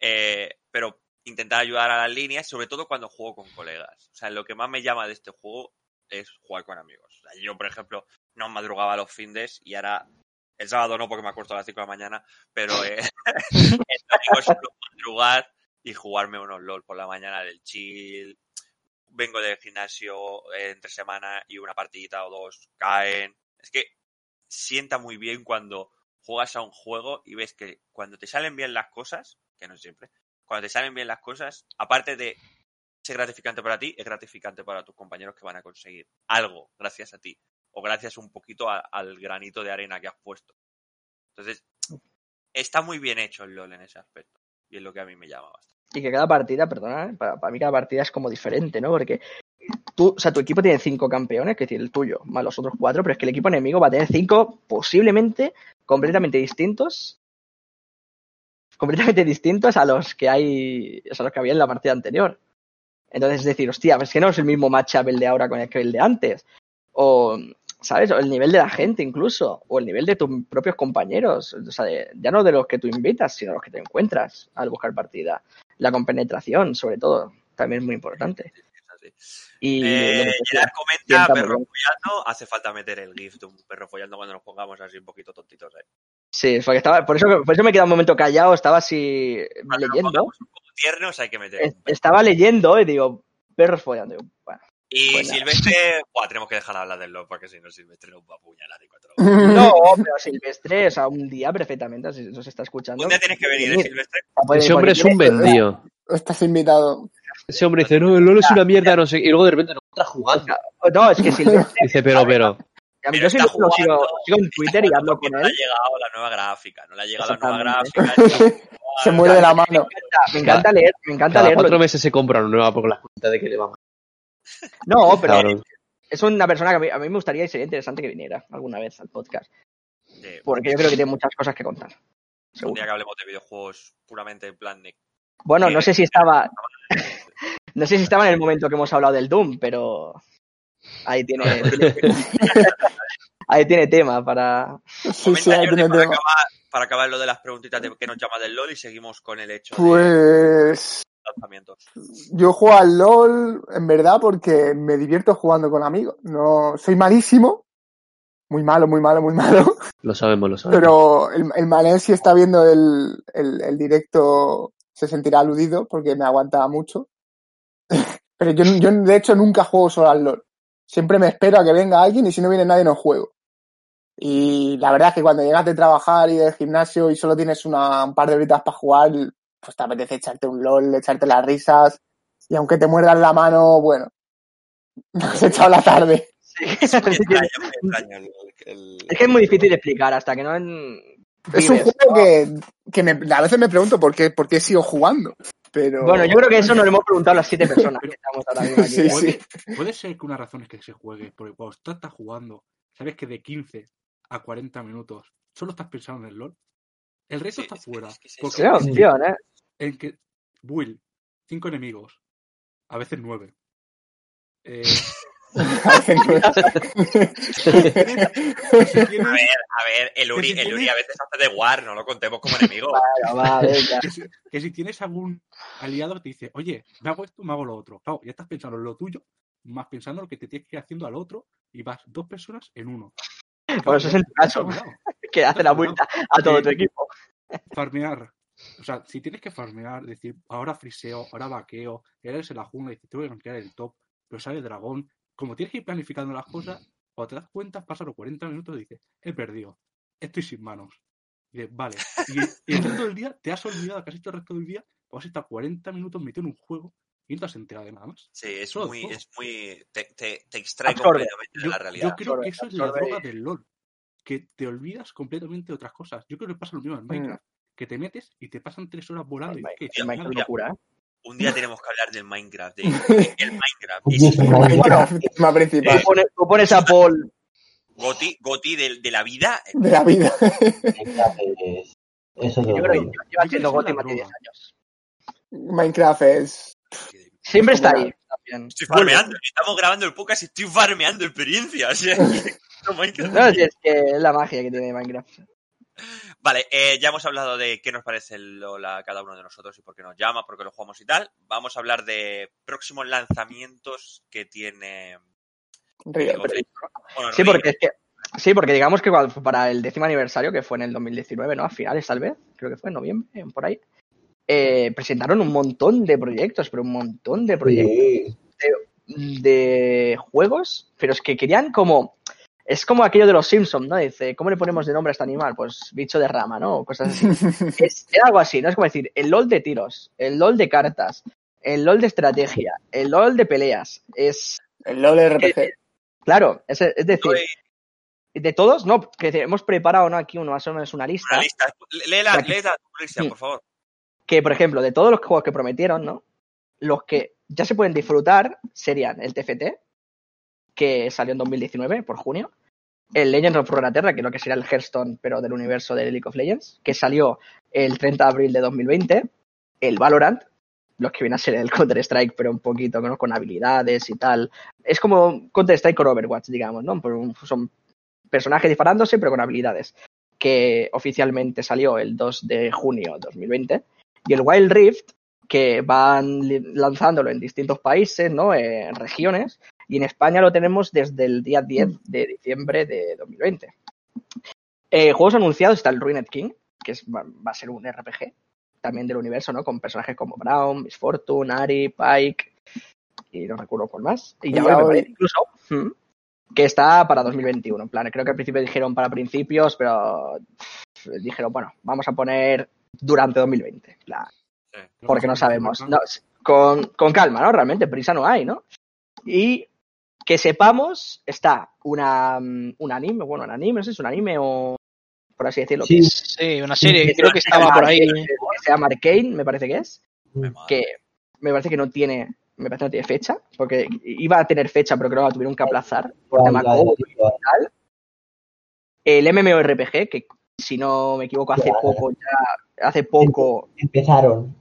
eh, pero intentar ayudar a las líneas, sobre todo cuando juego con colegas. O sea, lo que más me llama de este juego es jugar con amigos. O sea, yo, por ejemplo, no madrugaba los findes y ahora el sábado no porque me acuesto a las 5 de la mañana, pero eh, el domingo suelo madrugar y jugarme unos LOL por la mañana del chill. Vengo del gimnasio eh, entre semana y una partidita o dos caen. Es que sienta muy bien cuando juegas a un juego y ves que cuando te salen bien las cosas, que no siempre, cuando te salen bien las cosas, aparte de ser gratificante para ti, es gratificante para tus compañeros que van a conseguir algo gracias a ti o gracias un poquito al granito de arena que has puesto. Entonces, está muy bien hecho el LOL en ese aspecto y es lo que a mí me llama bastante. Y que cada partida, perdona, ¿eh? para, mí cada partida es como diferente, ¿no? Porque tú, o sea, tu equipo tiene cinco campeones, que es decir, el tuyo, más los otros cuatro, pero es que el equipo enemigo va a tener cinco posiblemente completamente distintos. Completamente distintos a los que hay. o sea, los que había en la partida anterior. Entonces, es decir, hostia, es que no es el mismo matchup el de ahora con el que el de antes. O, ¿sabes? O el nivel de la gente incluso. O el nivel de tus propios compañeros. O sea, ya no de los que tú invitas, sino los que te encuentras al buscar partida. La compenetración, sobre todo, también es muy importante. Y Eh, Gerard comenta, perro follando, hace falta meter el GIF de un perro follando cuando nos pongamos así un poquito tontitos. ¿eh? Sí, porque estaba, por eso, por eso me he quedado un momento callado, estaba así Cuando leyendo. pongamos un poco tiernos hay que meter Es- un perro. Estaba leyendo y digo, perros follando. Bueno. Y Buena. Silvestre, buah, tenemos que dejar de hablar del LOL porque si no Silvestre nos va a apuñalar de cuatro. No, pero Silvestre, o sea, un día perfectamente, si nos está escuchando. Un día tienes que venir, ¿eh, Silvestre. puede- Ese hombre es un vendido. Estás invitado. Ese hombre dice, no, el LOL es una mierda, no sé. Y luego de repente nos está jugando. No, es que Silvestre. Dice, pero, pero. A mí yo lo sigo, jugando, sigo en Twitter y hablo con no le él. ha llegado la nueva gráfica, no le ha llegado la nueva gráfica. Se muere de la mano. Me encanta leer, me encanta Cada leerlo. cuatro meses se compra una nueva por la cuenta de que le va mal. No, pero es una persona que a mí, a mí me gustaría y sería interesante que viniera alguna vez al podcast. De- Porque yo creo que tiene muchas cosas que contar. un día que hablemos de videojuegos puramente en plan de... Bueno, no sé si estaba. No sé si estaba en el momento que hemos hablado del Doom, pero ahí tiene, ahí tiene tema para. Sí, sí, Comenta, ahí Jordi, tiene para, tema. acabar, para acabar lo de las preguntitas de que nos llama del LOL y seguimos con el hecho de Pues lanzamientos. yo juego al LOL en verdad porque me divierto jugando con amigos. No, soy malísimo. Muy malo, muy malo, muy malo. Lo sabemos, lo sabemos. Pero el, el Manel, si está viendo el, el, el directo, se sentirá aludido porque me aguanta mucho. Pero yo, yo, de hecho, nunca juego solo al LOL. Siempre me espero a que venga alguien y si no viene nadie no juego. Y la verdad es que cuando llegas de trabajar y del gimnasio y solo tienes una, un par de horitas para jugar, pues te apetece echarte un LOL, echarte las risas. Y aunque te muerdan la mano, bueno, has echado la tarde. Es muy extraño, muy extraño el, el- Es que es muy difícil de explicar hasta que no. en- Es un juego que, que me, a veces me pregunto por qué, por qué sigo jugando. Pero... Bueno, yo creo que eso nos lo hemos preguntado a las siete personas que estamos aquí. Sí, Puede, sí. puede ser que una razón es que se juegue, porque cuando estás, estás jugando, sabes que de 15 a 40 minutos solo estás pensando en el LOL. El resto Sí, está fuera. es que es porque opción, ¿eh? En que Will, 5 enemigos, a veces 9. Eh, A ver, a ver, el Uri, el Uri a veces hace de war, no lo contemos como enemigo. Bueno, va, venga. que, si, que si tienes algún aliado que te dice, oye, me hago esto, me hago lo otro. Claro, ya estás pensando en lo tuyo, más pensando en lo que te tienes que ir haciendo al otro, y vas dos personas en uno. Pues eso es el caso. Que hace la vuelta a todo tu equipo. farmear. O sea, si tienes que farmear, decir, ahora friseo, ahora vaqueo, eres en la jungla y dices, tengo que rankear el top, pero sale dragón. Como tienes que ir planificando las cosas, cuando te das cuenta, pasan los 40 minutos y dices, he perdido, estoy sin manos. Y dices, vale. Y, y el resto del día te has olvidado, que has hecho el resto del día, vas a estar 40 minutos metido en un juego y no te has enterado de nada más. Sí, es muy, es muy, te, te, te extrae Absorbe. completamente de Yo, la yo realidad. creo Absorbe, que eso es la droga del LOL. Que te olvidas completamente de otras cosas. Yo creo que pasa lo mismo en Minecraft. Que te metes y te pasan tres horas volando. y. El Minecraft mira. locura, ¿eh? Un día tenemos que hablar del Minecraft, de, de- el Minecraft. Es Minecraft. tema principal Tú pones, tú pones a Paul. Goti, Goti de, de la vida. de la vida. Minecraft es, es otro Yo creo que rollo. lleva Yo creo que es Gotti una más de 10 droga. años. Minecraft es. Siempre está ahí. También. Estoy farmeando. Estamos grabando el podcast y estoy farmeando experiencia. o sea, no, Minecraft. No, si es que es la magia que tiene Minecraft. Vale, eh, ya hemos hablado de qué nos parece el LOL a cada uno de nosotros y por qué nos llama, por qué lo jugamos y tal. Vamos a hablar de próximos lanzamientos que tiene. Bueno, Sí, porque es que. Sí, porque digamos que para el décimo aniversario, que fue en el 2019, ¿no? A finales, tal vez, creo que fue en noviembre, por ahí. eh, presentaron un montón de proyectos, pero un montón de proyectos Sí. de juegos, pero es que querían como Es como aquello de los Simpsons, ¿no? Dice, ¿cómo le ponemos de nombre a este animal? Pues bicho de rama, ¿no? O cosas así. es, es algo así, ¿no? Es como decir, el LOL de tiros, el LOL de cartas, el LOL de estrategia, el LOL de peleas. Es, El LOL RPG. claro, es, es decir, Soy de todos, no, que hemos preparado ¿no? aquí uno, más o menos una lista. una lista. Léela, léela, Cristian, Sí. por favor. que, por ejemplo, de todos los juegos que prometieron, ¿no? Los que ya se pueden disfrutar serían el TFT, que salió en 2019, por junio, el Legends of Runeterra, que lo que sería el Hearthstone, pero del universo de League of Legends, que salió el 30 de abril de 2020, el Valorant, los que viene a ser el Counter-Strike, pero un poquito ¿no? con habilidades y tal. Es como Counter-Strike con Overwatch, digamos, ¿no? Son personajes disparándose, pero con habilidades, que oficialmente salió el 2 de junio de 2020 y el Wild Rift, que van lanzándolo en distintos países, ¿no? En regiones, y en España lo tenemos desde el día 10 de diciembre de 2020. Eh, juegos anunciados está el Ruined King, que es- va, va a ser un RPG también del universo, ¿no? Con personajes como Brown, Miss Fortune, Ari, Pike, y no recuerdo cuál más. Y ya me parece incluso mm, que está para 2021. En plan, creo que al principio dijeron para principios, pero dijeron, bueno, vamos a poner durante 2020. en plan, Sí. porque no sabemos. No, con, con calma, ¿no? Realmente, prisa no hay, ¿no? Y que sepamos, está una, mm, un anime, bueno, un anime, no sé si es un anime o por así decirlo. Sí. que es- Sí, una serie, que creo que estaba por ahí. Arcane, que se llama Arcane, me parece que es, Me madre. que me parece que no tiene, me parece que no tiene fecha, porque iba a tener fecha, pero creo que la tuvieron que aplazar por tema tal. El MMORPG, que si no me equivoco, hace Claro. poco ya, hace poco, Empezaron.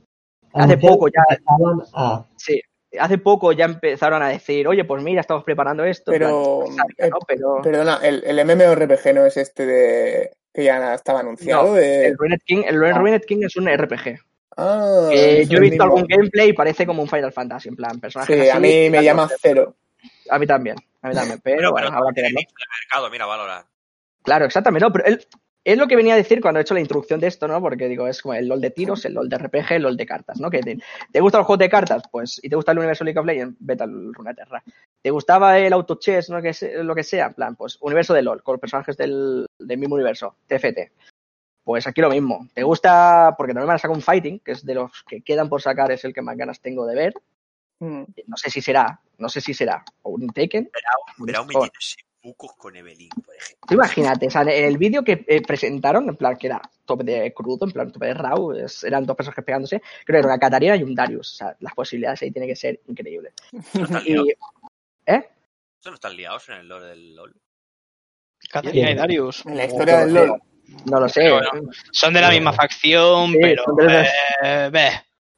Hace poco ya- empezaban a. sí, hace poco ya empezaron a decir, oye, pues mira, estamos preparando esto. en Pero, plan, sabía, ¿no? pero Perdona, el, el MMORPG no es este de que ya estaba anunciado. No, de... el Ruined King, el Ruined King es un RPG. Ah, yo he el visto algún gameplay y parece como un Final Fantasy, en plan, personajes Sí, así, a mí me llama cero. A mí también, a mí también, pero, Pero, bueno, pero habrá que verlo. nicho de mercado, mira, Valorant. Claro, exactamente, no, pero él, es lo que venía a decir cuando he hecho la introducción de esto, ¿no? Porque digo, es como el LOL de tiros, el LOL de RPG, el LOL de cartas, ¿no? Que te, ¿te gusta el juego de cartas? Pues, y te gusta el universo League of Legends, vete al Runeterra. ¿Te gustaba el auto chess, ¿no? Que se- lo que sea? En plan, pues, universo de LOL, con los personajes del, del mismo universo, TFT. Pues aquí lo mismo. ¿Te gusta? Porque también van a sacar un fighting, que es de los que quedan por sacar, es el que más ganas tengo de ver. Mm. No sé si será, no sé si será, o un Taken. Verá un Joder. metiéndose bucos con Evelyn, por ejemplo. Imagínate, o sea, en el vídeo que eh, presentaron, en plan que era tope de crudo, en plan tope de raw, es- eran dos personajes pegándose, creo que era una Catarina y un Darius. O sea, las posibilidades ahí tienen que ser increíbles. ¿Eh? ¿Eso no están liados en el lore del LoL? Catarina y Darius. En la historia del LOL. No lo sé. Pero bueno. Son de la misma facción, Sí, pero. son de la- eh, ve.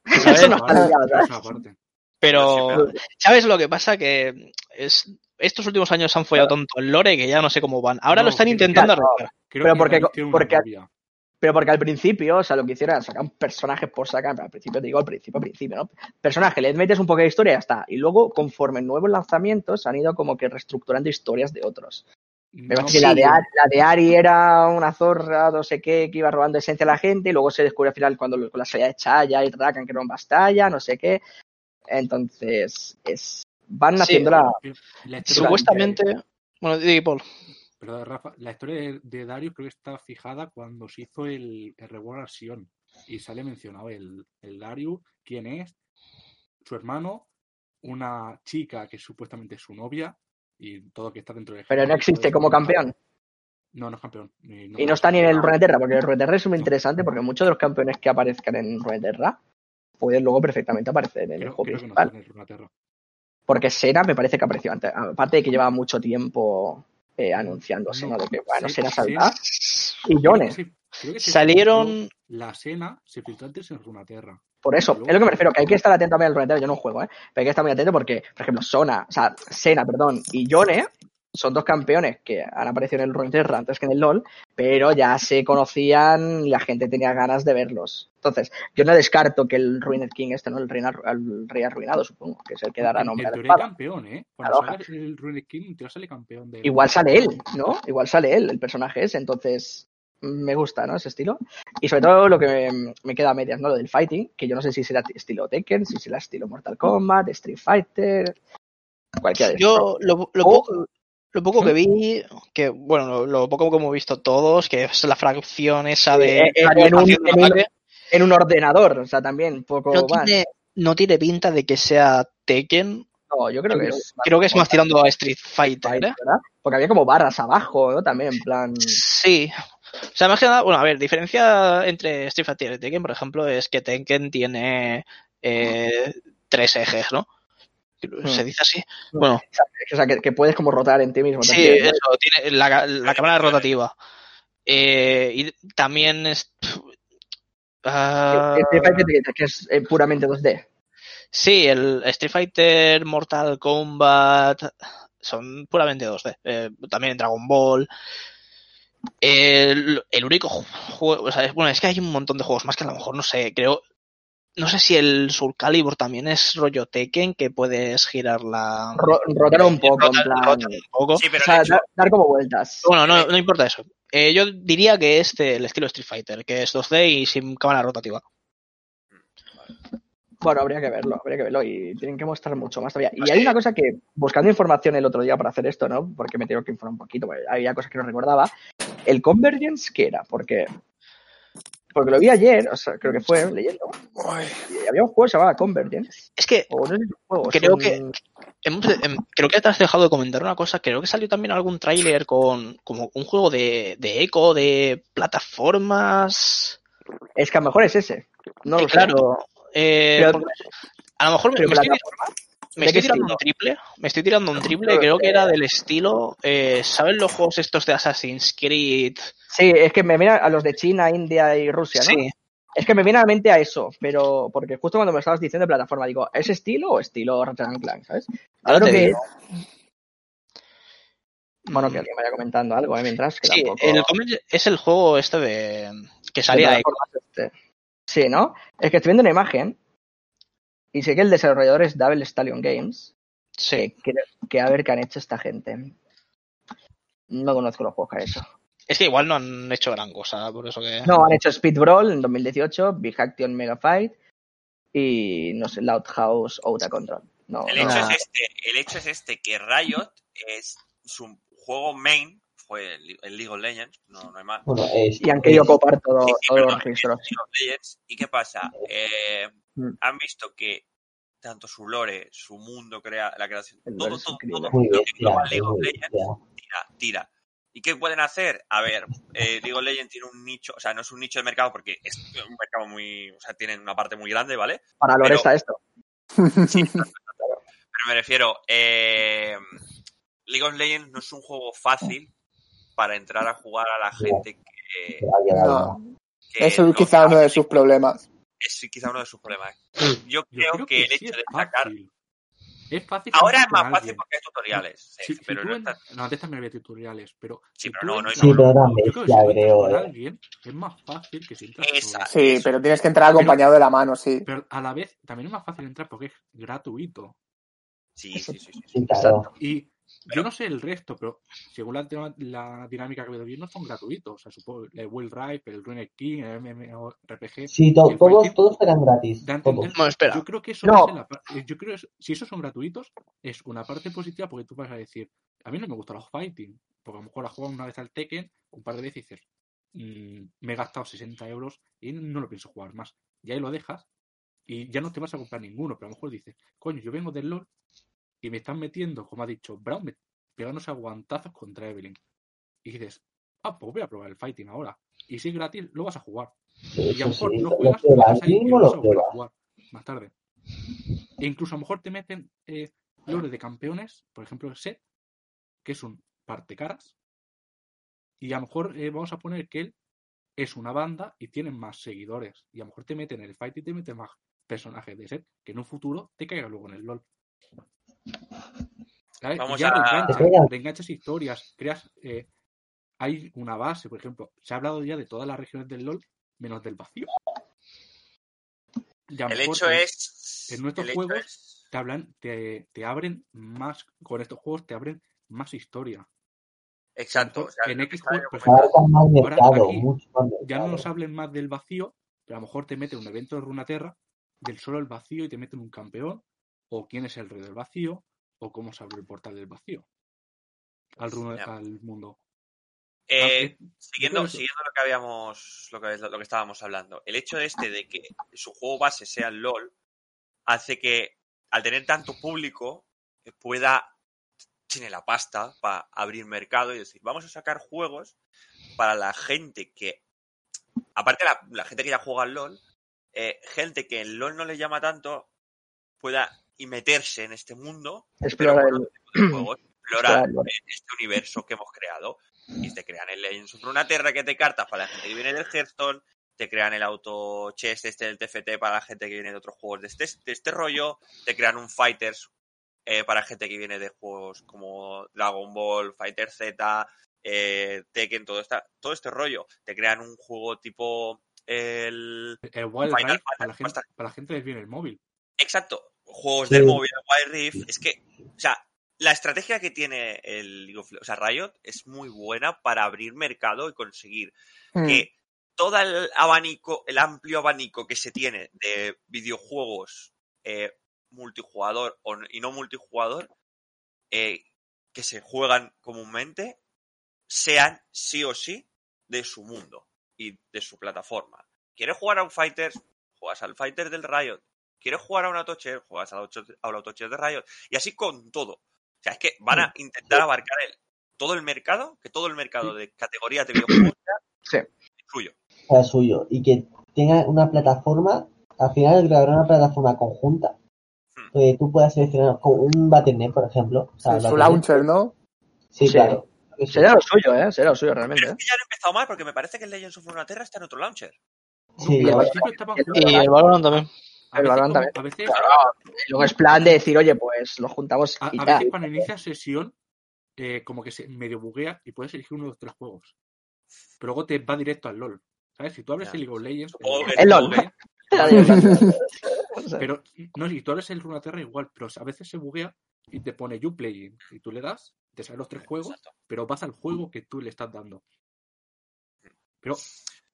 Eso no está ligado, ¿sabes? Pero, ¿sabes lo que pasa? Que es, estos últimos años se han follado tanto el lore que ya no sé cómo van. Ahora No, lo están intentando claro. arreglar. Creo Pero que porque- porque-. Pero porque al principio, o sea, lo que hicieron era sacar un personaje por sacar, pero al principio te digo, al principio, al principio, ¿no? Personaje, le metes un poco de historia y ya está. Y luego, conforme nuevos lanzamientos, han ido como que reestructurando historias de otros. Me No, parece que la de, Ari, la de Ari era una zorra, no sé qué, que iba robando esencia a la gente, y luego se descubre al final cuando con la salida de Chaya y Rakan que eran Bastalla, no sé qué. Entonces, es, van Sí, haciendo la. Supuestamente. Bueno, di, Paul. Perdón, Rafa, la historia de, de Darius creo que está fijada cuando se hizo el, el Reward Sion y sale mencionado el, el Darius, quién es, su hermano, una chica que supuestamente es su novia y todo que está dentro de Pero no existe como campeón. No, no es campeón. Ni- Y no está ni en el Runeterra, porque el Runeterra es muy interesante porque muchos de los campeones que aparezcan en Runeterra pueden luego perfectamente aparecer en el juego creo que no está en el. Porque Sena me parece que apareció antes. Aparte de que llevaba mucho tiempo eh, anunciándose, ¿no? De que, bueno, Sena sí. saldrá. Millones. Salieron. La escena se filtró antes en Runeterra. Por eso, es lo que me refiero, que hay que estar atento también al Runeterra. Yo no juego, ¿eh? Pero hay que estar muy atento porque, por ejemplo, Sona, o sea, Sena, perdón, y Yone son dos campeones que han aparecido en el Runeterra antes que en el LoL, pero ya se conocían y la gente tenía ganas de verlos. Entonces, yo no descarto que el Ruined King este, ¿no? El rey, el rey arruinado, supongo, que es el que dará En- nombre en a la teoría espada. campeón, ¿eh? Cuando sale el Rune King, en teoría sale campeón de. Igual sale él, ¿no? Igual sale él, el personaje ese, entonces me gusta, ¿no? Ese estilo. Y sobre todo lo que me, me queda a medias, ¿no? Lo del fighting, que yo no sé si será estilo Tekken, si será estilo Mortal Kombat, Street Fighter, cualquiera de estos. Yo, lo, lo poco, lo poco que vi, que bueno, lo, lo poco que hemos visto todos, que es la fracción esa de... En, un, en un- en un ordenador, o sea, también poco no, más. tiene, no tiene pinta de que sea Tekken, No, yo creo que es creo que es más tirando a Street Fighter, ¿eh? ¿verdad? Porque había como barras abajo, ¿no? También, en plan. Sí. O sea, más que nada, bueno, a ver, diferencia entre Street Fighter y Tekken, por ejemplo, es que Tekken tiene eh, tres ejes, ¿no? Se dice así. Bueno, O sea, que, que puedes como rotar en ti mismo. sí, también, ¿no? eso, tiene la, la cámara rotativa. Eh, y también es. ah, Street Fighter que, que es eh, puramente 2D. sí, el Street Fighter, Mortal Kombat son puramente 2D. Eh, también Dragon Ball. El, el único juego, o sea, es- bueno, es que hay un montón de juegos más que a lo mejor no sé, creo, no sé si el Soul Calibur también es rollo Tekken que puedes girar la Ro- rotar un poco, en plan. rotar un poco. Sí, pero o sea, el hecho- dar, dar como vueltas. Bueno, no, no importa eso. Eh, yo diría que es del estilo Street Fighter, que es 2D y sin cámara rotativa. Bueno, habría que verlo, habría que verlo y tienen que mostrar mucho más todavía. Y hay una cosa que, buscando información el otro día para hacer esto, ¿no? Porque me tengo que informar un poquito, porque había cosas que no recordaba. ¿El Convergence qué era? Porque, porque lo vi ayer, o sea, creo que fue leyendo. Y había un juego que se llamaba Convergence. Es que O no es juego, Creo que- hemos- em, creo que te has dejado de comentar una cosa. Creo que salió también algún tráiler con como un juego de, de eco, de plataformas. Es que a lo mejor es ese. No Eh, lo sé. claro. eh, Pero- a lo mejor me, me estoy, me ¿de estoy tirando estilo? un triple. Me estoy tirando un triple. Creo que eh, era del estilo. Eh, ¿Saben los juegos estos de Assassin's Creed? Sí, es que me viene a los de China, India y Rusia, ¿no? Sí. Es que me viene a la mente a eso, pero porque justo cuando me estabas diciendo de plataforma, digo, ¿es estilo o estilo Ratchet and Clank, ¿sabes? Ahora que digo. Bueno, que alguien vaya comentando algo, ¿eh? Mientras que Sí, tampoco... el es el juego este de que salía de este. Sí, ¿no? Es que estoy viendo una imagen y sé que el desarrollador es Double Stallion Games, Sí. que, que a ver qué han hecho esta gente. No conozco los juegos que han hecho. Es que igual no han hecho gran cosa, por eso que. No, han hecho Speed Brawl en 2018, Big Action Mega Fight y, no sé, Loud House Out of Control. No, El no. hecho, es este, el hecho es este, que Riot es su juego main, fue el, el League of Legends, no, no hay más. Bueno, es, Y han querido copar todo, Sí, sí, todos los registros. es League of Legends. ¿Y qué pasa? Eh, Mm. han visto que tanto su lore, su mundo, crea, la creación, El todo, todo, todo League of Legends tira, tira. ¿Y qué pueden hacer? A ver, eh, League of Legends tiene un nicho, o sea, no es un nicho de mercado porque es un mercado muy, o sea, tienen una parte muy grande, ¿vale? Para Lore Pero- está esto. Sí, pero me refiero, eh, League of Legends no es un juego fácil para entrar a jugar a la gente que, No. Eso es no quizá sabe. uno de sus problemas. Es quizá uno de sus problemas. Mm. Yo Yo creo, que, el sí hecho es de sacar... Es fácil. Ahora es más fácil alguien. porque hay tutoriales, sí, pero no está- no, antes también había tutoriales, pero. Sí, si pero no, no hay Sí, pero creo creo, con eh. alguien, es más fácil que si entras Esa-. Sí, Eso. pero tienes que entrar acompañado de la mano, sí. Pero a la vez, también es más fácil entrar porque es gratuito. Sí, sí, sí, sí, sí. Sí, claro. Y yo no sé el resto, pero según la, dinámica que veo bien, no son gratuitos. O sea, supongo el Will Ripe, el Rune King, el MMORPG. Sí, to- el todos, fighting, todos serán gratis. Todos. espera. Yo creo que eso No. va a ser la eh, yo creo que si esos son gratuitos, es una parte positiva porque tú vas a decir, a mí no me gustan los fighting, porque a lo mejor la juegas una vez al Tekken, un par de veces y dices, "Mm, me he gastado 60 euros y no lo pienso jugar más. Y ahí lo dejas y ya no te vas a comprar ninguno, pero a lo mejor dices, coño, yo vengo del LOL y me están metiendo, como ha dicho Brown, me- pegándose a guantazos contra Evelyn. Y dices, ah, pues voy a probar el fighting ahora. Y si es gratis, lo vas a jugar. Y a lo mejor sí, no juegas, lo vas a lo jugar más tarde. E incluso a lo mejor te meten eh, lore de campeones, por ejemplo, Set, que es un parte caras. Y a lo mejor eh, vamos a poner que él es una banda y tienen más seguidores. Y a lo mejor te meten en el fight y te meten más personajes de Set, que en un futuro te caiga luego en el LOL. ¿Sabes? Vamos y ya a- reenganchas, historias, creas. eh, hay una base, por ejemplo. Se ha hablado ya de todas las regiones del LOL, menos del vacío. El hecho en- es... en nuestros juegos es- te hablan, te, te abren más, con estos juegos te abren más historia. Exacto. o sea, en X que estaba juego, por yo ejemplo, Abarcan más Ahora, mercado, aquí, mucho más Ya no nos hablen más del vacío, pero a lo mejor te mete un evento de Runaterra, del solo el vacío y te meten un campeón, o quién es el rey del vacío, o cómo se abre el portal del vacío. al, ru- Ya. al mundo. Eh, Ah, eh, siguiendo, lo que habíamos, lo que, lo que estábamos hablando, el hecho este de que su juego base sea el LOL hace que al tener tanto público eh, pueda tiene la pasta para abrir mercado y decir vamos a sacar juegos para la gente que aparte la, la gente que ya juega al LOL eh, gente que el LOL no le llama tanto pueda y meterse en este mundo Explorar con el- otro tipo de juegos, explorar este universo que hemos creado y te crean el Legends of Runeterra que te cartas para la gente que viene del Hearthstone, te crean el auto chest este del TFT para la gente que viene de otros juegos de este, de este rollo, te crean un Fighters eh, para gente que viene de juegos como Dragon Ball, Fighter Z, eh, Tekken, todo, esta, todo este rollo. Te crean un juego tipo el... El Wild Final para la, gente, para la gente les viene el móvil. Exacto, juegos Sí. del móvil, Wild Rift. Es que, o sea, la estrategia que tiene el League of Le- o sea, Riot es muy buena para abrir mercado y conseguir Mm. que todo el abanico, el amplio abanico que se tiene de videojuegos eh, multijugador y no multijugador eh, que se juegan comúnmente sean sí o sí de su mundo y de su plataforma. ¿Quieres jugar a un Fighters? Juegas al Fighter del Riot. ¿Quieres jugar a un Autocher? Juegas al Autocher de Riot. Y así con todo. O sea, es que van a intentar abarcar el, todo el mercado, que todo el mercado de categorías de videojuegos Sí. suyo. sea suyo y que tenga una plataforma, al final habrá una plataforma conjunta Hmm. que tú puedas seleccionar con un Battle.net, por ejemplo. O sea, Sí, su launcher, ¿no? Sí, Sí. claro. Sí. Sería lo suyo, ¿eh? Sería lo suyo Pero realmente. es ¿eh? que ya han empezado mal porque me parece que el Legends of Runeterra está en otro launcher. Sí, Y juntos. Y el Valorant también. A veces, Valorant como- también. a veces, Claro, y luego es plan de decir, oye, pues lo juntamos a, y a ya. veces cuando inicia sesión, eh, como que se medio buguea y puedes elegir uno de los tres juegos. Pero luego te va directo al LOL. ¿Sabes? Si tú abres el League of Legends, El LOL. pero no, si tú abres el Runeterra igual, pero a veces se buguea y te pone You Playing y tú le das, te salen los tres juegos, Exacto. pero vas al juego que tú le estás dando. Pero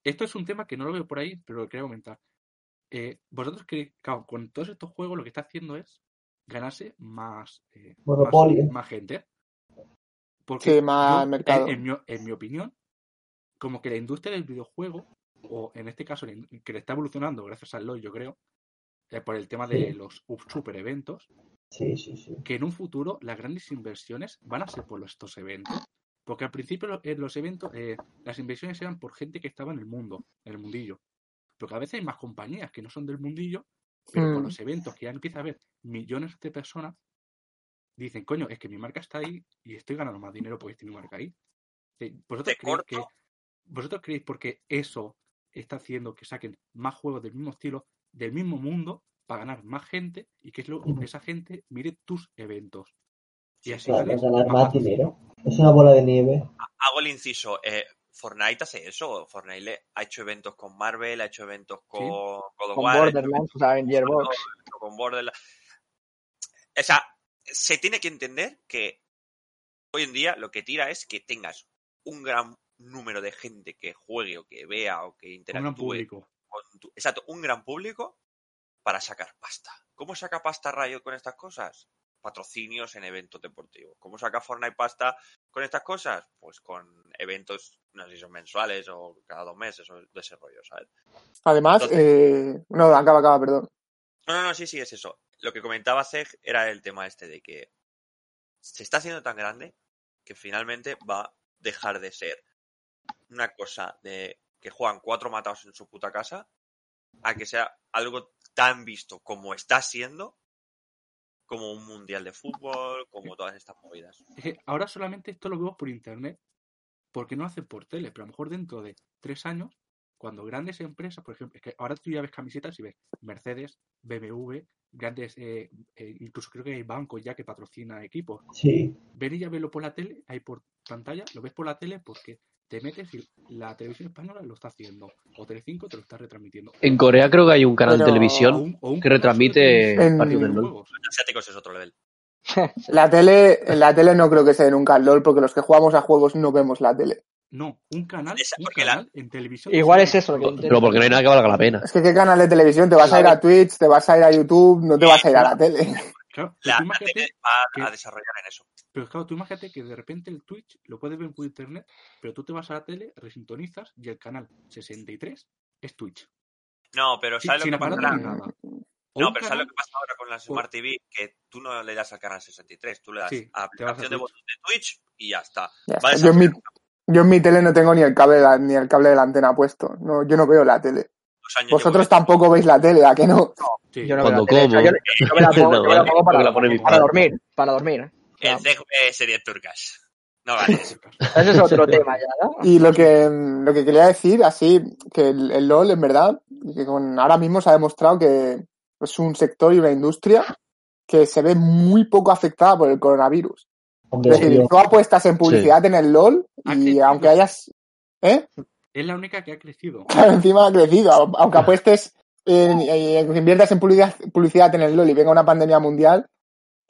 esto es un tema que no lo veo por ahí, pero lo quería comentar. Eh, vosotros creéis, claro, con todos estos juegos lo que está haciendo es ganarse más, eh, Monopolio. más, más gente. Porque Sí, más yo, mercado. En, en mi, en mi opinión, como que la industria del videojuego, o en este caso que le está evolucionando gracias al LoL, yo creo, eh, por el tema de Sí. los super eventos, Sí, sí, sí. que en un futuro las grandes inversiones van a ser por estos eventos. Porque al principio en los eventos, eh, las inversiones eran por gente que estaba en el mundo, en el mundillo. Pero cada vez hay más compañías que no son del mundillo, pero con Mm. los eventos que ya empieza a haber millones de personas, dicen, coño, es que mi marca está ahí y estoy ganando más dinero porque está mi marca ahí. ¿Vosotros creéis corto. que vosotros creéis porque eso está haciendo que saquen más juegos del mismo estilo, del mismo mundo, para ganar más gente y que es lo, Ujú. esa gente mire tus eventos? Y así ganar más dinero. Es una bola de nieve. Hago el inciso. eh, Fortnite hace eso. Fortnite le- ha hecho eventos con Marvel, ha hecho eventos con of con War, ha hecho Borderlands, o sea, en Gearbox. con Borderlands. O sea, se tiene que entender que hoy en día lo que tira es que tengas un gran número de gente que juegue o que vea o que Un gran interactúe público. con tu- exacto, un gran público para sacar pasta. ¿Cómo saca pasta Riot con estas cosas? Patrocinios en eventos deportivos. ¿Cómo saca Fortnite pasta con estas cosas? Pues con eventos, no sé si son mensuales o cada dos meses o de ese rollo, ¿sabes? Además, Entonces- eh, no, acaba, acaba, perdón. No, no, no, sí, sí, es eso. Lo que comentaba Zeg era el tema este de que se está haciendo tan grande que finalmente va a dejar de ser una cosa de que juegan cuatro matados en su puta casa a que sea algo tan visto como está siendo como un mundial de fútbol, como todas estas movidas. Es que ahora solamente esto lo vemos por internet, porque no lo hacen por tele, pero a lo mejor dentro de tres años, cuando grandes empresas, por ejemplo, es que ahora tú ya ves camisetas y ves Mercedes, BMW, grandes, eh, eh, incluso creo que hay bancos ya que patrocina equipos. Sí. Ven y ya verlo por la tele, ahí por pantalla, lo ves por la tele porque te metes y la televisión española lo está haciendo, o Telecinco te lo está retransmitiendo. En Corea creo que hay un canal Pero- de O televisión un- o un que retransmite En- partidos de del LOL. juegos. Los asiáticos es otro level. La tele, en la tele no creo que se dé nunca el LOL, porque los que jugamos a juegos no vemos la tele. No, un canal, Esa- un la- en televisión. Igual es eso que Pero porque no hay nada que valga la pena. Es que qué canal de televisión, te vas a ir a Twitch, te vas a ir a YouTube, no te vas a ir a la tele. Claro, La, la tele va a desarrollar en eso. Pero claro, tú imagínate que de repente el Twitch lo puedes ver por internet, pero tú te vas a la tele, resintonizas y el canal 63 es Twitch. No, pero Sí, ¿sabes sin lo que pasa? nada. No, pero ¿sabes lo que pasa ahora con las o- Smart TV? Que tú no le das al canal 63, tú le das Sí, a aplicación de Twitch. botón de Twitch y ya está. Ya. Yo, en mi, yo en mi tele no tengo ni el cable de la, ni el cable de la antena puesto. No, yo no veo la tele. Vosotros tampoco veis la tele, ¿a que no? Sí. Yo no veo Cuando la tele. O sea, como. yo, yo me la pongo, yo me la pongo para, la para dormir, para dormir. El CGP series turcas. No vale. ese es otro tema ya, ¿no? Y lo que, lo que quería decir, así, que el, el LOL, en verdad, que con, ahora mismo se ha demostrado que es un sector y una industria que se ve muy poco afectada por el coronavirus. Hombre, Es decir, tú apuestas en publicidad en el LOL y aunque hayas... ¿Eh? Es la única que ha crecido. Claro, encima ha crecido. Aunque apuestes, en, en- inviertas en publicidad, publicidad en el LOL y venga una pandemia mundial,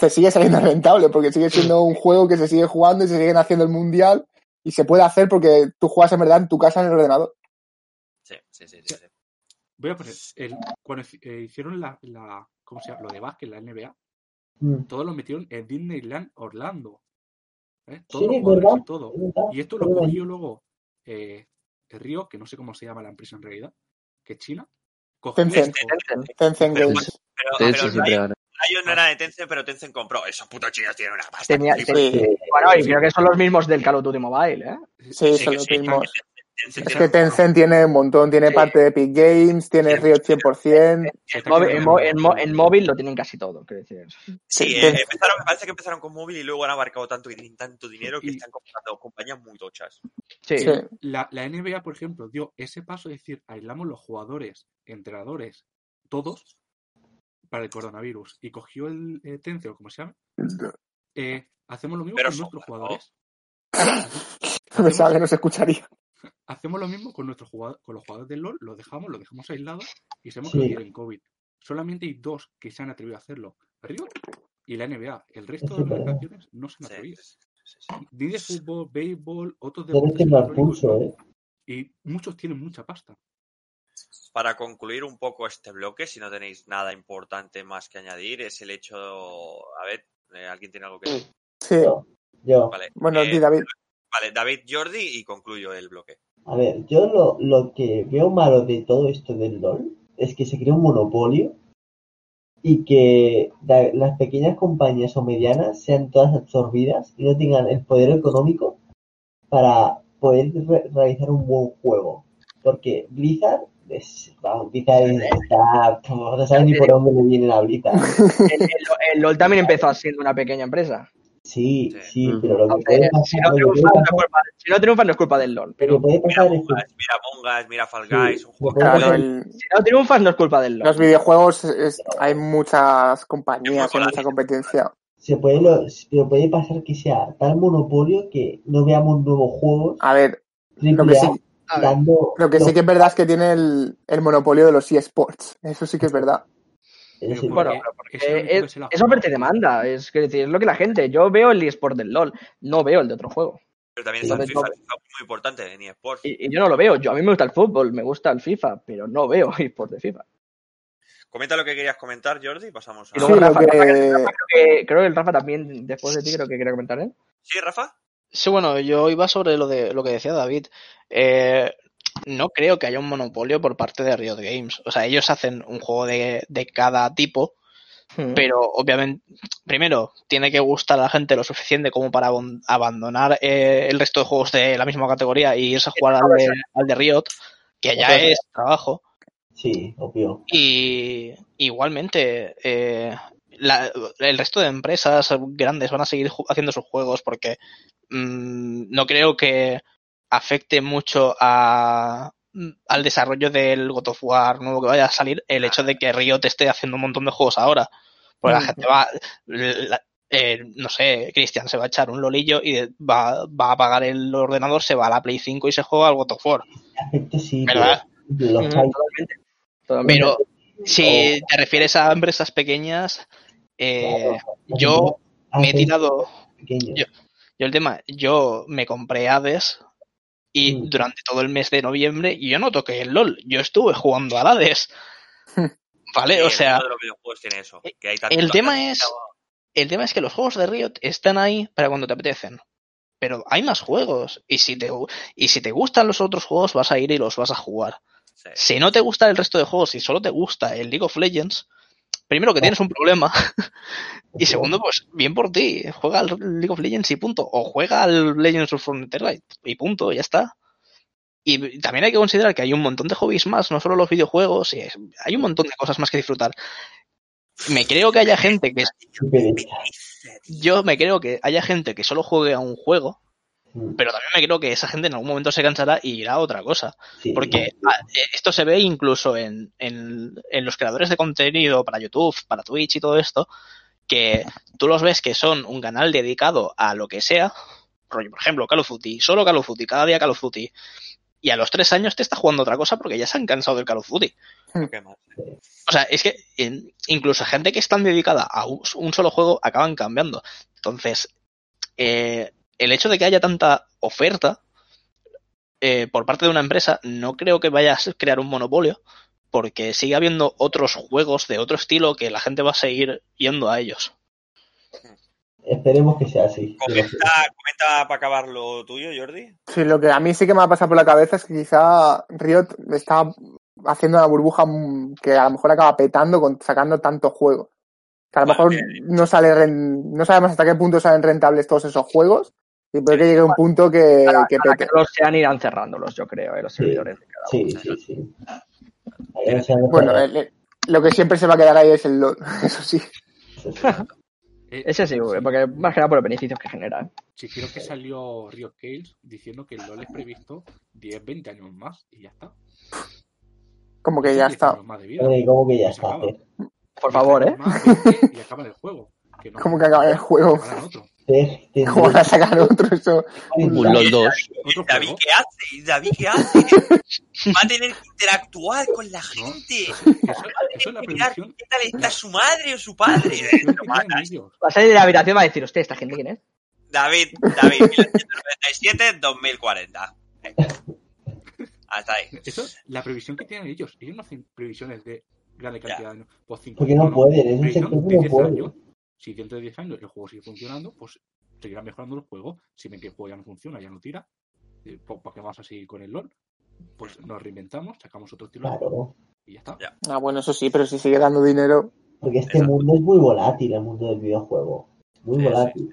te sigue saliendo rentable porque sigue siendo un juego que se sigue jugando y se siguen haciendo el mundial y se puede hacer porque tú juegas en verdad en tu casa en el ordenador. Sí, sí, sí. sí, sí. Voy a poner, el, cuando eh, hicieron la, la, ¿cómo se llama? Lo de básquet, la NBA, mm, todos lo metieron en Disneyland Orlando. ¿eh? Sí, Todos los jugadores verdad. y todo. Y esto es lo cogió luego eh, el Río, que no sé cómo se llama la empresa en realidad, que es China. Cogió Tencent. esto, Tencent. Tencent Pero. Pero, Tencent pero Riot no era de Tencent, pero Tencent compró. Esos putos chinos tienen una pasta. Tenía-. Sí, Bueno, y creo que son los mismos del Call of Duty Mobile, ¿eh? sí, Sí, son los sí, mismos. Tencent Es que Tencent tiene un montón, tiene Sí. parte de Epic Games, tiene Riot 100%. Se En, móvil, en, mo- en- en mo- en móvil lo tienen casi todo, quiero decir. Sí, eh, empezaron, me parece que empezaron con móvil y luego han abarcado tanto y tienen tanto dinero que Y- están comprando compañías muy tochas. Sí, Sí. La, la NBA, por ejemplo, dio ese paso de decir, aislamos los jugadores, entrenadores, todos, para el coronavirus. Y cogió el eh, Tencent, o como se llama, eh, hacemos lo mismo Pero con nuestros jugadores. Pensaba que no se escucharía. Hacemos lo mismo con nuestros jugadores, con los jugadores del LOL, los dejamos, los dejamos aislados y sabemos Sí. que no tienen COVID. Solamente hay dos que se han atrevido a hacerlo, Riot y la NBA. El resto de verdad. organizaciones no se han atrevido. sí, sí, sí. Ni de fútbol, béisbol, otros deportes. ¿eh? Y muchos tienen mucha pasta. Para concluir un poco este bloque, si no tenéis nada importante más que añadir, es el hecho. A ver, eh, ¿alguien tiene algo que decir? Sí. Yo. Vale, Bueno, eh, David. vale, David Jordi y concluyo el bloque. A ver, yo lo, lo que veo malo de todo esto del LOL es que se crea un monopolio y que la- las pequeñas compañías o medianas sean todas absorbidas y no tengan el poder económico para poder re- realizar un buen juego. Porque Blizzard, es, Blizzard está, no sabes ni por dónde le viene la Blizzard. El, el- el LOL también empezó siendo una pequeña empresa. Sí, Sí. sí, Mm. pero lo que puede si, pasar, no triunfan, puede no es culpa, si no triunfan, no es culpa del LOL. Pero puede Mira pasar es que Mongas, mira Mongas, mira Fall Sí, Guys, un lo juego Claro, el- si no triunfas, no es culpa del LOL. los videojuegos es- hay muchas compañías, hay mucha competencia. se puede, lo- pero puede pasar que sea tal monopolio que no veamos nuevos juegos A ver, lo que triple A sí, A ver, dando lo que sí que es verdad es que tiene el, el monopolio de los eSports. Eso sí que es verdad. Bueno, porque pero porque es que oferta y demanda. Es, decir, es lo que la gente. Yo veo el eSport del LOL, no veo el de otro juego. pero también está el FIFA, el muy importante en eSports. Y, y yo no lo veo. Yo A mí me gusta el fútbol, me gusta el FIFA, pero no veo eSport de FIFA. Comenta lo que querías comentar, Jordi, pasamos a... Y luego Sí, lo Rafa, que- Rafa, que- Rafa creo, que, creo que el Rafa también, después de ti, creo que quiere comentar, ¿eh? ¿Sí, Rafa? Sí, bueno, yo iba sobre lo de lo que decía David. Eh, no creo que haya un monopolio por parte de Riot Games. O sea, ellos hacen un juego de, de cada tipo, Hmm. pero obviamente, primero, tiene que gustar a la gente lo suficiente como para abandonar eh, el resto de juegos de la misma categoría y irse a jugar al de, al de Riot, que ya es trabajo. sí, obvio. Y igualmente, eh, la- el resto de empresas grandes van a seguir haciendo sus juegos porque mm, no creo que afecte mucho a, al desarrollo del God of War nuevo que vaya a salir el hecho de que Riot esté haciendo un montón de juegos ahora. Porque la Mm. gente va, la- eh, no sé, Cristian se va a echar un lolillo y va, va a apagar el ordenador, se va a la Play 5 y se juega al God of War. Sí, ¿Verdad? pero los Mm, hay- Totalmente. Totalmente. Pero si te refieres a empresas pequeñas, eh, yo me he tirado, yo- yo el tema, yo me compré Hades y Mm. durante todo el mes de noviembre yo no toqué el LOL, yo estuve jugando al Hades. Sí, ¿Vale? O el sea, tiene eso. que hay tanto- el tema es- el tema es que los juegos de Riot están ahí para cuando te apetecen. Pero hay más juegos. Y si te, y si te gustan los otros juegos, vas a ir y los vas a jugar. Sí. Si no te gusta el resto de juegos y solo te gusta el League of Legends, primero que tienes un problema. y segundo, pues bien por ti. Juega al League of Legends y punto. O juega al Legends of Frontierlight y punto, ya está. Y también hay que considerar que hay un montón de hobbies más, no solo los videojuegos, hay un montón de cosas más que disfrutar. Me creo que haya gente que yo me creo que haya gente que solo juegue a un juego, pero también me creo que esa gente en algún momento se cansará y irá a otra cosa. sí. Porque ah, eh, esto se ve incluso en, en, en los creadores de contenido para YouTube, para Twitch y todo esto, que tú los ves que son un canal dedicado a lo que sea, rollo, por ejemplo, Call of Duty, solo Call of Duty, cada día Call of Duty, y a los tres años te está jugando otra cosa porque ya se han cansado del Call of Duty. O sea, es que en- incluso gente que están dedicada a un, un solo juego acaban cambiando. Entonces, eh, el hecho de que haya tanta oferta eh, por parte de una empresa no creo que vaya a crear un monopolio, porque sigue habiendo otros juegos de otro estilo que la gente va a seguir yendo a ellos. Esperemos que sea así. Comenta, comenta para acabar lo tuyo, Jordi. Sí, lo que a mí sí que me ha pasado por la cabeza es que quizá Riot está haciendo una burbuja que a lo mejor acaba petando con sacando tantos juegos. Que a lo mejor no sale no sabemos hasta qué punto salen rentables todos esos juegos y puede que llegue un punto que, Para, que para pete. que los sean irán cerrándolos, yo creo, eh, los Sí. servidores de cada Sí, uno. sí, sí. Han Bueno, cerrado. el- el- lo que siempre se va a quedar ahí es el LOL, eso sí. Eso sí. Eh, Ese sí, porque más que nada por los beneficios que genera. ¿eh? Sí, creo que salió Riot Cales diciendo que el LoL es previsto 10, 20 años más y ya está. Como que ya 10 está. ¿cómo que ya está? Por 10 favor, ¿eh? más, 20, y acaba el juego. Como que acaba el juego. ¿Cómo van a sacar otro? Eso. Un LOL 2. ¿Otro David? ¿qué hace? ¿Y David, ¿qué hace? Va a tener que interactuar con la gente. Eso, es la que mirar previsión, qué tal está su madre o su padre. ellos. Va a salir de la habitación y va a decir, usted, ¿esta gente quién es? David, David, 1997, 2040. Venga. Hasta ahí. Eso es la previsión que tienen ellos. Ellos no hacen previsiones de grande cantidad de años. Pues Porque no pueden, es un sector que no 10 puede. años. Si dentro de 10 años el juego sigue funcionando, pues seguirán mejorando el juego. Si ven que el juego ya no funciona, ya no tira, eh, ¿por por qué vamos a seguir con el LOL? Pues nos reinventamos, sacamos otro estilo Claro. y ya está. Ya. Ah, bueno, eso sí, pero si sigue dando dinero. Porque este Exacto. mundo es muy volátil, el mundo del videojuego. Muy Sí, volátil.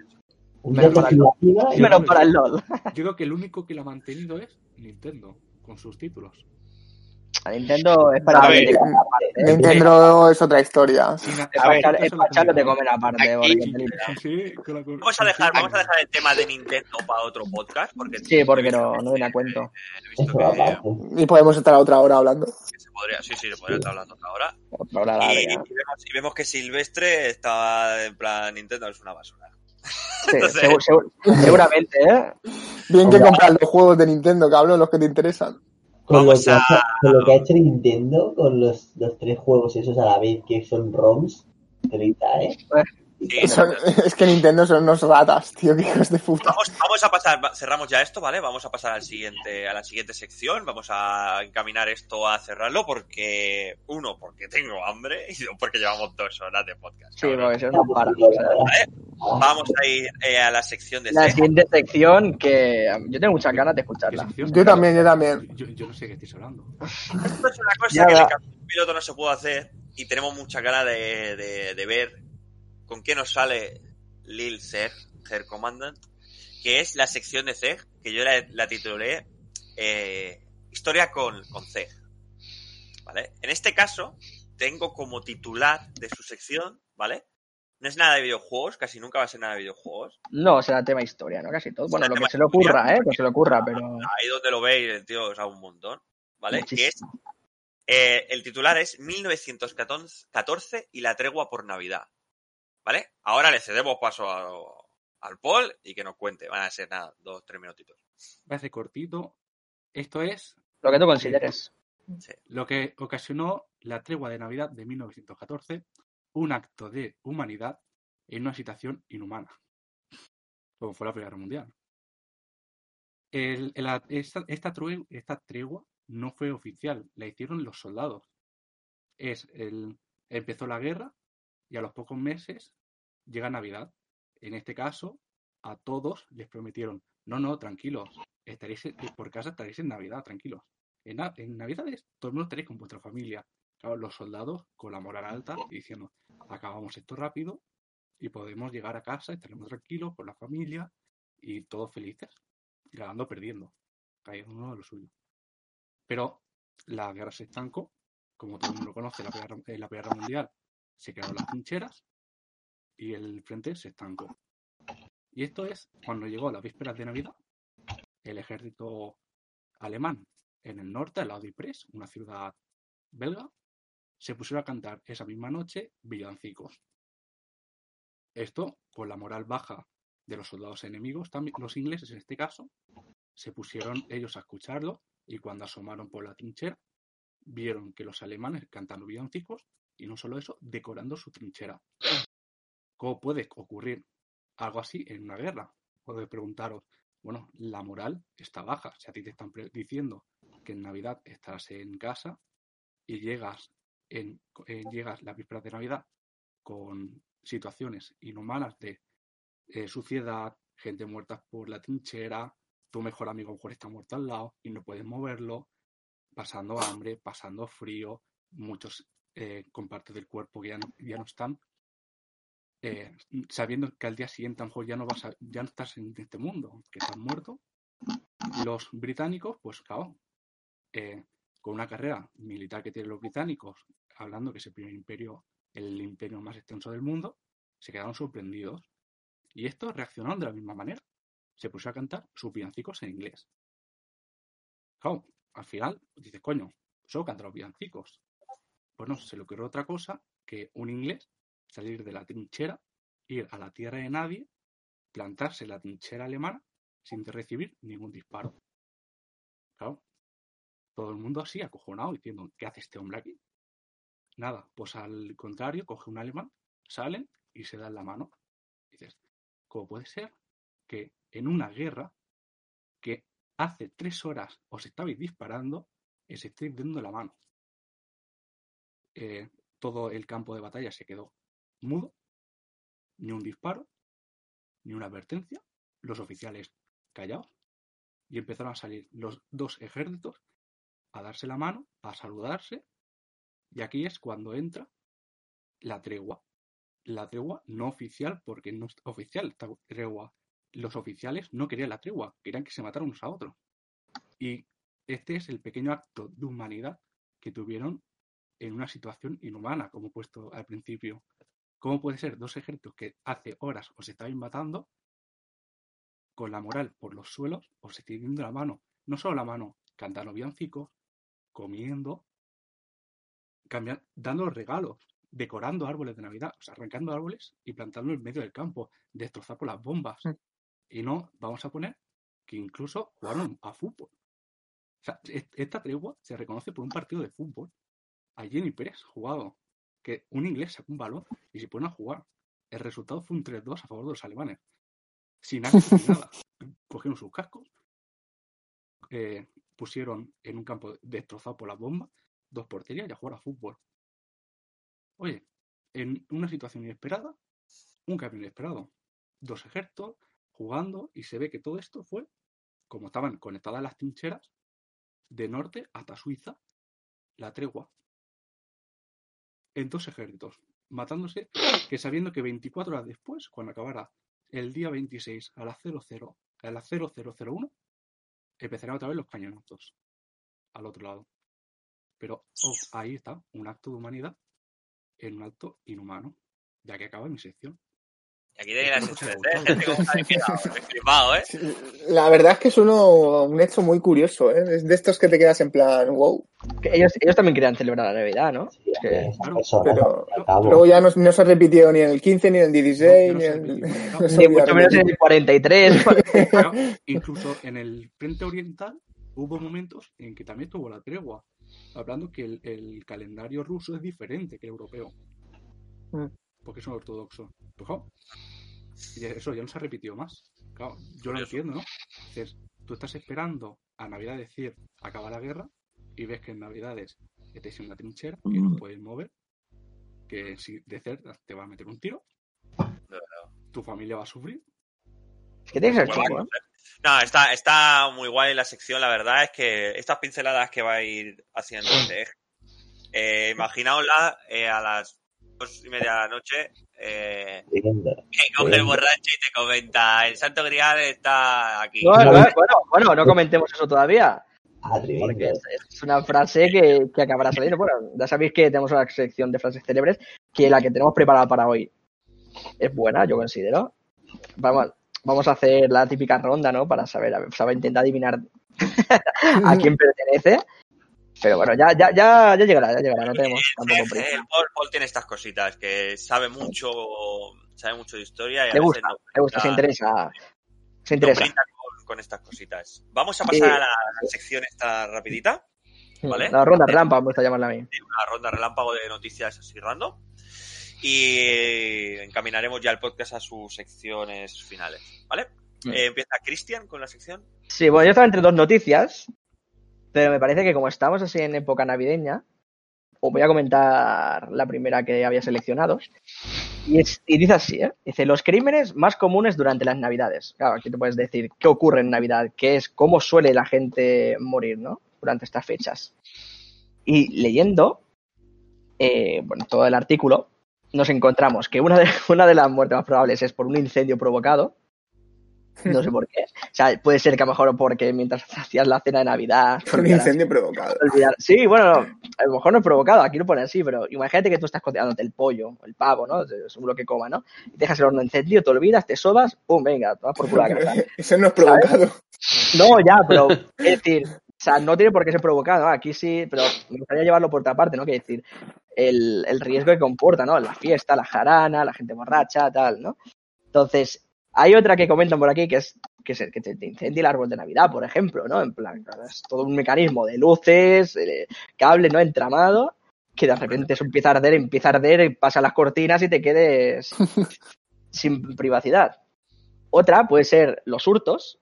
Un Menos día para y para el LOL. Yo creo que el único que lo ha mantenido es Nintendo, con sus títulos. Nintendo es para ver. ¿eh? Nintendo es otra historia. Es para te comen. aparte. Vamos a dejar, vamos a dejar el tema de Nintendo para otro podcast. Porque Sí, porque no, no viene a cuento. Y podemos estar a otra hora hablando. que se podría, sí, sí, se podría estar hablando otra hora. Otra hora Y, vemos, y vemos que Silvestre está en plan Nintendo es una basura. Sí, Entonces- seguramente, ¿eh? Bien que comprar los juegos de Nintendo, cabrón, los que te interesan. Con lo, que ha, con lo que ha hecho Nintendo, con los, los tres juegos esos a la vez que son ROMs, telita, ¿eh? Son- es que Nintendo son unos ratas, tío, que hijos de puta. Vamos, vamos a pasar, cerramos ya esto, ¿vale? Vamos a pasar al siguiente, a la siguiente sección. Vamos a encaminar esto a cerrarlo porque, uno, porque tengo hambre y dos, porque llevamos dos horas de podcast. Sí, porque si no, para. o sea, Vamos a ir eh, a la sección de la C. siguiente sección que um, yo tengo muchas ganas de ¿Qué escucharla. Yo también, yo también. Yo, yo no sé qué estáis hablando. Esto es una cosa Ya, que en el piloto no se pudo hacer y tenemos mucha ganas de, de- de ver con qué nos sale Lil Zeg, Her Commandant, que es la sección de Zeg, que yo la, la titulé eh, Historia con, con Zeg. ¿Vale? En este caso, tengo como titular de su sección, ¿vale? No es nada de videojuegos, casi nunca va a ser nada de videojuegos. No, será tema historia, ¿no? Casi todo. Bueno, lo que se le historia. ocurra, ¿eh? Que se le ocurra, pero. Ahí donde lo veis, el tío sabe un montón, ¿vale? Que es muchísimo. Eh, el titular es 1914 y la tregua por Navidad. ¿Vale? Ahora le cedemos paso a- al Paul y que nos cuente. Van a ser nada, dos, tres minutitos. Va a ser cortito. Esto es Lo que tú consideres. lo que ocasionó la tregua de Navidad de 1914, un acto de humanidad en una situación inhumana, como fue la Primera Guerra Mundial. El- el- esta, esta true- esta tregua no fue oficial, la hicieron los soldados. Es el, empezó la guerra y a los pocos meses llega Navidad. En este caso, a todos les prometieron, no, no, tranquilos, estaréis por casa estaréis en Navidad, tranquilos. En, en Navidades todo el mundo estaréis con vuestra familia. Los soldados con la moral alta diciendo, acabamos esto rápido y podemos llegar a casa, estaremos tranquilos con la familia y todos felices, ganando perdiendo, cada uno de lo suyo. Pero la guerra se estancó, como todo el mundo conoce, la Primera, en la Guerra Mundial se quedaron las trincheras y el frente se estancó. Y esto es cuando llegó las vísperas de Navidad, el ejército alemán en el norte, al lado de Ypres, una ciudad belga, se pusieron a cantar esa misma noche villancicos. Esto, por la moral baja de los soldados enemigos, también los ingleses en este caso, se pusieron ellos a escucharlo y cuando asomaron por la trinchera, vieron que los alemanes cantando villancicos y no solo eso, decorando su trinchera. ¿Cómo puede ocurrir algo así en una guerra? Podéis preguntaros, bueno, la moral está baja. Si a ti te están diciendo que en Navidad estás en casa y llegas en, eh, llegas la víspera de Navidad con situaciones inhumanas de eh, suciedad, gente muerta por la trinchera, tu mejor amigo mejor está muerto al lado y no puedes moverlo, pasando hambre, pasando frío, muchos eh, con partes del cuerpo que ya ya no están, eh, sabiendo que al día siguiente a lo ya no vas a- ya no estás en este mundo, que estás muerto. Los británicos, pues claro, eh, con una carrera militar que tienen los británicos, hablando que es el primer imperio, el imperio más extenso del mundo, se quedaron sorprendidos. Y estos reaccionaron de la misma manera. Se puso a cantar sus villancicos en inglés. Claro, al final dices, coño, solo cantan los villancicos. Pues no, se le ocurrió otra cosa que un inglés salir de la trinchera, ir a la tierra de nadie, plantarse en la trinchera alemana sin recibir ningún disparo. Claro, todo el mundo así acojonado diciendo, ¿qué hace este hombre aquí? Nada, pues al contrario, coge un alemán, salen y se dan la mano. Dices, ¿cómo puede ser que en una guerra que hace tres horas os estabais disparando, os estáis dando la mano? Eh, todo el campo de batalla se quedó mudo, ni un disparo, ni una advertencia, los oficiales callados, y empezaron a salir los dos ejércitos a darse la mano, a saludarse, y aquí es cuando entra la tregua. La tregua no oficial, porque no es oficial esta tregua. Los oficiales no querían la tregua, querían que se mataran unos a otros. Y este es el pequeño acto de humanidad que tuvieron en una situación inhumana, como he puesto al principio. ¿Cómo puede ser dos ejércitos que hace horas os estaban matando, con la moral por los suelos, os estáis dando la mano? No solo la mano, cantando villancicos, comiendo, cambian- dando regalos, decorando árboles de Navidad, o sea, arrancando árboles y plantando en medio del campo, destrozar por las bombas. Mm. Y no, vamos a poner que incluso jugaron a fútbol. O sea, est- esta tregua se reconoce por un partido de fútbol. Allí en Pérez jugado. Que un inglés sacó un balón y se ponen a jugar. El resultado fue un 3-2 a favor de los alemanes. Sin ni nada. Cogieron sus cascos, eh, pusieron en un campo destrozado por las bombas dos porterías y a jugar a fútbol. Oye, en una situación inesperada, un cambio inesperado. Dos ejércitos jugando y se ve que todo esto fue como estaban conectadas las trincheras de norte hasta Suiza, la tregua. En dos ejércitos, matándose, que sabiendo que 24 horas después, cuando acabara el día 26 a las 00, a las 0001, empezarán otra vez los cañonazos al otro lado. Pero oh, ahí está, un acto de humanidad en un acto inhumano, ya que acaba mi sección. Aquí te quedas Mucho hecho gustado. de cómo se ha quedado, estoy flipado, ¿eh? La verdad es que es uno, un hecho muy curioso, ¿eh? Es de estos que te quedas en plan, wow. Que ellos, ellos también querían celebrar la Navidad, ¿no? Sí, que- esas claro, personas, pero. Luego ya no, no se repitió ni en el 15, ni en el 16, No, ni en Ni a mucho menos en repetir. el 43. Claro, incluso en el frente oriental hubo momentos en que también tuvo la tregua, hablando que el, el calendario ruso es diferente que el europeo, Mm. Porque son ortodoxos. Pues, jo, y eso ya no se repitió más. Claro, yo lo entiendo, ¿no? Dices, tú estás esperando a Navidad decir acaba la guerra y ves que en Navidades estés en una trinchera que no puedes mover, que si de cerca te va a meter un tiro tu familia va a sufrir. Es que tiene que ser Pues chungo, vamos, ¿eh? No, está, está muy guay la sección. La verdad es que estas pinceladas que va a ir haciendo este eh, imaginaosla eh, a las dos y media de la noche. Eh, que coge el borracho y te comenta: El Santo Grial está aquí. No, no, bueno, bueno, no comentemos eso todavía. Ah. Porque es, es una frase que, que acabará saliendo. Bueno, ya sabéis que tenemos una sección de frases célebres que la que tenemos preparada para hoy es buena, yo considero. Vamos, vamos a hacer la típica ronda, ¿no? Para saber, saber intentar adivinar a quién pertenece. Pero bueno, ya, ya, ya, ya llegará, ya llegará, no tenemos tampoco Eh, prisa. el Paul, Paul tiene estas cositas que sabe mucho, sabe mucho de historia y a Le gusta, no le gusta, se interesa. Se interesa. con, estas cositas. Vamos a pasar Eh, a la, la sección esta rapidita, ¿vale? La ronda relámpago me gusta llamarla a mí. una ronda relámpago de noticias así random. Y encaminaremos ya el podcast a sus secciones finales, ¿vale? Mm. Eh, empieza Cristian con la sección. Sí, bueno, yo estaba entre dos noticias, pero me parece que como estamos así en época navideña, os voy a comentar la primera que había seleccionado. Y, es- dice así, ¿eh? Dice, los crímenes más comunes durante las navidades. Claro, aquí te puedes decir qué ocurre en Navidad, qué es, cómo suele la gente morir, ¿no? Durante estas fechas. Y leyendo, eh, bueno, todo el artículo, nos encontramos que una de, una de las muertes más probables es por un incendio provocado. No sé por qué. O sea, puede ser que a lo mejor porque mientras hacías la cena de Navidad. Por un incendio provocado. Sí, bueno, no, a lo mejor no es provocado, aquí lo pone así, pero imagínate que tú estás cocinándote el pollo, el pavo, ¿no? Seguro que coma, ¿no? Y dejas el horno encendido, te olvidas, te sobas, pum, venga, tomas por culo. Eso no es provocado. No, ya, pero es decir, o sea, no tiene por qué ser provocado, ¿no? aquí sí, pero me gustaría llevarlo por otra parte, ¿no? Que decir, el, el riesgo que comporta, ¿no? La fiesta, la jarana, la gente borracha, tal, ¿no? Entonces, hay otra que comentan por aquí que es que, se, que te, te incendie el árbol de Navidad, por ejemplo, ¿no? En plan, es todo un mecanismo de luces, eh, cable, ¿no? Entramado, que de repente eso empieza a arder, empieza a arder, pasa las cortinas y te quedes sin privacidad. Otra puede ser los hurtos.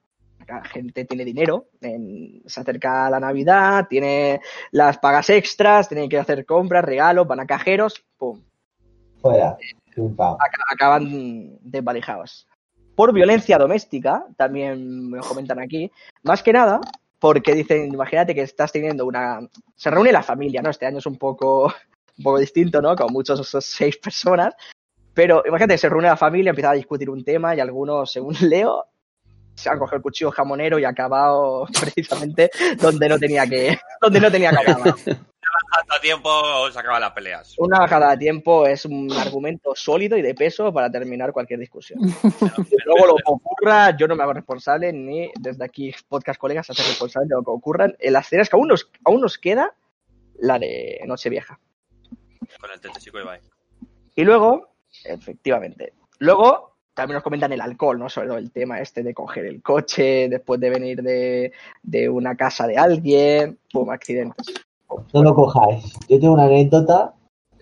La gente tiene dinero, en- se acerca la Navidad, tiene las pagas extras, tiene que hacer compras, regalos, van a cajeros, pum, Fuera. Acaban desvalijados. Por violencia doméstica, también me comentan aquí, más que nada porque dicen, imagínate que estás teniendo una... Se reúne la familia, ¿no? Este año es un poco, un poco distinto, ¿no? Con muchos seis personas, pero imagínate se reúne la familia, empieza a discutir un tema y algunos, según leo, se han cogido el cuchillo jamonero y ha acabado precisamente donde no tenía que, donde no tenía que acabar. Tanto tiempo se acaban las peleas. Una bajada de tiempo es un argumento sólido y de peso para terminar cualquier discusión. Luego lo que ocurra, yo no me hago responsable, ni desde aquí podcast colegas se responsable de lo que ocurra. En las cenas que aún nos, aún nos queda la de Nochevieja. Con el tetesico Ibai. Y luego, efectivamente, luego también nos comentan el alcohol, ¿no? Sobre el tema este de coger el coche después de venir de, de una casa de alguien, pum, accidentes. No lo cojáis. Yo tengo una anécdota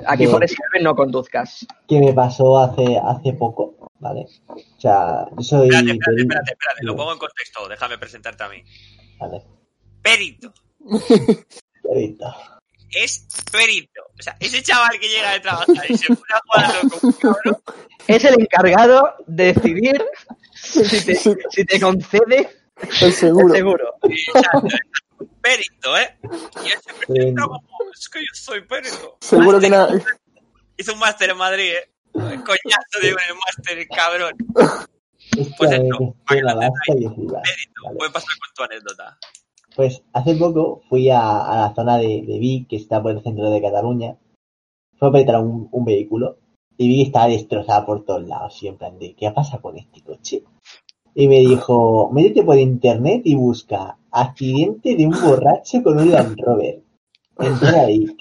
Aquí pone Sirven, no conduzcas. que me pasó hace, hace poco, ¿vale? O sea, yo soy... Espérate, espérate, espérate, espérate, lo pongo en contexto, déjame presentarte a mí. Vale, Perito, perito. es perito. O sea, ese chaval que llega de trabajar y se pone a jugar al loco, cabrón, Es el encargado de decidir si te, si te concede El seguro. el seguro. Perito, ¿eh? Y él se presenta como, es que yo soy perito. Seguro que nada. Hizo un máster en Madrid, ¿eh? Coñazo de un máster, el cabrón. Pues esto. Perito, Vale. puedes pasar con tu anécdota. Pues hace poco fui a, a la zona de, de Vic, que está por el centro de Cataluña. Fue a un, un vehículo y vi que estaba destrozada por todos lados. Y en plan de, ¿qué pasa con este coche? Y me dijo, métete por internet y busca accidente de un borracho con un Land Rover. Entré a Vic.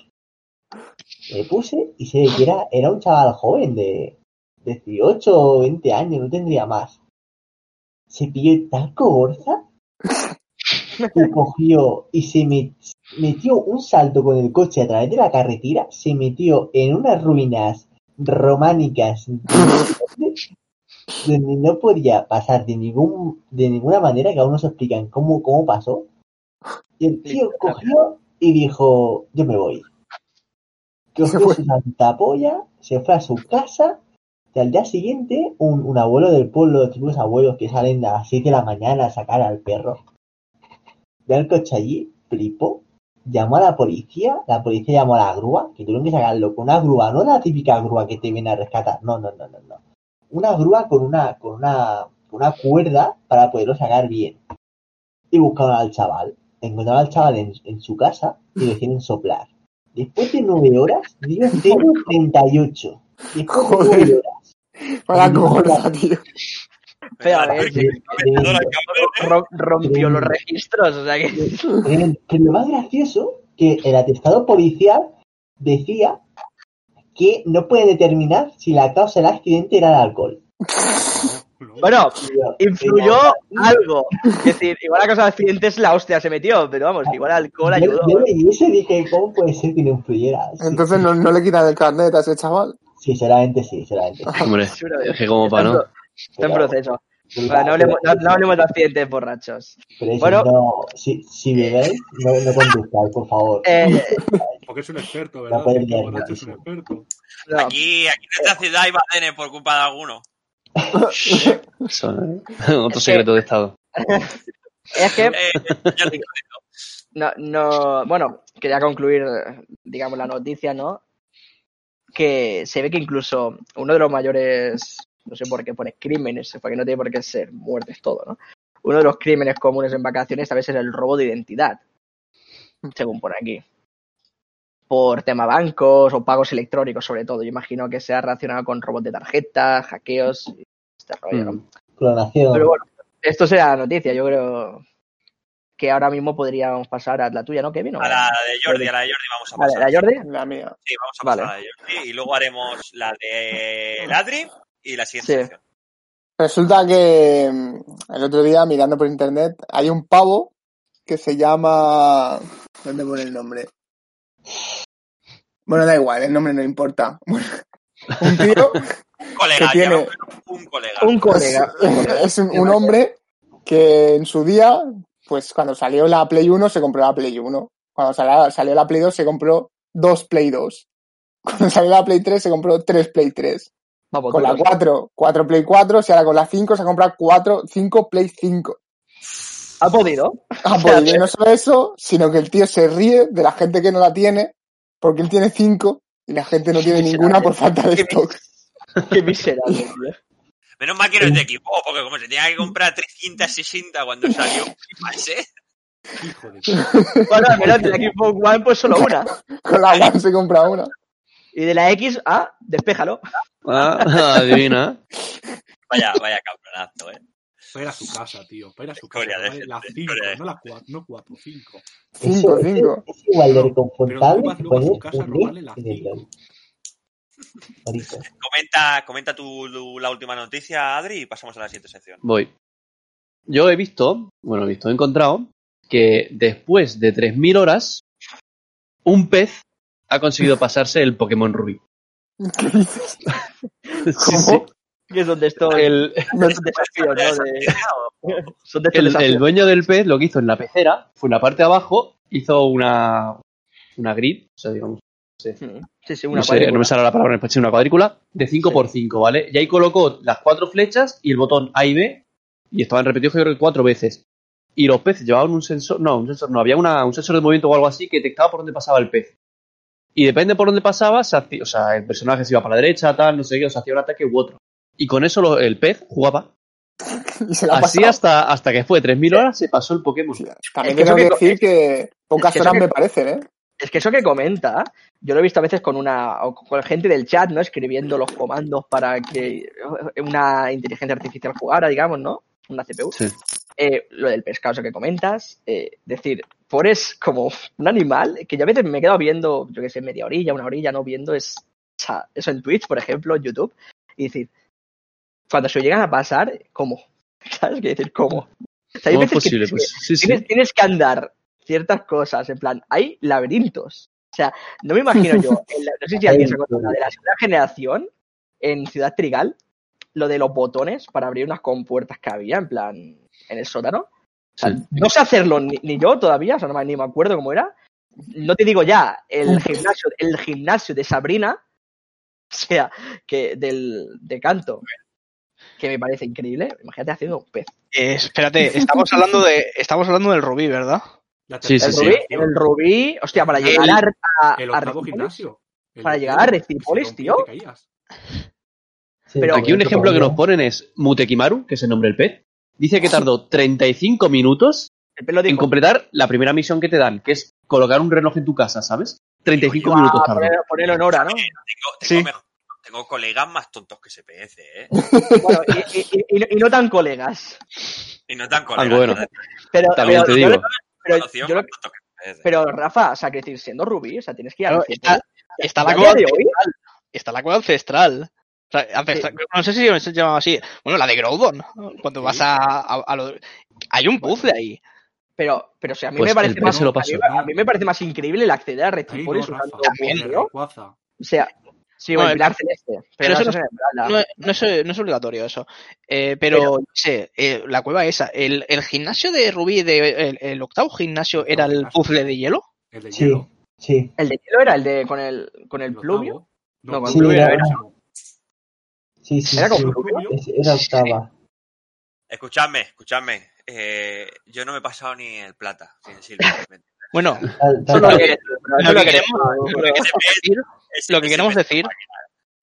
Me puse y se ve que era, era un chaval joven de 18 o 20 años, no tendría más. Se pilló tal cogorza que cogió y se met- metió un salto con el coche a través de la carretera, se metió en unas ruinas románicas no podía pasar de ningún de ninguna manera que aún no se explican cómo, cómo pasó. Y el tío cogió y dijo, yo me voy. Cogió fue. su santa polla, se fue a su casa, Y al día siguiente, un, un abuelo del pueblo, los típicos abuelos que salen a las 7 de la mañana a sacar al perro, ve el coche allí, flipó, llamó a la policía, la policía llamó a la grúa, que tuvieron que sacarlo con una grúa, no la típica grúa que te viene a rescatar, no, no, no, no, no. Una grúa con una, con una, con una cuerda para poderlo sacar bien. Y buscaron al chaval. Encontraron al chaval en, en su casa y lo hicieron soplar. Después de nueve horas, dio 0,38. Después de Joder. nueve horas. Vaya gorda, tío. Pero a ver, rom- rompió los registros, o sea que... Pero lo más gracioso, que el atestado policial decía que no puede determinar si la causa del accidente era el alcohol. No, no. Bueno, influyó algo. Es decir, igual la cosa de accidentes la hostia se metió, pero vamos, igual el alcohol yo, ayudó. yo leí eso y dije, ¿cómo puede ser que no influyera? Sí, Entonces no, no le quitan el carnet a ese chaval. sí, seguramente sí, seguramente sí. Hombre, es que como para no. Está en proceso. Bueno, no hablemos, no, no hablemos de accidentes borrachos. pero bueno. no, si, si bebéis, no, no conduzcáis, por favor. Eh, Porque es un experto, ¿verdad? puedes El leer, borracho es un sí. experto. no, Aquí, aquí en esta ciudad hay badenes por culpa de alguno. Eso, ¿eh? Otro secreto de Estado. es que Eh, no, no, bueno, quería concluir, digamos, la noticia, ¿no? Que se ve que incluso uno de los mayores, no sé por qué pone crímenes, porque no tiene por qué ser muertes todo, ¿no? Uno de los crímenes comunes en vacaciones a veces es el robo de identidad, según por aquí. Por tema bancos o pagos electrónicos, sobre todo. Yo imagino que sea relacionado con robos de tarjetas, hackeos y este rollo, ¿no? Mm. Clonación. Pero bueno, esto será la noticia. Yo creo que ahora mismo podríamos pasar a la tuya, ¿no, Kevin? ¿O- A la de Jordi, a la de Jordi vamos a Vale, pasar. la Jordi. La mía. Sí, vamos a Vale. pasar a la de Jordi y luego haremos la de Ladri y la siguiente Sí. sección. Resulta que mm, el otro día, mirando por internet, hay un pavo que se llama. ¿Dónde pone el nombre? Bueno, da igual, el nombre no importa. un tío Un colega, Que tiene- un colega. Un es, colega. es un, un hombre que en su día, pues cuando salió la Play 1 se compró la Play 1. Cuando salió, salió la Play 2 se compró dos Play 2. Cuando salió la Play 3 se compró tres Play 3. Vamos, Con la todos. 4, 4 Play 4, y ahora con la 5 se ha comprado 4, 5 Play 5. ¿Ha podido? Ah, pues, y no solo eso, sino que el tío se ríe de la gente que no la tiene, porque él tiene 5 y la gente no tiene ninguna por falta de stock. Qué miserable, tío. Menos mal que no es de equipo, porque como se tenía que comprar 360 cuando salió, ¿qué pase? Hijo de Bueno, al menos de la Xbox One, pues solo una. Con la One se compra una. Y de la X, ah, despéjalo. Ah, adivina. Vaya, vaya cabronazo, eh. Para ir a su casa, tío. Para ir a su casa. Historia de ¿vale? gente, La 5, historia de no la 4, no 4, 5. 5, Eso- 5. Es igual de Pero tú reconfortable vas luego a su casa a un robarle link la en el 5. LOL. Bonito. Comenta, comenta tu, tu- la última noticia, Adri, y pasamos a la siguiente sección. Voy. Yo he visto, bueno, he visto, he encontrado que después de 3.000 horas, un pez ha conseguido pasarse el Pokémon Rubí. ¿Qué dices? Sí, sí. ¿Cómo? Que son de estos El, Me- desafíos, ¿no? De- son de el, el dueño del pez lo que hizo en la pecera fue en la parte de abajo, hizo una, una grid, o sea, digamos, Mm, Sí, sí, no, una sé, no cuadrícula. me sale la palabra en español, una cuadrícula de 5x5, ¿vale? Y ahí colocó las cuatro flechas y el botón A y B, y estaban repetidos yo creo que cuatro veces. Y los peces llevaban un sensor, no, un sensor no, había una, un sensor de movimiento o algo así que detectaba por dónde pasaba el pez. Y depende por dónde pasaba, se hacía- o sea, el personaje se iba para la derecha, tal, no sé qué, o sea, hacía un ataque u otro. Y con eso lo- el pez jugaba. Y se la ha Así pasado. hasta, hasta que fue 3.000 horas se pasó el Pokémon. También Es que tengo eso que decir que pocas horas me parecen, ¿eh? Es que eso que comenta, yo lo he visto a veces con una o con gente del chat, ¿no? Escribiendo los comandos para que una inteligencia artificial jugara, digamos, ¿no? Una CPU. Sí. Eh, lo del pescado, eso que comentas, eh, decir, pones como un animal que yo a veces me he quedado viendo, yo que sé, media orilla, una orilla, no viendo es, o sea, eso en Twitch, por ejemplo, en YouTube, y decir, cuando se lo llegan a pasar, ¿cómo? ¿Sabes qué decir? ¿Cómo? O sea, hay ¿Cómo es veces que posible? tienes Pues sí, sí. tienes, tienes que andar ciertas cosas, en plan, hay laberintos. O sea, no me imagino yo, en la- no sé si alguien se acuerda de la segunda generación en Ciudad Trigal, lo de los botones para abrir unas compuertas que había, en plan, en el sótano. O sea, Sí. no sé hacerlo ni, ni yo todavía, o sea, no me, ni me acuerdo cómo era. No te digo ya, el gimnasio, el gimnasio de Sabrina, sea, que del de canto, que me parece increíble. Imagínate haciendo un pez. Eh, espérate, estamos hablando de, estamos hablando del rubí, ¿verdad? Sí, sí, El sí. rubí, el rubí, hostia, para llegar a, a, El octavo gimnasio. Para llegar a Recipolis, tío. Pero- Aquí un ejemplo que nos ponen es Mutekimaru, que es el nombre del pez. Dice que tardó 35 minutos en completar la primera misión que te dan, que es colocar un reloj en tu casa, ¿sabes? 35 "Iba minutos tardó. poner- ponerlo en hora, ¿no? Tengo, tengo, Sí. mejor- tengo colegas más tontos que SPC, ¿eh? Bueno, y, y- y- y no- tan colegas. Y no tan colegas. Algo bueno. Pero, También pero- te digo. pero, yo lo- Rafa, o sea, que decir, siendo rubí, o sea, tienes que ir a Claro, está, está la cueva día de hoy, ancestral. Está la cueva ancestral. O sea, ancestral- No sé si se llamaba así. Bueno, la de Groudon. ¿no? Cuando vas a, a- a lo- Hay un puzzle ahí. Pero, pero o sea, a mí Pues me parece más, a mí, pasó. a mí me parece más increíble el acceder a no, usando También. Rayquaza. O sea, sí, No, o el pilar celeste. Pero, pero eso no-. No, no es, no es obligatorio eso. Eh, pero, Pero- no sé, eh, la cueva esa. El, el gimnasio de Rubí, de, el, el octavo gimnasio, era el puzzle de hielo. El de Sí, hielo. sí. El de hielo era el de con el con el El pluvio. No, con Sí, Pluvio era-. Sí, sí, Era sí. Era octava. Escuchadme, escuchadme. Eh, yo no me he pasado ni el plata, sin decirlo. Bueno, lo que, lo queremos, decir, Ese- lo que ese queremos me- decir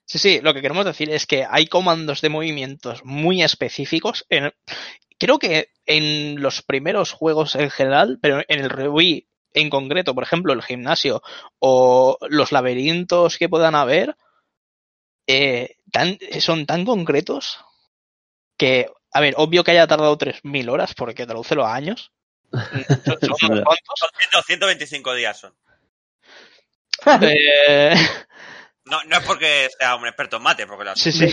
Sí, sí, lo que queremos decir es que hay comandos de movimientos muy específicos. En, creo que en los primeros juegos en general, pero en el Rubí en concreto, por ejemplo, el gimnasio o los laberintos que puedan haber, eh, tan- son tan concretos que, a ver, obvio que haya tardado 3.000 horas porque tradúcelo a años. Son, son Es unos verdad. cuantos. Son 100 125 días son. Eh, No, no es porque sea un experto en mate, porque lo Sí, sí.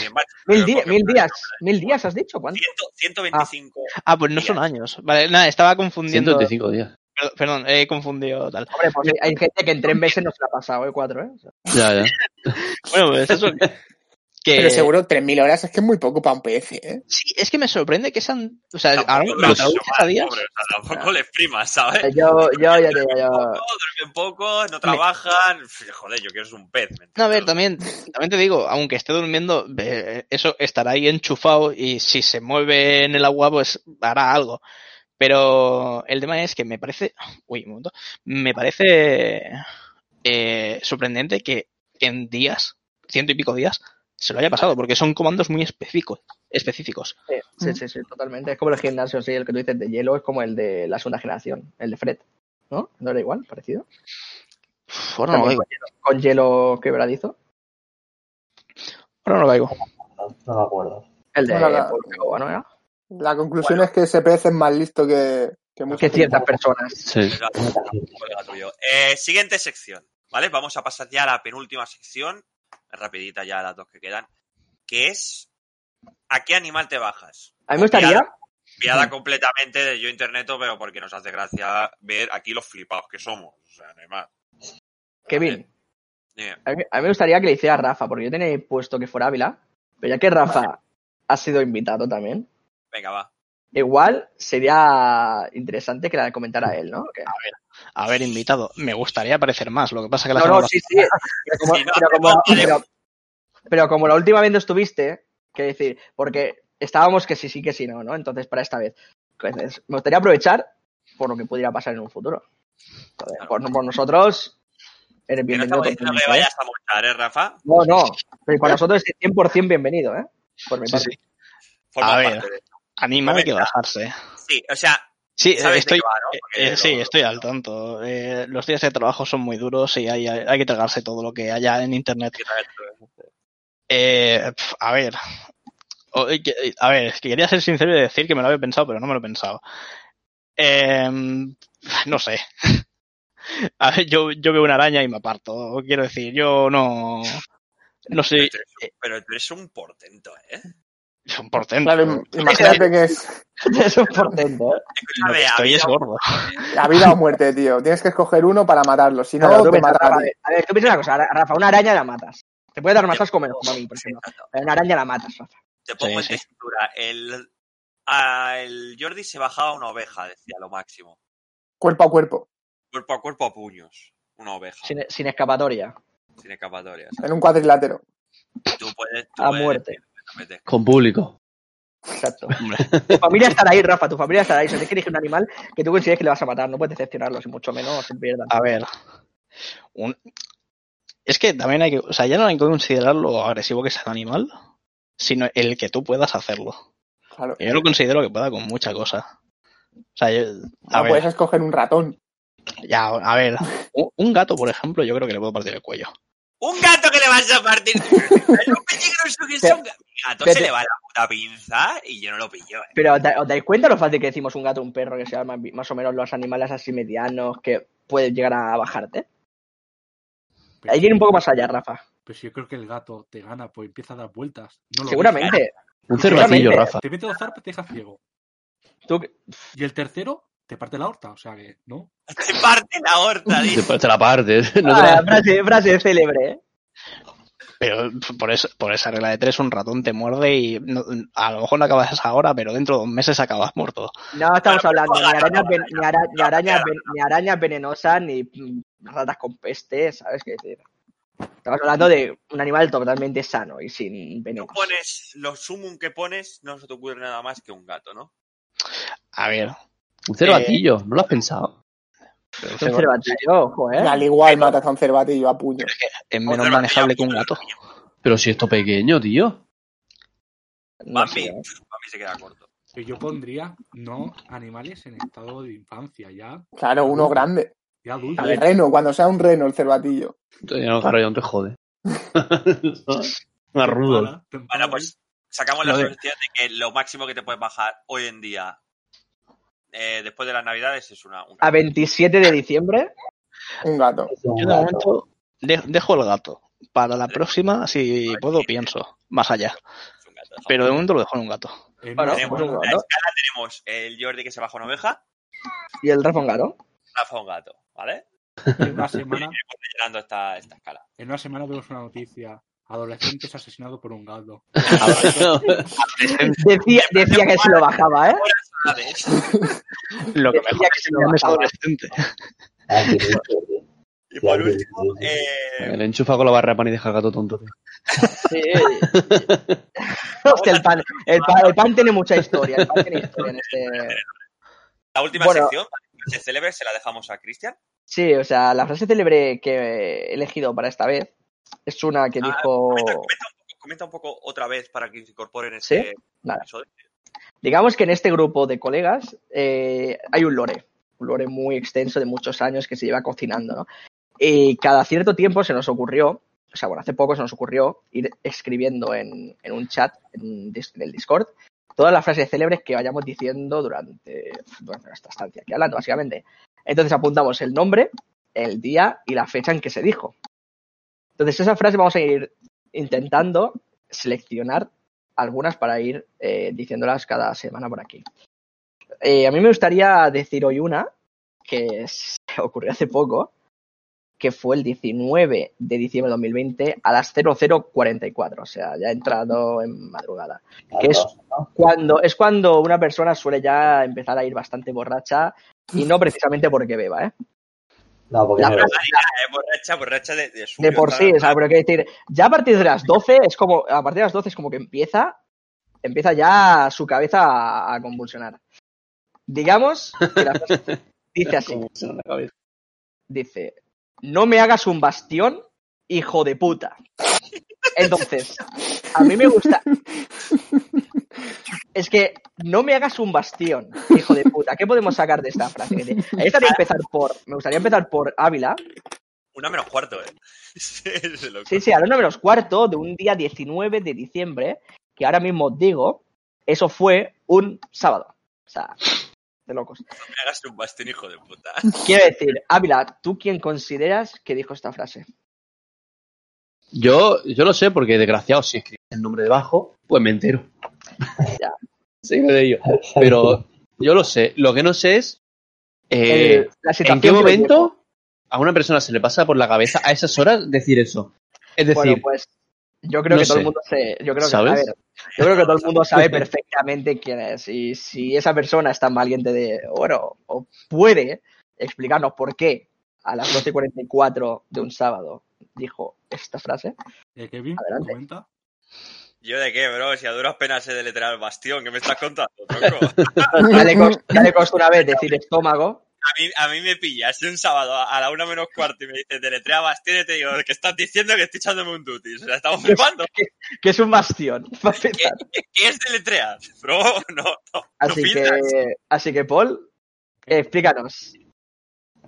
Mil, di- días. Mil días, ¿has dicho? ¿Cuánto? 100 125. ah, pues no son años. Vale, nada, estaba confundiendo. 125 días. Perdón, he confundido tal. Hombre, pues hay gente que en tres meses no se la ha pasado, ¿eh? Cuatro, ¿eh? O sea, Ya, ya. Bueno, pues eso. Que, Pero seguro 3.000 horas es que es muy poco para un PC, ¿eh? Sí, es que me sorprende que sean. O sea, ahora lo me traduces a días. pobre, o sea, tampoco le exprimas, ¿sabes? Yo, yo, digo, yo. Poco, duermen poco, no trabajan. Joder, yo quiero ser un pez. ¿me No, a ver, también, también te digo, aunque esté durmiendo, eh, eso estará ahí enchufado y si se mueve en el agua, pues hará algo. Pero el tema es que me parece, uy, un momento, me parece eh, sorprendente que en días, ciento y pico días, se lo haya pasado, porque son comandos muy específicos. específicos. Sí, sí, sí, sí, totalmente. Es como el gimnasio, sí, el que tú dices de hielo es como el de la segunda generación, el de Fred. ¿No? ¿No era igual? ¿Parecido? Uf, ahora no lo También caigo. con hielo, quebradizo. Ahora no lo caigo. No, no me acuerdo. El de Bueno, la- Polkagua, ¿no era? La conclusión es que ese pez es más listo que, que muchos Que ciertas personas. Sí. Eh, siguiente sección, ¿vale? Vamos a pasar ya a la penúltima sección, rapidita ya las dos que quedan, que es ¿a qué animal te bajas? A mí me gustaría, copiada completamente de Yo Interneto, pero porque nos hace gracia ver aquí los flipados que somos. O sea, no hay más. Kevin, a mí, a mí me gustaría que le hiciera Rafa, porque yo tenía puesto que fuera Ávila, pero ya que Rafa ha sido invitado también, Venga, va. igual sería interesante que la comentara él, ¿no? Que- A ver, invitado, me gustaría aparecer más. Lo que pasa que la No, semana no, sí, sí. Pero como, Sí, no, pero como- no, vale. pero- pero como la última vez no estuviste, que decir, porque estábamos que sí, sí, que sí, no, ¿no? Entonces, para esta vez. Entonces, me gustaría aprovechar por lo que pudiera pasar en un futuro. Por, por nosotros, eres no bienvenido. estamos diciendo vayas a montar, ¿eh, Rafa? No, no. Pero para nosotros es 100% bienvenido, ¿eh? Por mi Sí, parte. sí. Forma A ver. parte de- Anima hay que bajarse. Sí, o sea, Sí, estoy, qué va, ¿no? eh, sí, lo- estoy al tanto. Eh, los días de trabajo son muy duros y hay, hay que tragarse todo lo que haya en internet. Eh, pf, a ver. O- a ver, es que quería ser sincero y decir que me lo había pensado, pero no me lo he pensado. Eh, no sé. A ver, yo, yo veo una araña y me aparto. Quiero decir, yo no. No sé, Pero tú eres un portento, ¿eh? Es un portento. Claro, im- imagínate que es es un portento, ¿eh? Lo Escúchame, que estoy es gordo. la vida o muerte, tío. Tienes que escoger uno para matarlo. Si no, te piensa, matará Rafa, a ver, tú piensa una cosa, Rafa, una araña la matas. Te puede dar masas como, como a mí, por ejemplo. Pero una araña la matas, Rafa. Te pongo Sí, en sí. El, a- el Jordi se bajaba una oveja, decía lo máximo. Cuerpo a cuerpo, Cuerpo a cuerpo a puños. Una oveja. Sin, sin escapatoria. Sin escapatorias. en un cuadrilátero. Tú puedes. tú A puedes muerte. decir. Con público. Exacto. Tu familia estará ahí, Rafa, tu familia estará ahí. Si tienes que elegir un animal que tú consideres que le vas a matar, no puedes decepcionarlos, y mucho menos se pierdan. A ver. un- Es que también hay que. O sea, ya no hay que considerar lo agresivo que es el animal, sino el que tú puedas hacerlo. Claro. Yo lo considero que pueda con mucha cosa. O sea, yo- a No ver, puedes escoger un ratón. ya, a ver. Un, un gato, por ejemplo, yo creo que le puedo partir el cuello. ¡Un gato que le vas a partir! ¡Es lo peligroso que son! Mi gato Pero- se le va la puta pinza y yo no lo pillo, eh. Pero ¿os da- ¿os dais cuenta lo fácil que decimos un gato o un perro, que sean más, más o menos los animales así medianos que pueden llegar a bajarte? Pero Ahí viene un poco más allá, Rafa. Pero si yo creo que el gato te gana, pues empieza a dar vueltas. No lo Seguramente. Un cervatillo. Rafa. ves. Te mete dos zarpas y te deja ciego. Tú, Y el tercero te parte la horta. O sea que, ¿no? Te parte la horta, Te dice. parte la parte. No te Ah, la- frase, frase célebre, ¿eh? Pero por, eso, por esa regla de tres, un ratón te muerde y no- a lo mejor no acabas ahora, pero dentro de dos meses acabas muerto. No estamos hablando ni arañas, ven- ni, ara- ni no, arañas, pero- ven- ni arañas venenosas, ni ratas con peste, ¿sabes qué decir? Estamos hablando de un animal totalmente sano y sin Tú veneno. pones los sumum que pones, no se te ocurre nada más que un gato, ¿no? A ver. Un cervatillo. ¿No lo has pensado? pero un cervatillo, ojo, ¿eh? Al igual matas a un cervatillo a puño. es menos manejable que un gato. Pero si esto pequeño, tío. No Bambi, sé, ¿eh? Bambi se queda corto. Que yo pondría no animales en estado de infancia, ya, Claro, uno grande. ya adultos. El reno, cuando sea un reno el cervatillo. Todavía no, claro, ya no te jode. Una rudo. Bueno, pues sacamos la solución de que lo máximo que te puedes bajar hoy en día, eh, después de las navidades, es una... un A 27 de diciembre, Un gato. Yo de gato. momento de- dejo el gato. Para la próxima, si puedo, pienso más allá. gato. Pero de momento lo dejo en un gato. En Bueno, Tenemos, pues un en la gato. escala tenemos el Jordi que se baja una oveja, y el Rafa un gato. Rafa un gato, ¿vale? en una semana, esta, esta escala. en una semana vemos una noticia. Adolescentes asesinados por un gato. Decía, decía que se lo bajaba, ¿eh? ¿Sabes? Lo que mejor que es se que no es adolescente. Ah. Y por último, eh, Le enchufa con la barra de pan y deja gato tonto, tío. Sí. Hostia, el pan, el, pan, el pan tiene mucha historia. El pan tiene historia en este. la última bueno. sección, se célebre, se la dejamos a Cristian. Sí, o sea, la frase célebre que he elegido para esta vez es una que Ah, dijo. Comenta, comenta un poco, comenta un poco otra vez para que se incorporen este ¿Sí? Episodio. Digamos que en este grupo de colegas eh, hay un lore, un lore muy extenso de muchos años que se lleva cocinando, ¿no? Y cada cierto tiempo se nos ocurrió, o sea, bueno, hace poco se nos ocurrió ir escribiendo en, un chat en el Discord todas las frases célebres que vayamos diciendo durante, durante nuestra estancia aquí hablando, básicamente. Entonces apuntamos el nombre, el día y la fecha en que se dijo. Entonces esa frase vamos a ir intentando seleccionar algunas para ir eh, diciéndolas cada semana por aquí. Eh, a mí me gustaría decir hoy una que se ocurrió hace poco, que fue el 19 de diciembre de 2020 a las 0044, o sea, ya ha entrado en madrugada. Que es cuando, es cuando una persona suele ya empezar a ir bastante borracha y no precisamente porque beba, ¿eh? No, porque La no. borracha, borracha de, de, suyo, de por ¿sabes? sí, o sea, pero quiero decir, ya a partir de las 12 es como, a partir de las 12 es como que empieza, empieza ya su cabeza a, a convulsionar. Digamos que la frase dice así, dice, no me hagas un bastión, hijo de puta. Entonces, a mí me gusta. Es que no me hagas un bastión, hijo de puta. ¿Qué podemos sacar de esta frase? Me gustaría empezar por, me gustaría empezar por Ávila. Una menos cuarto, ¿eh? Sí, sí, a 9 menos cuarto de un día 19 de diciembre, que ahora mismo os digo, eso fue un sábado. O sea, de locos. No me hagas un bastión, hijo de puta. Quiero decir, Ávila, ¿tú quién consideras que dijo esta frase? Yo, yo lo sé porque, desgraciado, si escribes el nombre debajo, pues me entero. Ya. Sí, de ello. Pero yo lo sé. Lo que no sé es eh, El- la en qué momento a una persona se le pasa por la cabeza a esas horas decir eso. Es decir, Bueno, pues yo creo no que todo el mundo se, yo creo que, ¿Sabes? a ver, yo creo que todo el mundo sabe perfectamente quién es y si esa persona es tan valiente de, bueno, o puede explicarnos por qué a las 12:44 de un sábado dijo esta frase. Eh, Kevin, Adelante. comenta. ¿Yo de qué, bro? Si a duras penas sé deletrear el bastión, ¿qué me estás contando, tronco? Ya le, cos- ya le costó una vez decir estómago. A mí, a mí me pillas un sábado a la una menos cuarto y me dices deletrea bastión y te digo que estás diciendo que estoy echándome un duty. O sea, estamos flipando. que es un bastión. ¿Qué, qué- qué es deletrear? Bro, no, no, no Así pintas. que, así que Paul, eh, explícanos.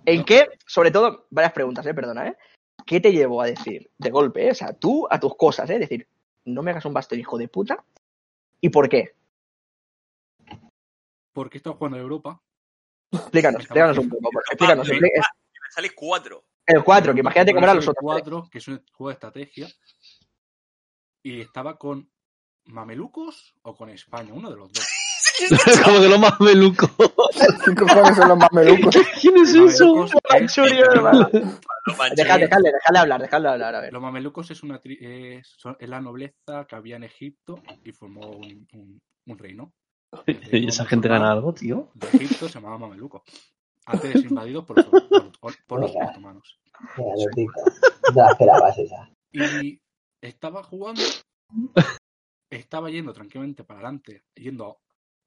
¿En qué, sobre todo, varias preguntas, eh, perdona, ¿eh? ¿Qué te llevó a decir de golpe, eh? o sea, tú a tus cosas, eh? Decir, no me hagas un bastión, hijo de puta. ¿Y por qué? Porque está jugando en Europa. Explícanos, explícanos un poco. Explícanos. Ah, explí- Me sale cuatro. El 4, que imagínate cómo eran los el otros. tres. 4, que es un juego de estrategia. Y estaba con mamelucos o con España, uno de los dos. Como de lo más meluco. ¿Qué cojones son los mamelucos? ¿Quién es eso? Dejadle hablar, dejadle hablar, a ver. Los mamelucos es, una tri- es, son- es la nobleza que había en Egipto y formó un, un- un reino. ¿Y esa gente gana algo, tío? De Egipto se llamaba mameluco. Antes de ser invadido por los, por, por los otomanos. No esperabas esa. Y estaba jugando, estaba yendo tranquilamente para adelante, yendo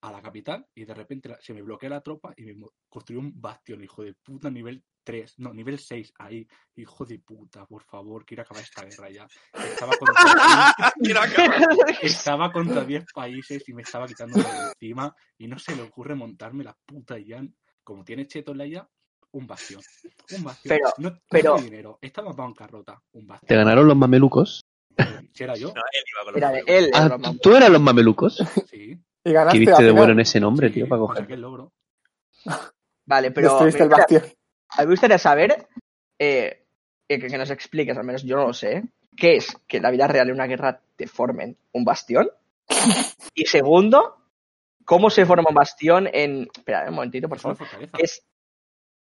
a la capital, y de repente la- se me bloquea la tropa y me construyó un bastión, hijo de puta, nivel 3, no, nivel 6, ahí, hijo de puta, por favor, quiero acabar esta guerra ya. Estaba contra, estaba contra 10 países y me estaba quitando de encima, y no se le ocurre montarme la puta ya, como tiene cheto en la ya, un bastión. Un bastión. Pero- no, pero- dinero, estaba bancarrota, un ¿Te bastión. ganaron los mamelucos? Si era yo, No, él iba con los Mira, de mamelucos. él. Ah, era ¿tú- ¿tú eras los mamelucos? sí. Y ¿Qué ganaste viste de final. bueno en ese nombre, tío, para pues coger? aquel logro. Vale, pero. Me gustaría- bastión. A mí me gustaría saber, eh, que, que nos expliques, al menos yo no lo sé, ¿qué es que en la vida real en una guerra te formen un bastión? Y segundo, ¿cómo se forma un bastión en... Espera, un momentito, por favor. Es...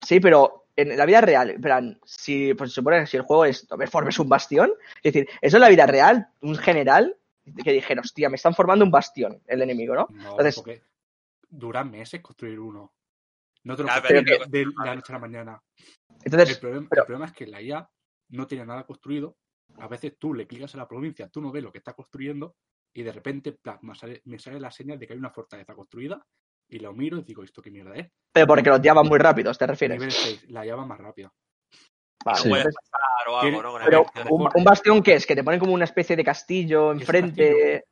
Sí, pero en la vida real, en plan, si, pues se supone que si el juego es, no me formes un bastión, es decir, eso en la vida real, un general que dijera, hostia, me están formando un bastión, el enemigo, ¿no? No, Entonces- porque dura meses construir uno. No te lo construyes pero de, de la noche a la mañana. El Entonces, problema, pero- el problema es que la IA no tiene nada construido. A veces tú le clicas a la provincia, tú no ves lo que está construyendo y de repente plan, me, sale, me sale la señal de que hay una fortaleza construida y lo miro y digo, ¿esto qué mierda es? pero porque los llaman muy rápidos, ¿te refieres? Nivel 6, la IA va más rápida. Vale, No Sí. puedes entonces- pasar o algo, Tiene- ¿no? Con el Pero un, un bastión qué es, que te ponen como una especie de castillo enfrente.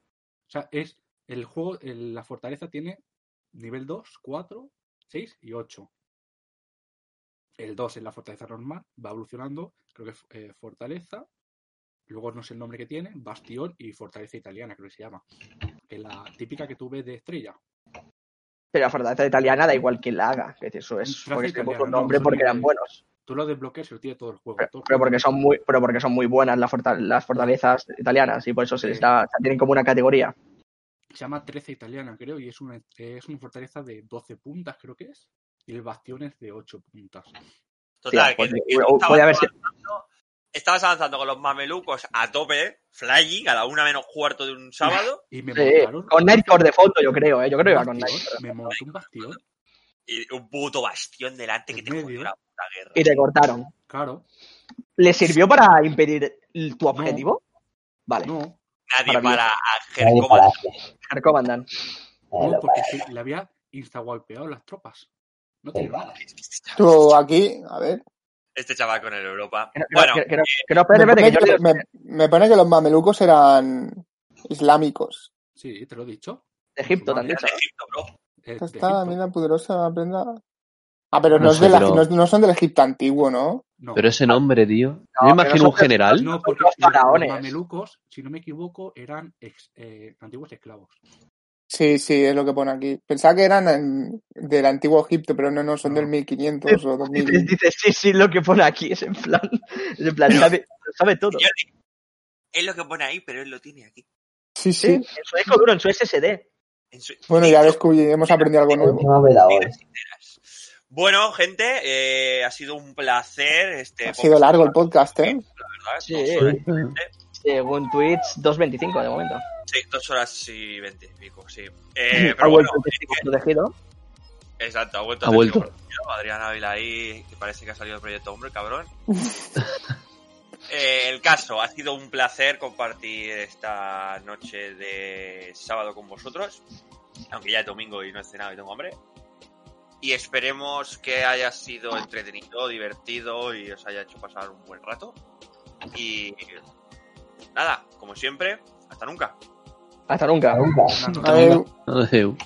O sea, es el juego, el- la fortaleza tiene nivel 2, 4, 6 y 8. El 2 es la fortaleza normal, va evolucionando, creo que es eh, fortaleza, luego no sé el nombre que tiene, bastión y fortaleza italiana, creo que se llama. Que es la típica que tú ves de estrella. Pero la fortaleza italiana da igual quién la haga. Que eso es no, nombre porque eran buenos. Tú lo desbloqueas y lo tiene todo el juego. Pero, todo el pero juego. porque son muy, pero porque son muy buenas las, forta- las fortalezas italianas y por eso se les da, tienen como una categoría. Se llama 13 italiana, creo, y es una, es una fortaleza de 12 puntas, creo que es. Y el bastión es de 8 puntas. Total, Sí, pues, que, que o- estabas puede haber sido- avanzando- estabas avanzando con los mamelucos a tope, flying, a la una menos cuarto de un sábado, Y me Sí, montaron con Nightcore de fondo, yo creo, ¿eh? Yo creo que iba con Nightcore. Me montó un bastión, un puto bastión delante que te jodió la puta guerra. Y te cortaron. claro. ¿Le sirvió para impedir tu objetivo? Vale, No, Nadie para para. Nadie no, porque sí, le había insta-wipeado las tropas. No tiene nada. Tú aquí, a ver. Este chaval con el Europa. Que no, Bueno, que, no, Me espérate, pone, que yo que, leo- me- me pone que los mamelucos eran islámicos. Sí, te lo he dicho. de Egipto también. de Egipto, bro. Eh, Esta está, mira, poderosa prenda. Ah, pero no, No es sé, de la- pero- no, no son del Egipto antiguo, ¿no? No, Pero ese nombre, tío. Yo me imagino un general. no, porque los los, faraones. mamelucos, si no me equivoco, eran ex- eh, antiguos esclavos. Sí, sí, es lo que pone aquí. Pensaba que eran en- del antiguo Egipto, pero no, no, son No. del 1500 o 2000. Dices, dices, sí, sí, lo que pone aquí es en plan, es en plan, sabe, sabe todo. Es lo que pone ahí, pero él lo tiene aquí. Sí, Sí, sí. en su disco duro, en su SSD. Su- Bueno, ya hemos aprendido algo nuevo. Bueno, gente, eh, ha sido un placer. Este Ha sido largo el podcast, ¿eh? La verdad, Sí. Según Twitch, 2.25 de momento. Sí, dos horas y veinte y pico, sí. Eh, ha bueno, vuelto el protegido. exacto, ha vuelto. Ha el vuelto. Adrián Ávila ahí, que parece que ha salido del proyecto Hombre, cabrón. Eh, El caso, ha sido un placer compartir esta noche de sábado con vosotros, aunque ya es domingo y no he cenado y tengo hambre. Y esperemos que haya sido entretenido, divertido y os haya hecho pasar un buen rato. Y nada, como siempre, hasta nunca. Hasta nunca. Nunca. Adeu. Adeu.